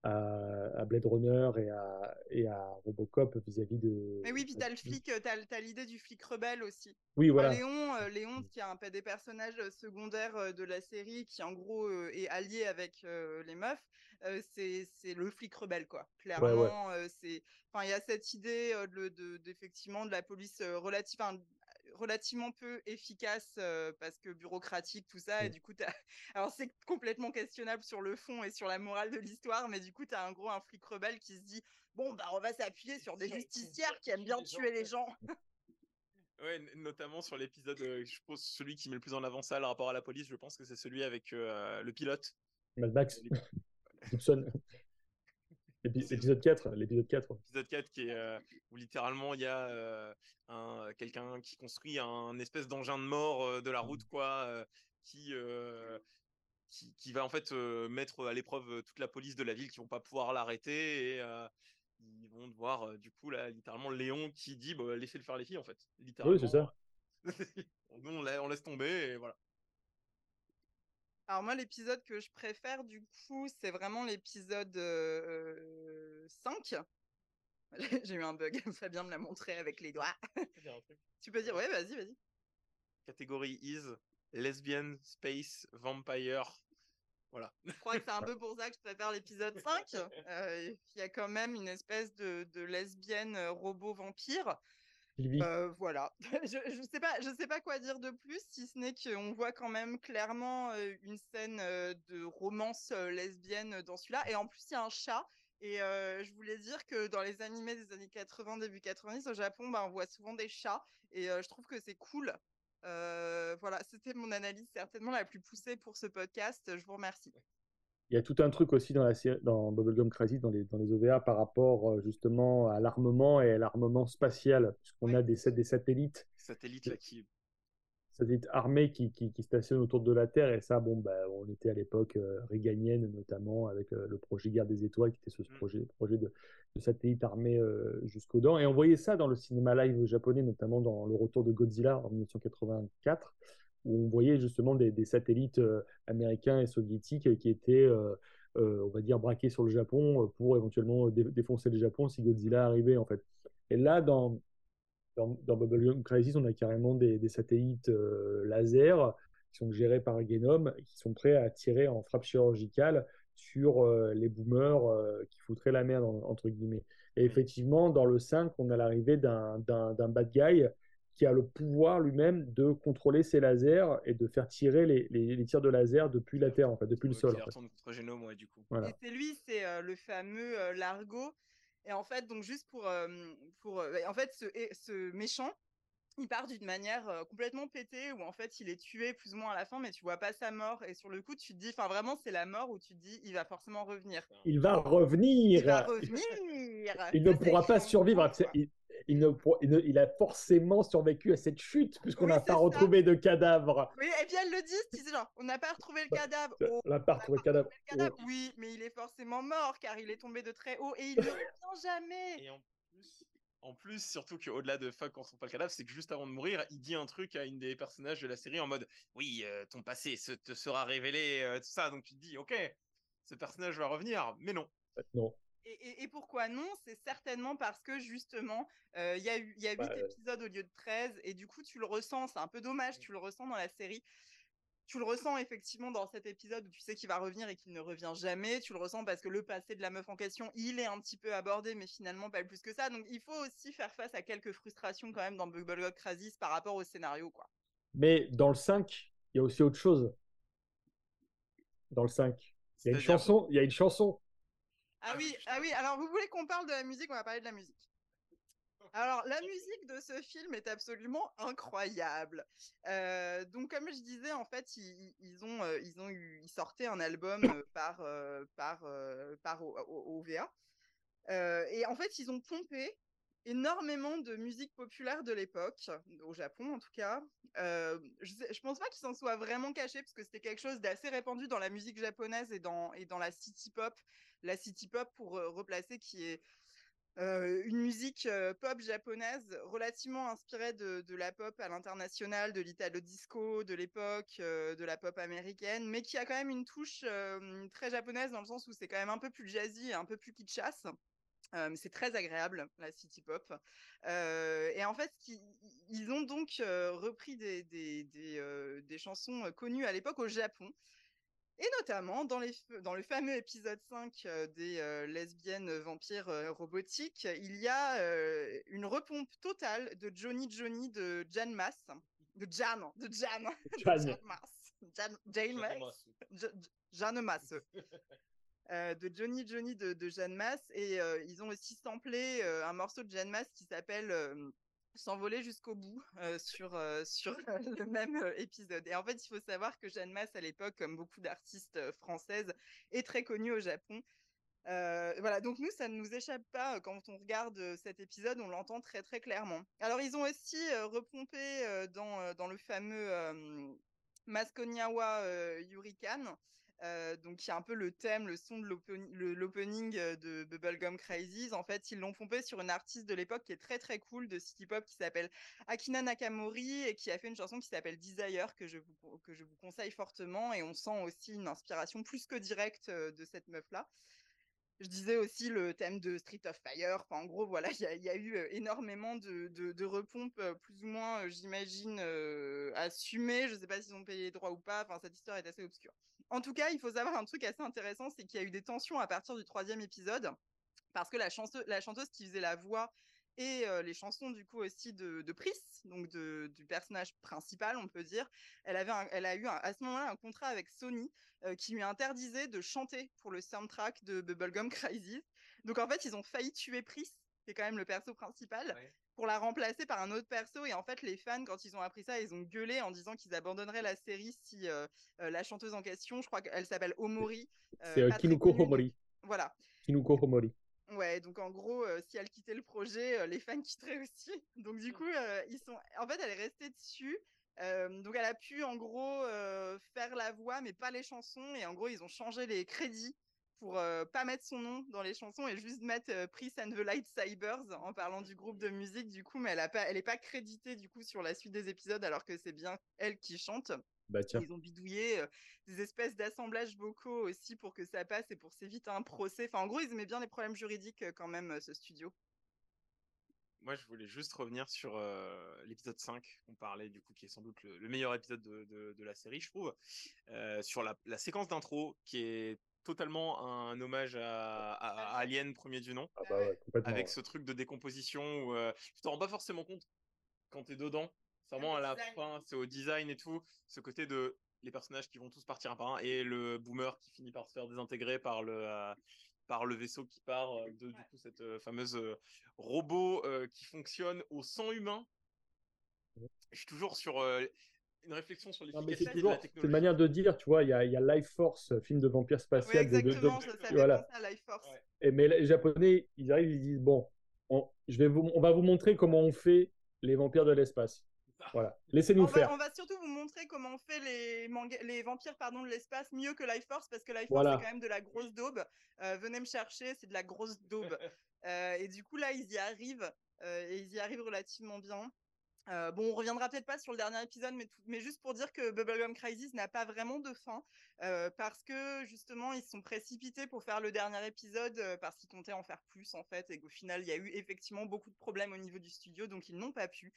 [SPEAKER 3] à, à Blade Runner et à, et à Robocop vis-à-vis de.
[SPEAKER 2] Mais oui, puis t'as le flic, euh, t'as, l'idée du flic rebelle aussi.
[SPEAKER 3] Oui,
[SPEAKER 2] Enfin,
[SPEAKER 3] voilà.
[SPEAKER 2] Léon, euh, Léon, qui est un peu des personnages euh, secondaires de la série, qui en gros euh, est allié avec euh, les meufs, c'est, le flic rebelle, quoi. Clairement, c'est, enfin, il y a cette idée de, de- d'effectivement de la police relative, enfin, relativement peu efficace euh, parce que bureaucratique, tout ça, et
[SPEAKER 3] Mm.
[SPEAKER 2] du coup, t'as... alors c'est complètement questionnable sur le fond et sur la morale de l'histoire, mais du coup, t'as un gros un flic rebelle qui se dit, bon, bah, on va s'appuyer sur des justicières qui aiment bien tuer les gens.
[SPEAKER 1] Ouais, n- notamment sur l'épisode, euh, je pense celui qui met le plus en avant ça le rapport à la police, je pense que c'est celui avec euh, le pilote.
[SPEAKER 3] Mad Max,
[SPEAKER 1] Les-
[SPEAKER 3] Gibson. Épi- Épisode 4, l'épisode 4.
[SPEAKER 1] Épisode 4 qui est euh, où littéralement il y a euh, un quelqu'un qui construit un espèce d'engin de mort euh, de la route quoi, euh, qui, euh, qui qui va en fait euh, mettre à l'épreuve euh, toute la police de la ville qui vont pas pouvoir l'arrêter et euh, ils vont devoir euh, du coup là littéralement Léon qui dit bah, laissez le faire les filles en fait. Littéralement.
[SPEAKER 3] Oui, c'est ça.
[SPEAKER 1] Nous on, on laisse tomber et voilà.
[SPEAKER 2] Alors moi, l'épisode que je préfère, du coup, c'est vraiment l'épisode euh, 5. J'ai eu un bug, Fabien me l'a montré avec les doigts. Tu peux dire, ouais, vas-y, vas-y.
[SPEAKER 1] Catégorie is lesbian space vampire. Voilà.
[SPEAKER 2] Je crois que c'est un peu pour ça que je préfère l'épisode 5. Euh, Il y a quand même une espèce de, de lesbienne robot vampire. Euh, voilà. je, je sais pas, je sais pas quoi dire de plus, si ce n'est qu'on voit quand même clairement une scène de romance lesbienne dans celui-là. Et en plus, il y a un chat. Et euh, je voulais dire que dans les animés des années 80, début 90, au Japon, bah, on voit souvent des chats. Et euh, je trouve que c'est cool. Euh, voilà, c'était mon analyse certainement la plus poussée pour ce podcast. Je vous remercie.
[SPEAKER 3] Il y a tout un truc aussi dans la série, dans Bubblegum Crisis, dans les, dans les OVA, par rapport euh, justement à l'armement et à l'armement spatial, puisqu'on a des, des satellites,
[SPEAKER 1] Satellite là qui
[SPEAKER 3] satellites armés qui, qui, qui stationnent autour de la Terre. Et ça, bon, bah, on était à l'époque euh, réganienne, notamment avec euh, le projet Guerre des Étoiles, qui était ce
[SPEAKER 1] Mm.
[SPEAKER 3] projet, projet de, de satellite armé euh, jusqu'aux dents. Et on voyait ça dans le cinéma live japonais, notamment dans Le Retour de Godzilla en 1984, où on voyait justement des, des satellites euh, américains et soviétiques qui étaient, euh, euh, on va dire, braqués sur le Japon pour éventuellement dé- défoncer le Japon si Godzilla arrivait, en fait. Et là, dans, dans, dans Bubblegum Crisis, on a carrément des, des satellites laser qui sont gérés par Genom et qui sont prêts à tirer en frappe chirurgicale sur euh, les boomers euh, qui foutraient la merde, en- entre guillemets. Et effectivement, dans le 5, on a l'arrivée d'un bad guy qui a le pouvoir lui-même de contrôler ses lasers et de faire tirer les, les- les tirs de laser depuis la Terre, en fait, depuis le sol. en fait.
[SPEAKER 1] retourne contre Génome, ouais, du coup.
[SPEAKER 3] Voilà.
[SPEAKER 2] Et c'est lui, c'est euh, le fameux euh, Largo. Et en fait, donc juste pour, euh, pour euh, en fait, ce, ce méchant, il part d'une manière euh, complètement pétée où en fait il est tué plus ou moins à la fin, mais tu vois pas sa mort. Et sur le coup, tu te dis, enfin vraiment, c'est la mort où tu te dis, il va forcément revenir.
[SPEAKER 3] Il va revenir
[SPEAKER 2] Il va revenir.
[SPEAKER 3] Il ne pourra pas survivre. Il- il, ne, pour- il, ne- il a forcément survécu à cette chute, puisqu'on n'a pas
[SPEAKER 2] ça.
[SPEAKER 3] retrouvé de cadavre.
[SPEAKER 2] Oui, et puis elles le disent, ils disent genre, on n'a pas retrouvé le
[SPEAKER 3] Bah,
[SPEAKER 2] cadavre.
[SPEAKER 3] On
[SPEAKER 2] Oh,
[SPEAKER 3] n'a pas
[SPEAKER 2] on
[SPEAKER 3] retrouvé cadavre.
[SPEAKER 2] le cadavre. Oui, mais il est forcément mort car il est tombé de très haut et il ne revient jamais.
[SPEAKER 1] Et en plus, en plus surtout qu'au-delà de fuck on trouve pas le cadavre, c'est que juste avant de mourir, il dit un truc à une des personnages de la série en mode oui, euh, ton passé se- te sera révélé, euh, tout ça. Donc tu te dis ok, ce personnage va revenir, mais non.
[SPEAKER 3] Non.
[SPEAKER 2] Et, et- et pourquoi non? C'est certainement parce que justement, euh, il y a eu il y a 8
[SPEAKER 3] Bah, euh.
[SPEAKER 2] épisodes au lieu de 13 et du coup tu le ressens, c'est un peu dommage, tu le ressens dans la série. Tu le ressens effectivement dans cet épisode où tu sais qu'il va revenir et qu'il ne revient jamais. Tu le ressens parce que le passé de la meuf en question, il est un petit peu abordé, mais finalement pas plus que ça. Donc il faut aussi faire face à quelques frustrations quand même dans Bubblegum Crisis par rapport au scénario, quoi.
[SPEAKER 3] Mais dans le 5, il y a aussi autre chose. Dans le 5, il y a une chanson. Il y a une chanson.
[SPEAKER 2] Ah
[SPEAKER 1] Ah
[SPEAKER 2] oui, ah oui. Alors, vous voulez qu'on parle de la musique On va parler de la musique. Alors, la musique de ce film est absolument incroyable. Euh, donc, comme je disais, en fait, ils, ils ont, euh, ils ont eu, ils sortaient un album euh, par, par, par OVA. Euh, et en fait, ils ont pompé énormément de musique populaire de l'époque, au Japon en tout cas. Euh, je, je pense pas qu'ils s'en soient vraiment cachés parce que c'était quelque chose d'assez répandu dans la musique japonaise et dans, et dans la city pop. La city pop, pour euh, replacer, qui est euh, une musique euh, pop japonaise relativement inspirée de, la pop à l'international, de l'italo disco de l'époque, de la pop américaine, mais qui a quand même une touche très japonaise dans le sens où c'est quand même un peu plus jazzy et un peu plus kitschasse. C'est très agréable, la city pop. Et en fait, ils ont donc repris des, chansons connues à l'époque au Japon. Et notamment dans, les, f- dans le fameux épisode 5 euh, des euh, lesbiennes vampires euh, robotiques, il y a euh, une repompe totale de Johnny Johnny de Jan Mass. De Jan, de Jan, de
[SPEAKER 3] Jan.
[SPEAKER 2] Jan Mass. Jan, Jane Masse. Euh, de Johnny Johnny de, de Jeanne Masse. Et euh, ils ont aussi samplé euh, un morceau de Jeanne Masse qui s'appelle euh, S'envoler jusqu'au bout sur, sur le même épisode. Et en fait, il faut savoir que Jeanne Masse, à l'époque, comme beaucoup d'artistes françaises, est très connue au Japon. Voilà, donc nous, ça ne nous échappe pas quand on regarde cet épisode, on l'entend très très clairement. Alors, ils ont aussi repompé dans, dans le fameux Maskonyawa Yurikan, euh, donc qui est un peu le thème, le son de l'opening euh, de Bubblegum Crisis. En fait, ils l'ont pompé sur une artiste de l'époque qui est très très cool de city pop qui s'appelle Akina Nakamori et qui a fait une chanson qui s'appelle Desire que je vous que je vous conseille fortement et on sent aussi une inspiration plus que directe euh, de cette meuf là. Je disais aussi le thème de Street of Fire. En gros, voilà, il y, a- eu euh, énormément de, de, de repompes, plus ou moins, j'imagine, assumées. Je ne sais pas s'ils ont payé les droits ou pas. Enfin, cette histoire est assez obscure. En tout cas, il faut savoir un truc assez intéressant, c'est qu'il y a eu des tensions à partir du troisième épisode, parce que la, chanteuse, qui faisait la voix et euh, les chansons du coup aussi de, de Pris, donc du personnage principal, on peut dire, elle, avait elle a eu à ce moment-là un contrat avec Sony euh, qui lui interdisait de chanter pour le soundtrack de Bubblegum Crisis. Donc en fait, ils ont failli tuer Pris, qui est quand même le perso principal. Pour la remplacer par un autre perso. Et en fait, les fans, quand ils ont appris ça, ils ont gueulé en disant qu'ils abandonneraient la série si euh, euh, la chanteuse en question, je crois qu'elle s'appelle Omori. euh,
[SPEAKER 3] C'est Kinuko Homori.
[SPEAKER 2] Voilà.
[SPEAKER 3] Kinuko Homori.
[SPEAKER 2] Ouais, donc en gros, euh, si elle quittait le projet, euh, les fans quitteraient aussi. Donc du coup, euh, ils sont. En fait, elle est restée dessus. Donc elle a pu en gros faire la voix, mais pas les chansons. Et en gros, ils ont changé les crédits pour euh, pas mettre son nom dans les chansons et juste mettre euh, Pris and the Lightsabers en parlant du groupe de musique du coup. Mais elle a pas, elle est pas créditée du coup sur la suite des épisodes alors que c'est bien elle qui chante.
[SPEAKER 3] Bah tiens.
[SPEAKER 2] Ils ont bidouillé euh, des espèces d'assemblages vocaux aussi pour que ça passe et pour s'éviter un procès. Enfin, en gros, ils aimaient bien les problèmes juridiques euh, quand même, euh, ce studio.
[SPEAKER 1] Moi, je voulais juste revenir sur euh, l'épisode 5 qu'on parlait, du coup, qui est sans doute le, le meilleur épisode de, de, de la série, je trouve, euh, sur la, la séquence d'intro, qui est totalement un hommage à, à- à Alien premier du nom,
[SPEAKER 3] Ah bah ouais,
[SPEAKER 1] avec ce truc de décomposition où euh, tu t'en rends pas forcément compte quand t'es dedans. C'est vraiment à la
[SPEAKER 2] design.
[SPEAKER 1] fin, c'est au design et tout, ce côté de les personnages qui vont tous partir un par un et le boomer qui finit par se faire désintégrer par le euh, par le vaisseau qui part euh, de du coup cette euh, fameuse robot qui fonctionne au sang humain. Je suis toujours sur une réflexion sur l'efficacité
[SPEAKER 3] c'est
[SPEAKER 1] de la
[SPEAKER 3] c'est une manière de dire, tu vois, il y a, il y a Life Force, film de vampire
[SPEAKER 2] Oui,
[SPEAKER 3] spatial. de- de- de-
[SPEAKER 2] exactement, ça, ça
[SPEAKER 3] voilà.
[SPEAKER 2] à Life Force.
[SPEAKER 1] Ouais.
[SPEAKER 3] Et, mais les Japonais, ils arrivent, ils disent, bon, on, je vais vous, on va vous montrer comment on fait les vampires de l'espace. Voilà, laissez-nous faire.
[SPEAKER 2] va, on va surtout vous montrer comment on fait les, manga- les vampires pardon, de l'espace mieux que Life Force parce que Life Force
[SPEAKER 3] Voilà.
[SPEAKER 2] c'est quand même de la grosse daube. Euh, venez me chercher, c'est de la grosse daube. Euh, et du coup là ils y arrivent euh, et ils y arrivent relativement bien. Euh, bon, on reviendra peut-être pas sur le dernier épisode, mais, juste pour dire que Bubblegum Crisis n'a pas vraiment de fin, euh, parce que justement ils se sont précipités pour faire le dernier épisode, euh, parce qu'ils comptaient en faire plus en fait, et qu'au final il y a eu effectivement beaucoup de problèmes au niveau du studio, donc ils n'ont pas pu.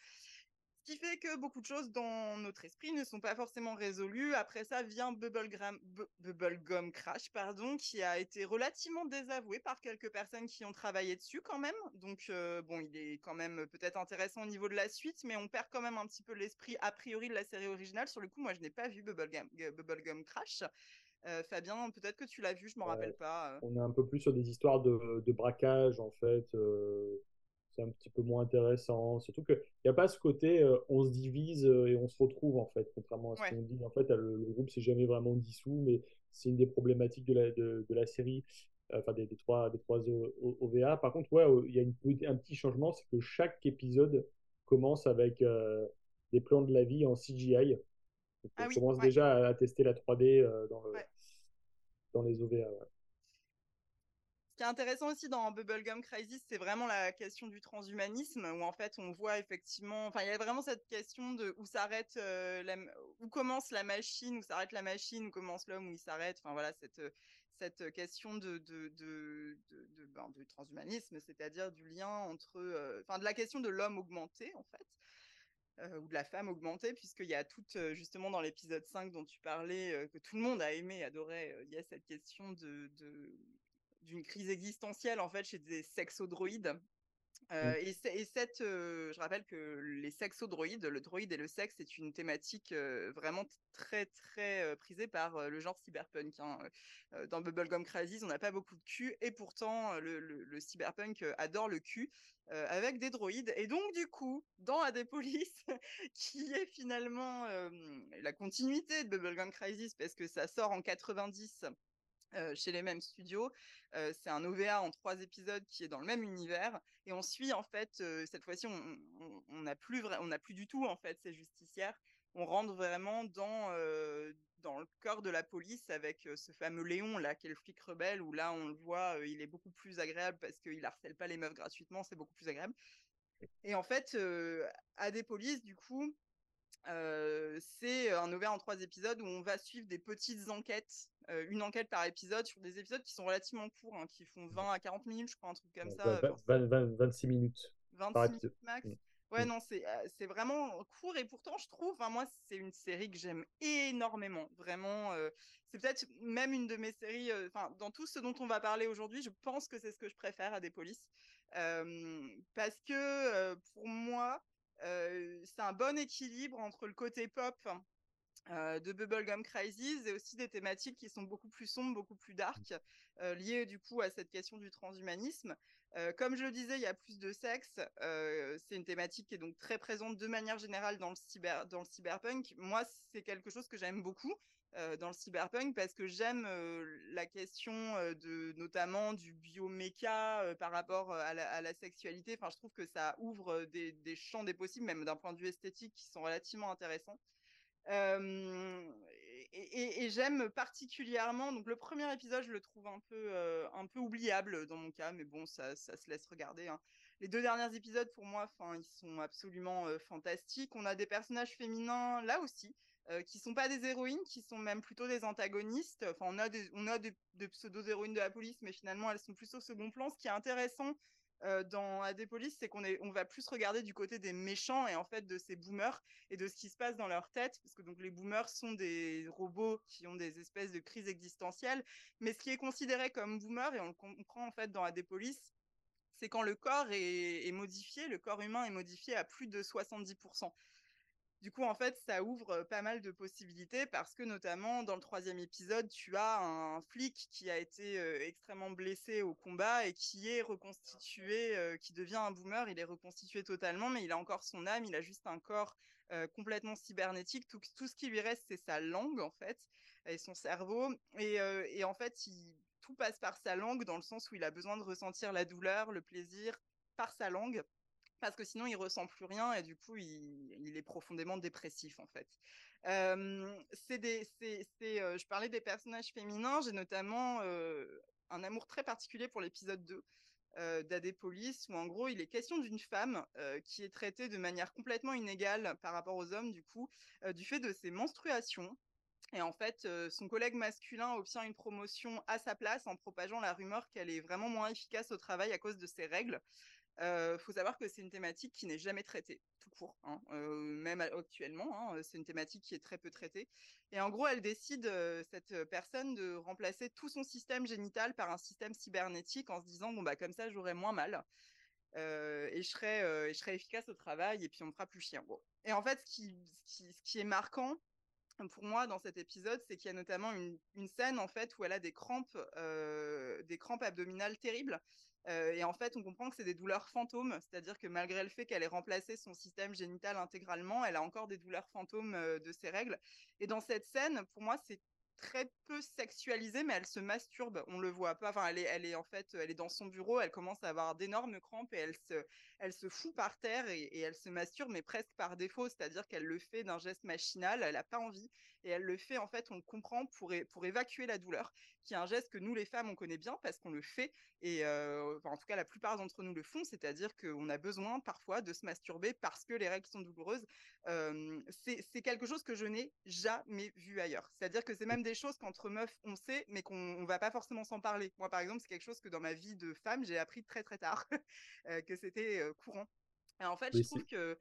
[SPEAKER 2] Qui fait que beaucoup de choses dans notre esprit ne sont pas forcément résolues. Après ça vient Bubblegum Crash, pardon, qui a été relativement désavoué par quelques personnes qui ont travaillé dessus quand même. Donc euh, bon, il est quand même peut-être intéressant au niveau de la suite, mais on perd quand même un petit peu l'esprit a priori de la série originale. Sur le coup, moi je n'ai pas vu Bubblegum, euh, Bubblegum Crash. Euh, Fabien, peut-être que tu l'as vu, je m'en
[SPEAKER 3] Ouais.
[SPEAKER 2] rappelle pas.
[SPEAKER 3] On est un peu plus sur des histoires de, de braquage, en fait. euh, c'est un petit peu moins intéressant. Surtout qu'il n'y a pas ce côté euh, on se divise euh, et on se retrouve, en fait. Contrairement à ce
[SPEAKER 2] Ouais.
[SPEAKER 3] qu'on dit. En fait, le, le groupe s'est jamais vraiment dissous, mais c'est une des problématiques de la, de, de la série, euh, enfin des, des trois, des trois OVA. Par contre, ouais, euh, il y a une, un petit changement, c'est que chaque épisode commence avec euh, des plans de la vie en CGI. Donc,
[SPEAKER 2] Ah
[SPEAKER 3] on
[SPEAKER 2] oui,
[SPEAKER 3] commence
[SPEAKER 2] ouais.
[SPEAKER 3] déjà à, à tester la 3D euh, dans, le-
[SPEAKER 2] Ouais.
[SPEAKER 3] dans les OVA.
[SPEAKER 2] Ce qui est intéressant aussi dans Bubblegum Crisis, c'est vraiment la question du transhumanisme, où en fait on voit effectivement, enfin il y a vraiment cette question de où s'arrête, euh, où commence la machine, où s'arrête la machine, où commence l'homme, où il s'arrête. Enfin voilà cette cette question de de de de, ben, du transhumanisme, c'est-à-dire du lien entre, euh, enfin de la question de l'homme augmenté en fait. euh, ou de la femme augmentée, puisqu'il y a tout, euh, justement, dans l'épisode 5 dont tu parlais, euh, que tout le monde a aimé, adoré, euh, il y a cette question de- d'une crise existentielle en fait chez des sexodroïdes. Euh, et, c'est- et cette, euh, je rappelle que les sexodroïdes, le droïde et le sexe, c'est une thématique euh, vraiment très très prisée par le genre cyberpunk. hein. Dans Bubblegum Crisis, on n'a pas beaucoup de cul, et pourtant le, le- le cyberpunk adore le cul avec des droïdes. Et donc du coup, dans Adepolis, qui est finalement la continuité de Bubblegum Crisis, parce que ça sort en 90 euh, chez les mêmes studios. Euh, c'est un OVA en trois épisodes qui est dans le même univers. Et on suit, en fait, euh, cette fois-ci, on n'a plus, on n'a plus du tout, en fait, ces justicières. On rentre vraiment dans, dans le corps de la police avec ce fameux Léon, là, qui est le flic rebelle, où là, on le voit, il est beaucoup plus agréable parce qu'il harcèle pas les meufs gratuitement, c'est beaucoup plus agréable. Et en fait, à des polices, du coup, c'est un OVA en trois épisodes où on va suivre des petites enquêtes, euh, une enquête par épisode sur des épisodes qui sont relativement courts, hein, qui font 20 à 40 minutes, je crois, un truc comme ça.
[SPEAKER 3] vingt-
[SPEAKER 2] pour-
[SPEAKER 3] vingt- vingt- 26 minutes.
[SPEAKER 2] 26
[SPEAKER 3] par
[SPEAKER 2] minutes max.
[SPEAKER 3] Mm.
[SPEAKER 2] Ouais,
[SPEAKER 3] Mm.
[SPEAKER 2] non, c'est euh, vraiment court et pourtant, je trouve, enfin, moi, c'est une série que j'aime énormément. Vraiment, euh, c'est peut-être même une de mes séries, euh, enfin, dans tout ce dont on va parler aujourd'hui, je pense que c'est ce que je préfère à des polices. Parce que pour moi, c'est un bon équilibre entre le côté pop euh, de Bubblegum Crisis et aussi des thématiques qui sont beaucoup plus sombres, beaucoup plus dark, euh, liées du coup à cette question du transhumanisme. Euh, comme je le disais, il y a plus de sexe. c'est une thématique qui est donc très présente de manière générale dans le, cyber, dans le cyberpunk. Moi, c'est quelque chose que j'aime beaucoup dans le cyberpunk parce que j'aime la question de notamment du bioméca par rapport à la, sexualité. Enfin, je trouve que ça ouvre des, des champs des possibles, même d'un point de vue esthétique, qui sont relativement intéressants. Et, j'aime particulièrement, donc le premier épisode, je le trouve un peu, un peu oubliable dans mon cas, mais bon, ça, ça se laisse regarder. hein. Les deux derniers épisodes, pour moi, ils sont absolument fantastiques. On a des personnages féminins là aussi, qui sont pas des héroïnes, qui sont même plutôt des antagonistes. Enfin, on a des, des, des pseudo-héroïnes de la police, mais finalement, elles sont plus au second plan. Ce qui est intéressant euh, dans Adepolis, c'est qu'on va plus regarder du côté des méchants et en fait de ces boomers et de ce qui se passe dans leur tête, parce que donc les boomers sont des robots qui ont des espèces de crises existentielles, mais ce qui est considéré comme boomer, et on le comprend en fait dans Adepolis, c'est quand le corps est modifié, le corps humain est modifié à plus de 70%. Du coup, en fait, ça ouvre pas mal de possibilités parce que notamment dans le troisième épisode, tu as un flic qui a été extrêmement blessé au combat et qui est reconstitué, qui devient un boomer. Il est reconstitué totalement, mais il a encore son âme, il a juste un corps complètement cybernétique. Tout, ce qui lui reste, c'est sa langue en fait et son cerveau. Et, en fait, tout passe par sa langue dans le sens où il a besoin de ressentir la douleur, le plaisir, par sa langue parce que sinon il ressent plus rien et du coup il, est profondément dépressif en fait. c'est des, je parlais des personnages féminins, j'ai notamment un amour très particulier pour l'épisode 2 euh, d'Adépolis, où en gros il est question d'une femme qui est traitée de manière complètement inégale par rapport aux hommes, du coup, du fait de ses menstruations. Et en fait, son collègue masculin obtient une promotion à sa place en propageant la rumeur qu'elle est vraiment moins efficace au travail à cause de ses règles. Il faut savoir que c'est une thématique qui n'est jamais traitée, tout court, hein, même actuellement. Hein, c'est une thématique qui est très peu traitée. Et en gros, elle décide, cette personne, de remplacer tout son système génital par un système cybernétique en se disant, bon, bah, comme ça, j'aurai moins mal. et, je serai, efficace au travail et puis on me fera plus chien. Et en fait, ce qui, est marquant, pour moi dans cet épisode, c'est qu'il y a notamment une, scène en fait où elle a des crampes, des crampes abdominales terribles et en fait, on comprend que c'est des douleurs fantômes, c'est-à-dire que malgré le fait qu'elle ait remplacé son système génital intégralement, elle a encore des douleurs fantômes de ses règles. Et dans cette scène, pour moi, c'est très peu sexualisée, mais elle se masturbe. On le voit pas. Enfin, elle est, elle est en fait, elle est dans son bureau. Elle commence à avoir d'énormes crampes et elle se, elle se fout par terre et, elle se masturbe, mais presque par défaut. C'est-à-dire qu'elle le fait d'un geste machinal. Elle n'a pas envie et elle le fait en fait. On le comprend pour pour évacuer la douleur, qui est un geste que nous les femmes on connaît bien parce qu'on le fait et euh, en tout cas la plupart d'entre nous le font. C'est-à-dire qu'on a besoin parfois de se masturber parce que les règles sont douloureuses. Euh, c'est quelque chose que je n'ai jamais vu ailleurs. C'est-à-dire que c'est même des choses qu'entre meufs, on sait, mais qu'on ne va pas forcément s'en parler. Moi, par exemple, c'est quelque chose que dans ma vie de femme, j'ai appris très très tard, euh, que c'était euh, courant. Et en fait, je trouve que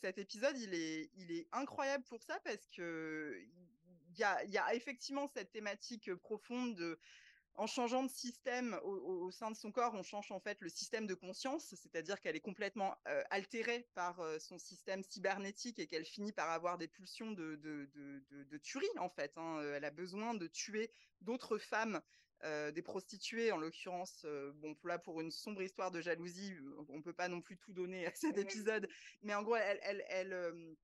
[SPEAKER 2] cet épisode, il est, incroyable pour ça parce que il y a, effectivement cette thématique profonde de en changeant de système au, sein de son corps, on change en fait le système de conscience, c'est-à-dire qu'elle est complètement altérée par son système cybernétique et qu'elle finit par avoir des pulsions de, de, tuerie en fait. Hein. Elle a besoin de tuer d'autres femmes, euh, des prostituées en l'occurrence. bon, là pour une sombre histoire de jalousie, on peut pas non plus tout donner à cet épisode, mais en gros, elle, elle, elle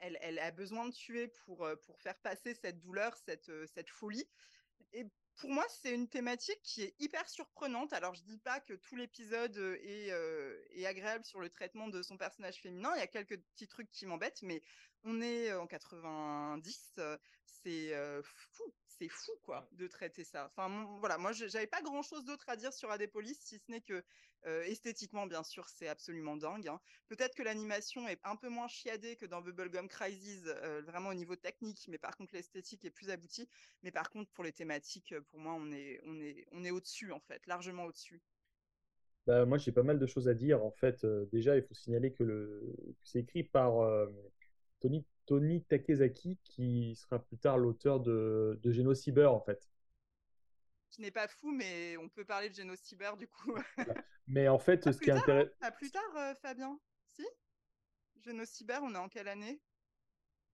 [SPEAKER 2] elle, elle, a besoin de tuer pour, pour faire passer cette douleur, cette, cette folie. Et pour moi, c'est une thématique qui est hyper surprenante. Alors, je dis pas que tout l'épisode est, est, agréable sur le traitement de son personnage féminin. Il y a quelques petits trucs qui m'embêtent, mais on est en 90. C'est fou c'est fou quoi de traiter ça. Enfin voilà, moi j'avais pas grand chose d'autre à dire sur Adepolis si ce n'est que euh, esthétiquement bien sûr c'est absolument dingue. Hein. Peut-être que l'animation est un peu moins chiadée que dans Bubblegum Crisis, euh, vraiment au niveau technique, mais par contre l'esthétique est plus aboutie. Mais par contre pour les thématiques, pour moi on est on est on est au-dessus en fait, largement au-dessus.
[SPEAKER 3] Bah, moi j'ai pas mal de choses à dire en fait. Euh, déjà il faut signaler que le c'est écrit par Tony Tony Takezaki, qui sera plus tard l'auteur de, de Genocyber, en fait.
[SPEAKER 2] Qui n'est pas fou, mais on peut parler de Genocyber, du coup.
[SPEAKER 3] mais en fait, ce qui est intéressant...
[SPEAKER 2] Pas plus tard, euh, Fabien? Si? Genocyber, on est en quelle année?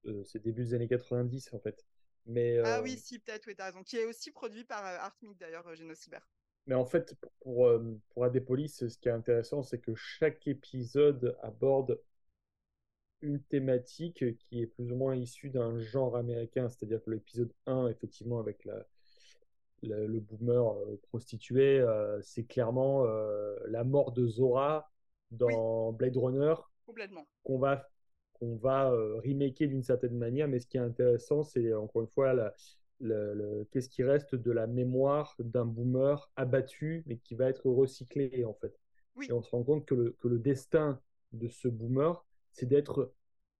[SPEAKER 3] Euh, C'est début des années 90, en fait. Mais,
[SPEAKER 2] Ah oui, euh, si, peut-être, oui, t'as raison. Qui est aussi produit par Artmic, d'ailleurs, Genocyber.
[SPEAKER 3] Mais en fait, pour, pour Adepolis, ce qui est intéressant, c'est que chaque épisode aborde une thématique qui est plus ou moins issue d'un genre américain, c'est-à-dire que l'épisode 1, effectivement, avec la, le boomer euh, prostitué, euh, c'est clairement euh, la mort de Zora dans Blade Runner qu'on va, qu'on va remaker d'une certaine manière, mais ce qui est intéressant, c'est encore une fois la, le, qu'est-ce qui reste de la mémoire d'un boomer abattu, mais qui va être recyclé en fait. Et on se rend compte que le, que le destin de ce boomer, c'est d'être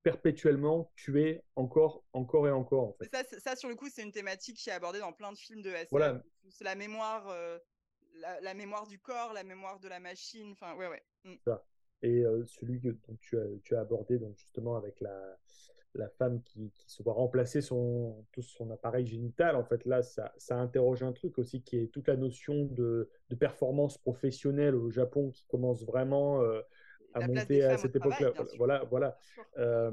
[SPEAKER 3] perpétuellement tué encore, encore et encore. En fait.
[SPEAKER 2] ça, ça, sur le coup, c'est une thématique qui est abordée dans plein de films de SF. Voilà. C'est la mémoire, euh, la, mémoire du corps, la mémoire de la machine. Enfin, ouais, ouais.
[SPEAKER 3] Mm. Ça. Et euh, celui que donc, tu, as, tu as abordé donc justement avec la, la femme qui, qui se voit remplacer son, tout son appareil génital, en fait, là, ça, ça interroge un truc aussi qui est toute la notion de, de performance professionnelle au Japon qui commence vraiment. Euh, à monter à cette époque-là. Voilà, voilà. Euh,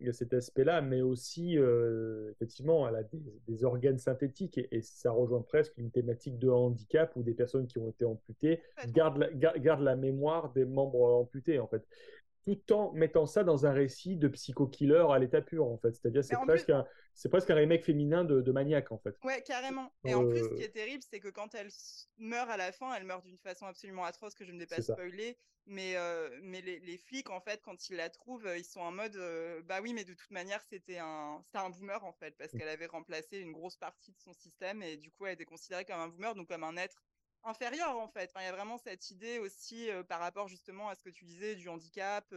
[SPEAKER 3] il y a cet aspect-là, mais aussi, euh, effectivement, elle a des, organes synthétiques et, ça rejoint presque une thématique de handicap où des personnes qui ont été amputées gardent la, gardent la mémoire des membres amputés, en fait. Tout en mettant ça dans un récit de psycho-killer à l'état pur, en fait. C'est-à-dire, c'est presque, presque un remake féminin de, de Maniac, en fait.
[SPEAKER 2] Ouais, carrément. Et en plus, ce qui est terrible, c'est que quand elle meurt à la fin, elle meurt d'une façon absolument atroce que je ne vais pas spoiler. Mais, mais les, les, flics, en fait, quand ils la trouvent, ils sont en mode bah oui, mais de toute manière, c'était un, un boomer, en fait, parce mmh. qu'elle avait remplacé une grosse partie de son système et du coup, elle était considérée comme un boomer, donc comme un être inférieur en fait. il y a vraiment cette idée aussi par rapport justement à ce que tu disais du handicap,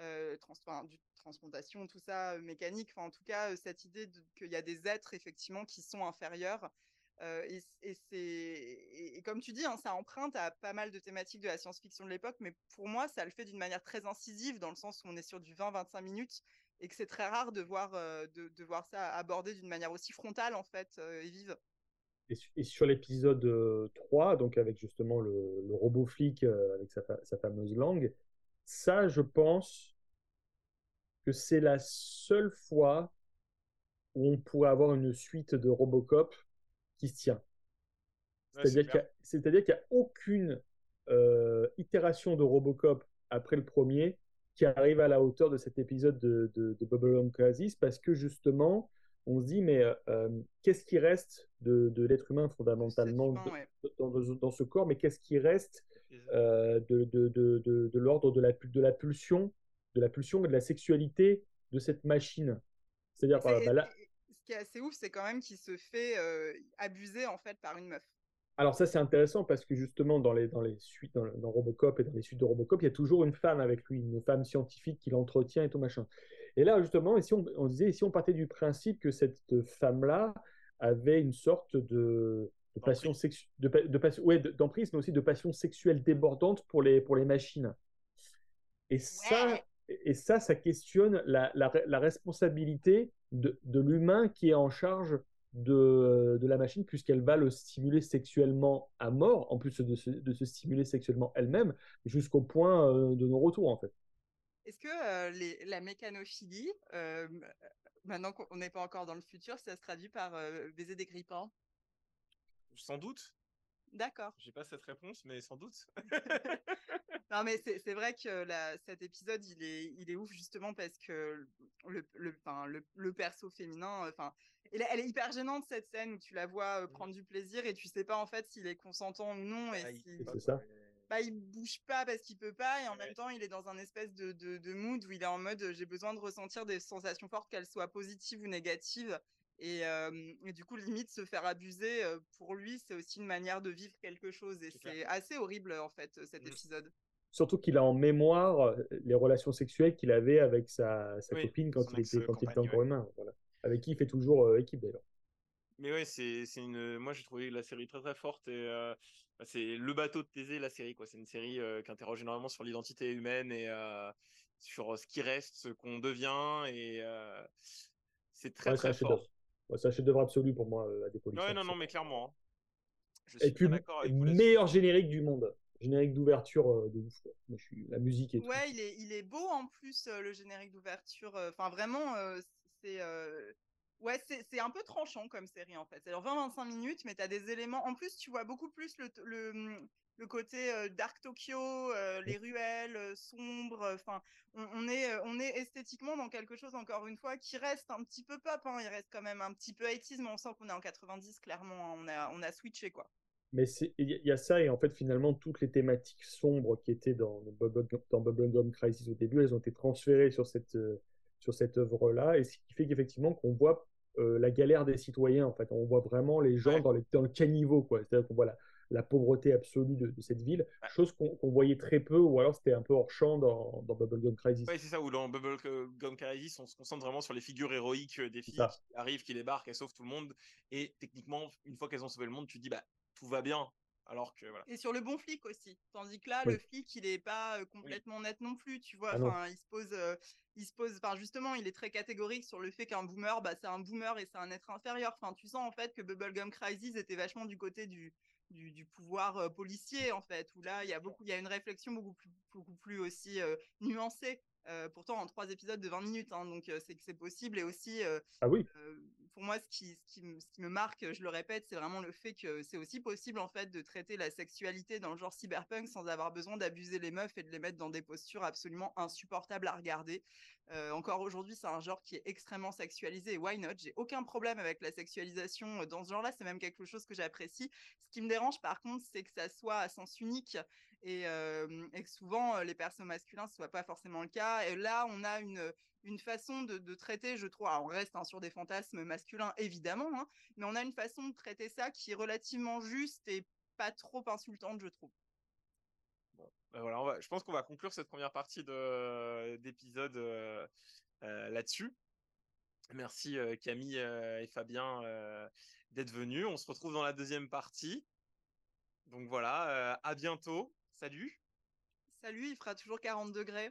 [SPEAKER 2] euh, trans du transplantation, tout ça mécanique. Enfin, en tout cas, cette idée qu'il y a des êtres effectivement qui sont inférieurs. et, et comme tu dis, hein, ça emprunte à pas mal de thématiques de la science-fiction de l'époque, mais pour moi, ça le fait d'une manière très incisive, dans le sens où on est sur du 20-25 minutes et que c'est très rare de voir, de, voir ça abordé d'une manière aussi frontale en fait et vive.
[SPEAKER 3] Et, sur l'épisode 3, donc avec justement le, le robot flic avec sa, sa, fameuse langue, ça, je pense que c'est la seule fois où on pourrait avoir une suite de Robocop qui se tient. C'est-à-dire qu'il n'y a, aucune euh, itération de Robocop après le premier qui arrive à la hauteur de cet épisode de, de, de Crisis parce que justement, on se dit, mais euh, qu'est-ce qui reste de, de l'être humain fondamentalement dans, dans, ce corps, mais qu'est-ce qui reste euh, de, de, de, de l'ordre de la, de la pulsion, de la pulsion et de la sexualité de cette machine? C'est-à-dire,
[SPEAKER 2] bah, là... ce qui est assez ouf, c'est quand même qu'il se fait euh, abuser en fait par une meuf.
[SPEAKER 3] Alors ça c'est intéressant parce que justement dans les, dans les suites, dans, dans, Robocop et dans les suites de Robocop, il y a toujours une femme avec lui, une femme scientifique qui l'entretient et tout machin. Et là, justement, ici, on, on disait, si on partait du principe que cette femme-là avait une sorte de, de passion sexuelle, de, de passion, ouais, d'emprise, mais aussi de passion sexuelle débordante pour les, pour les machines. Et ça, et ça, ça questionne la, la, la responsabilité de, de l'humain qui est en charge de, de la machine, puisqu'elle va le stimuler sexuellement à mort, en plus de se, de se stimuler sexuellement elle-même, jusqu'au point euh, de non-retour, en fait.
[SPEAKER 2] Est-ce que les, la mécanophilie, maintenant qu'on n'est pas encore dans le futur, ça se traduit par baiser des grippins
[SPEAKER 1] Sans doute.
[SPEAKER 2] D'accord.
[SPEAKER 1] J'ai pas cette réponse, mais sans doute.
[SPEAKER 2] non, mais c'est vrai que la, cet épisode, il est, il est ouf justement parce que le, le, le, le perso féminin, enfin, elle, elle, est hyper gênante cette scène où tu la vois mmh. prendre du plaisir et tu sais pas en fait s'il est consentant ou non. Et
[SPEAKER 3] si... C'est ça.
[SPEAKER 2] Bah, il bouge pas parce qu'il peut pas et en même temps il est dans un espèce de, de, de mood où il est en mode j'ai besoin de ressentir des sensations fortes qu'elles soient positives ou négatives et, euh, et, du coup limite se faire abuser euh, pour lui c'est aussi une manière de vivre quelque chose et c'est assez horrible en fait cet mmh. épisode.
[SPEAKER 3] Surtout qu'il a en mémoire euh, les relations sexuelles qu'il avait avec sa, sa oui, copine quand il était quand il était encore humain voilà. avec qui il fait toujours euh, équipe d'ailleurs
[SPEAKER 1] mais ouais c'est une moi j'ai trouvé la série très très forte et euh, bah, c'est le bateau de Thésée, la série. quoi. C'est une série euh, qui interroge énormément sur l'identité humaine et euh, sur ce qui reste, ce qu'on devient. Et euh, c'est très, très fort.
[SPEAKER 3] Ouais, c'est un chef-d'œuvre absolu pour moi à des
[SPEAKER 1] Ouais, non, non, mais clairement. Hein.
[SPEAKER 3] Je et puis, meilleur générique du monde. Générique d'ouverture de ouf. Moi, je suis... La musique et
[SPEAKER 2] ouais, tout. il est, il est beau en plus, le générique d'ouverture. Enfin, vraiment, c'est Ouais, c'est un peu tranchant comme série en fait. C'est 20-25 minutes, mais tu as des éléments. En plus, tu vois beaucoup plus le, le, mmh, le côté euh, Dark Tokyo, euh, les ruelles euh, sombres. Enfin, on, on, est, on est esthétiquement dans quelque chose, encore une fois, qui reste un petit peu pop. Hein. Il reste quand même un petit peu 80 mais on sent qu'on est en 90, clairement. Hein. On, a, on a switché quoi.
[SPEAKER 3] Mais il y a ça, et en fait, finalement, toutes les thématiques sombres qui étaient dans, dans Bubblegum Crisis au début, elles ont été transférées sur cette, sur cette œuvre-là, et ce qui fait qu'effectivement, qu'on voit euh, la galère des citoyens. En fait, on voit vraiment les gens dans, les, dans, le caniveau, quoi. C'est-à-dire qu'on voit la, la, pauvreté absolue de, de cette ville, chose qu'on qu voyait très peu, ou alors c'était un peu hors champ dans, dans Bubblegum Crisis.
[SPEAKER 1] Oui, c'est ça, ou dans Bubblegum Crisis, on se concentre vraiment sur les figures héroïques euh, des filles qui arrivent, qui débarquent, elles sauvent tout le monde, et techniquement, une fois qu'elles ont sauvé le monde, tu dis, bah, tout va bien, alors que, voilà.
[SPEAKER 2] Et sur le bon flic aussi. Tandis que là, oui. le flic, il est pas euh, complètement oui. net non plus, tu vois. Ah enfin, il se pose, euh, il se pose, enfin, justement, il est très catégorique sur le fait qu'un boomer, bah, c'est un boomer et c'est un être inférieur. Enfin, tu sens, en fait, que Bubblegum Crisis était vachement du côté du, du, du pouvoir euh, policier, en fait, où là, il y a beaucoup, il y a une réflexion beaucoup plus, beaucoup plus aussi euh, nuancée Euh, pourtant, en trois épisodes de 20 minutes, hein, donc c'est que c'est possible. Et aussi,
[SPEAKER 3] Ah oui,
[SPEAKER 2] pour moi, ce qui, me, marque, je le répète, c'est vraiment le fait que c'est aussi possible en fait de traiter la sexualité dans le genre cyberpunk sans avoir besoin d'abuser les meufs et de les mettre dans des postures absolument insupportables à regarder. Euh, encore aujourd'hui, c'est un genre qui est extrêmement sexualisé. Et why not? J'ai aucun problème avec la sexualisation dans ce genre-là. C'est même quelque chose que j'apprécie. Ce qui me dérange, par contre, c'est que ça soit à sens unique et, euh, que souvent les persos masculins ce soit pas forcément le cas. Et là, on a une une façon de, de traiter, je trouve, alors on reste hein, sur des fantasmes masculins évidemment, hein, mais on a une façon de traiter ça qui est relativement juste et pas trop insultante, je trouve.
[SPEAKER 1] Ben voilà, on va- je pense qu'on va conclure cette première partie de- d'épisode euh, euh, là-dessus. Merci euh, Camille et Fabien d'être venus. On se retrouve dans la deuxième partie. Donc voilà, à bientôt. Salut.
[SPEAKER 2] Salut, il fera toujours 40 degrés.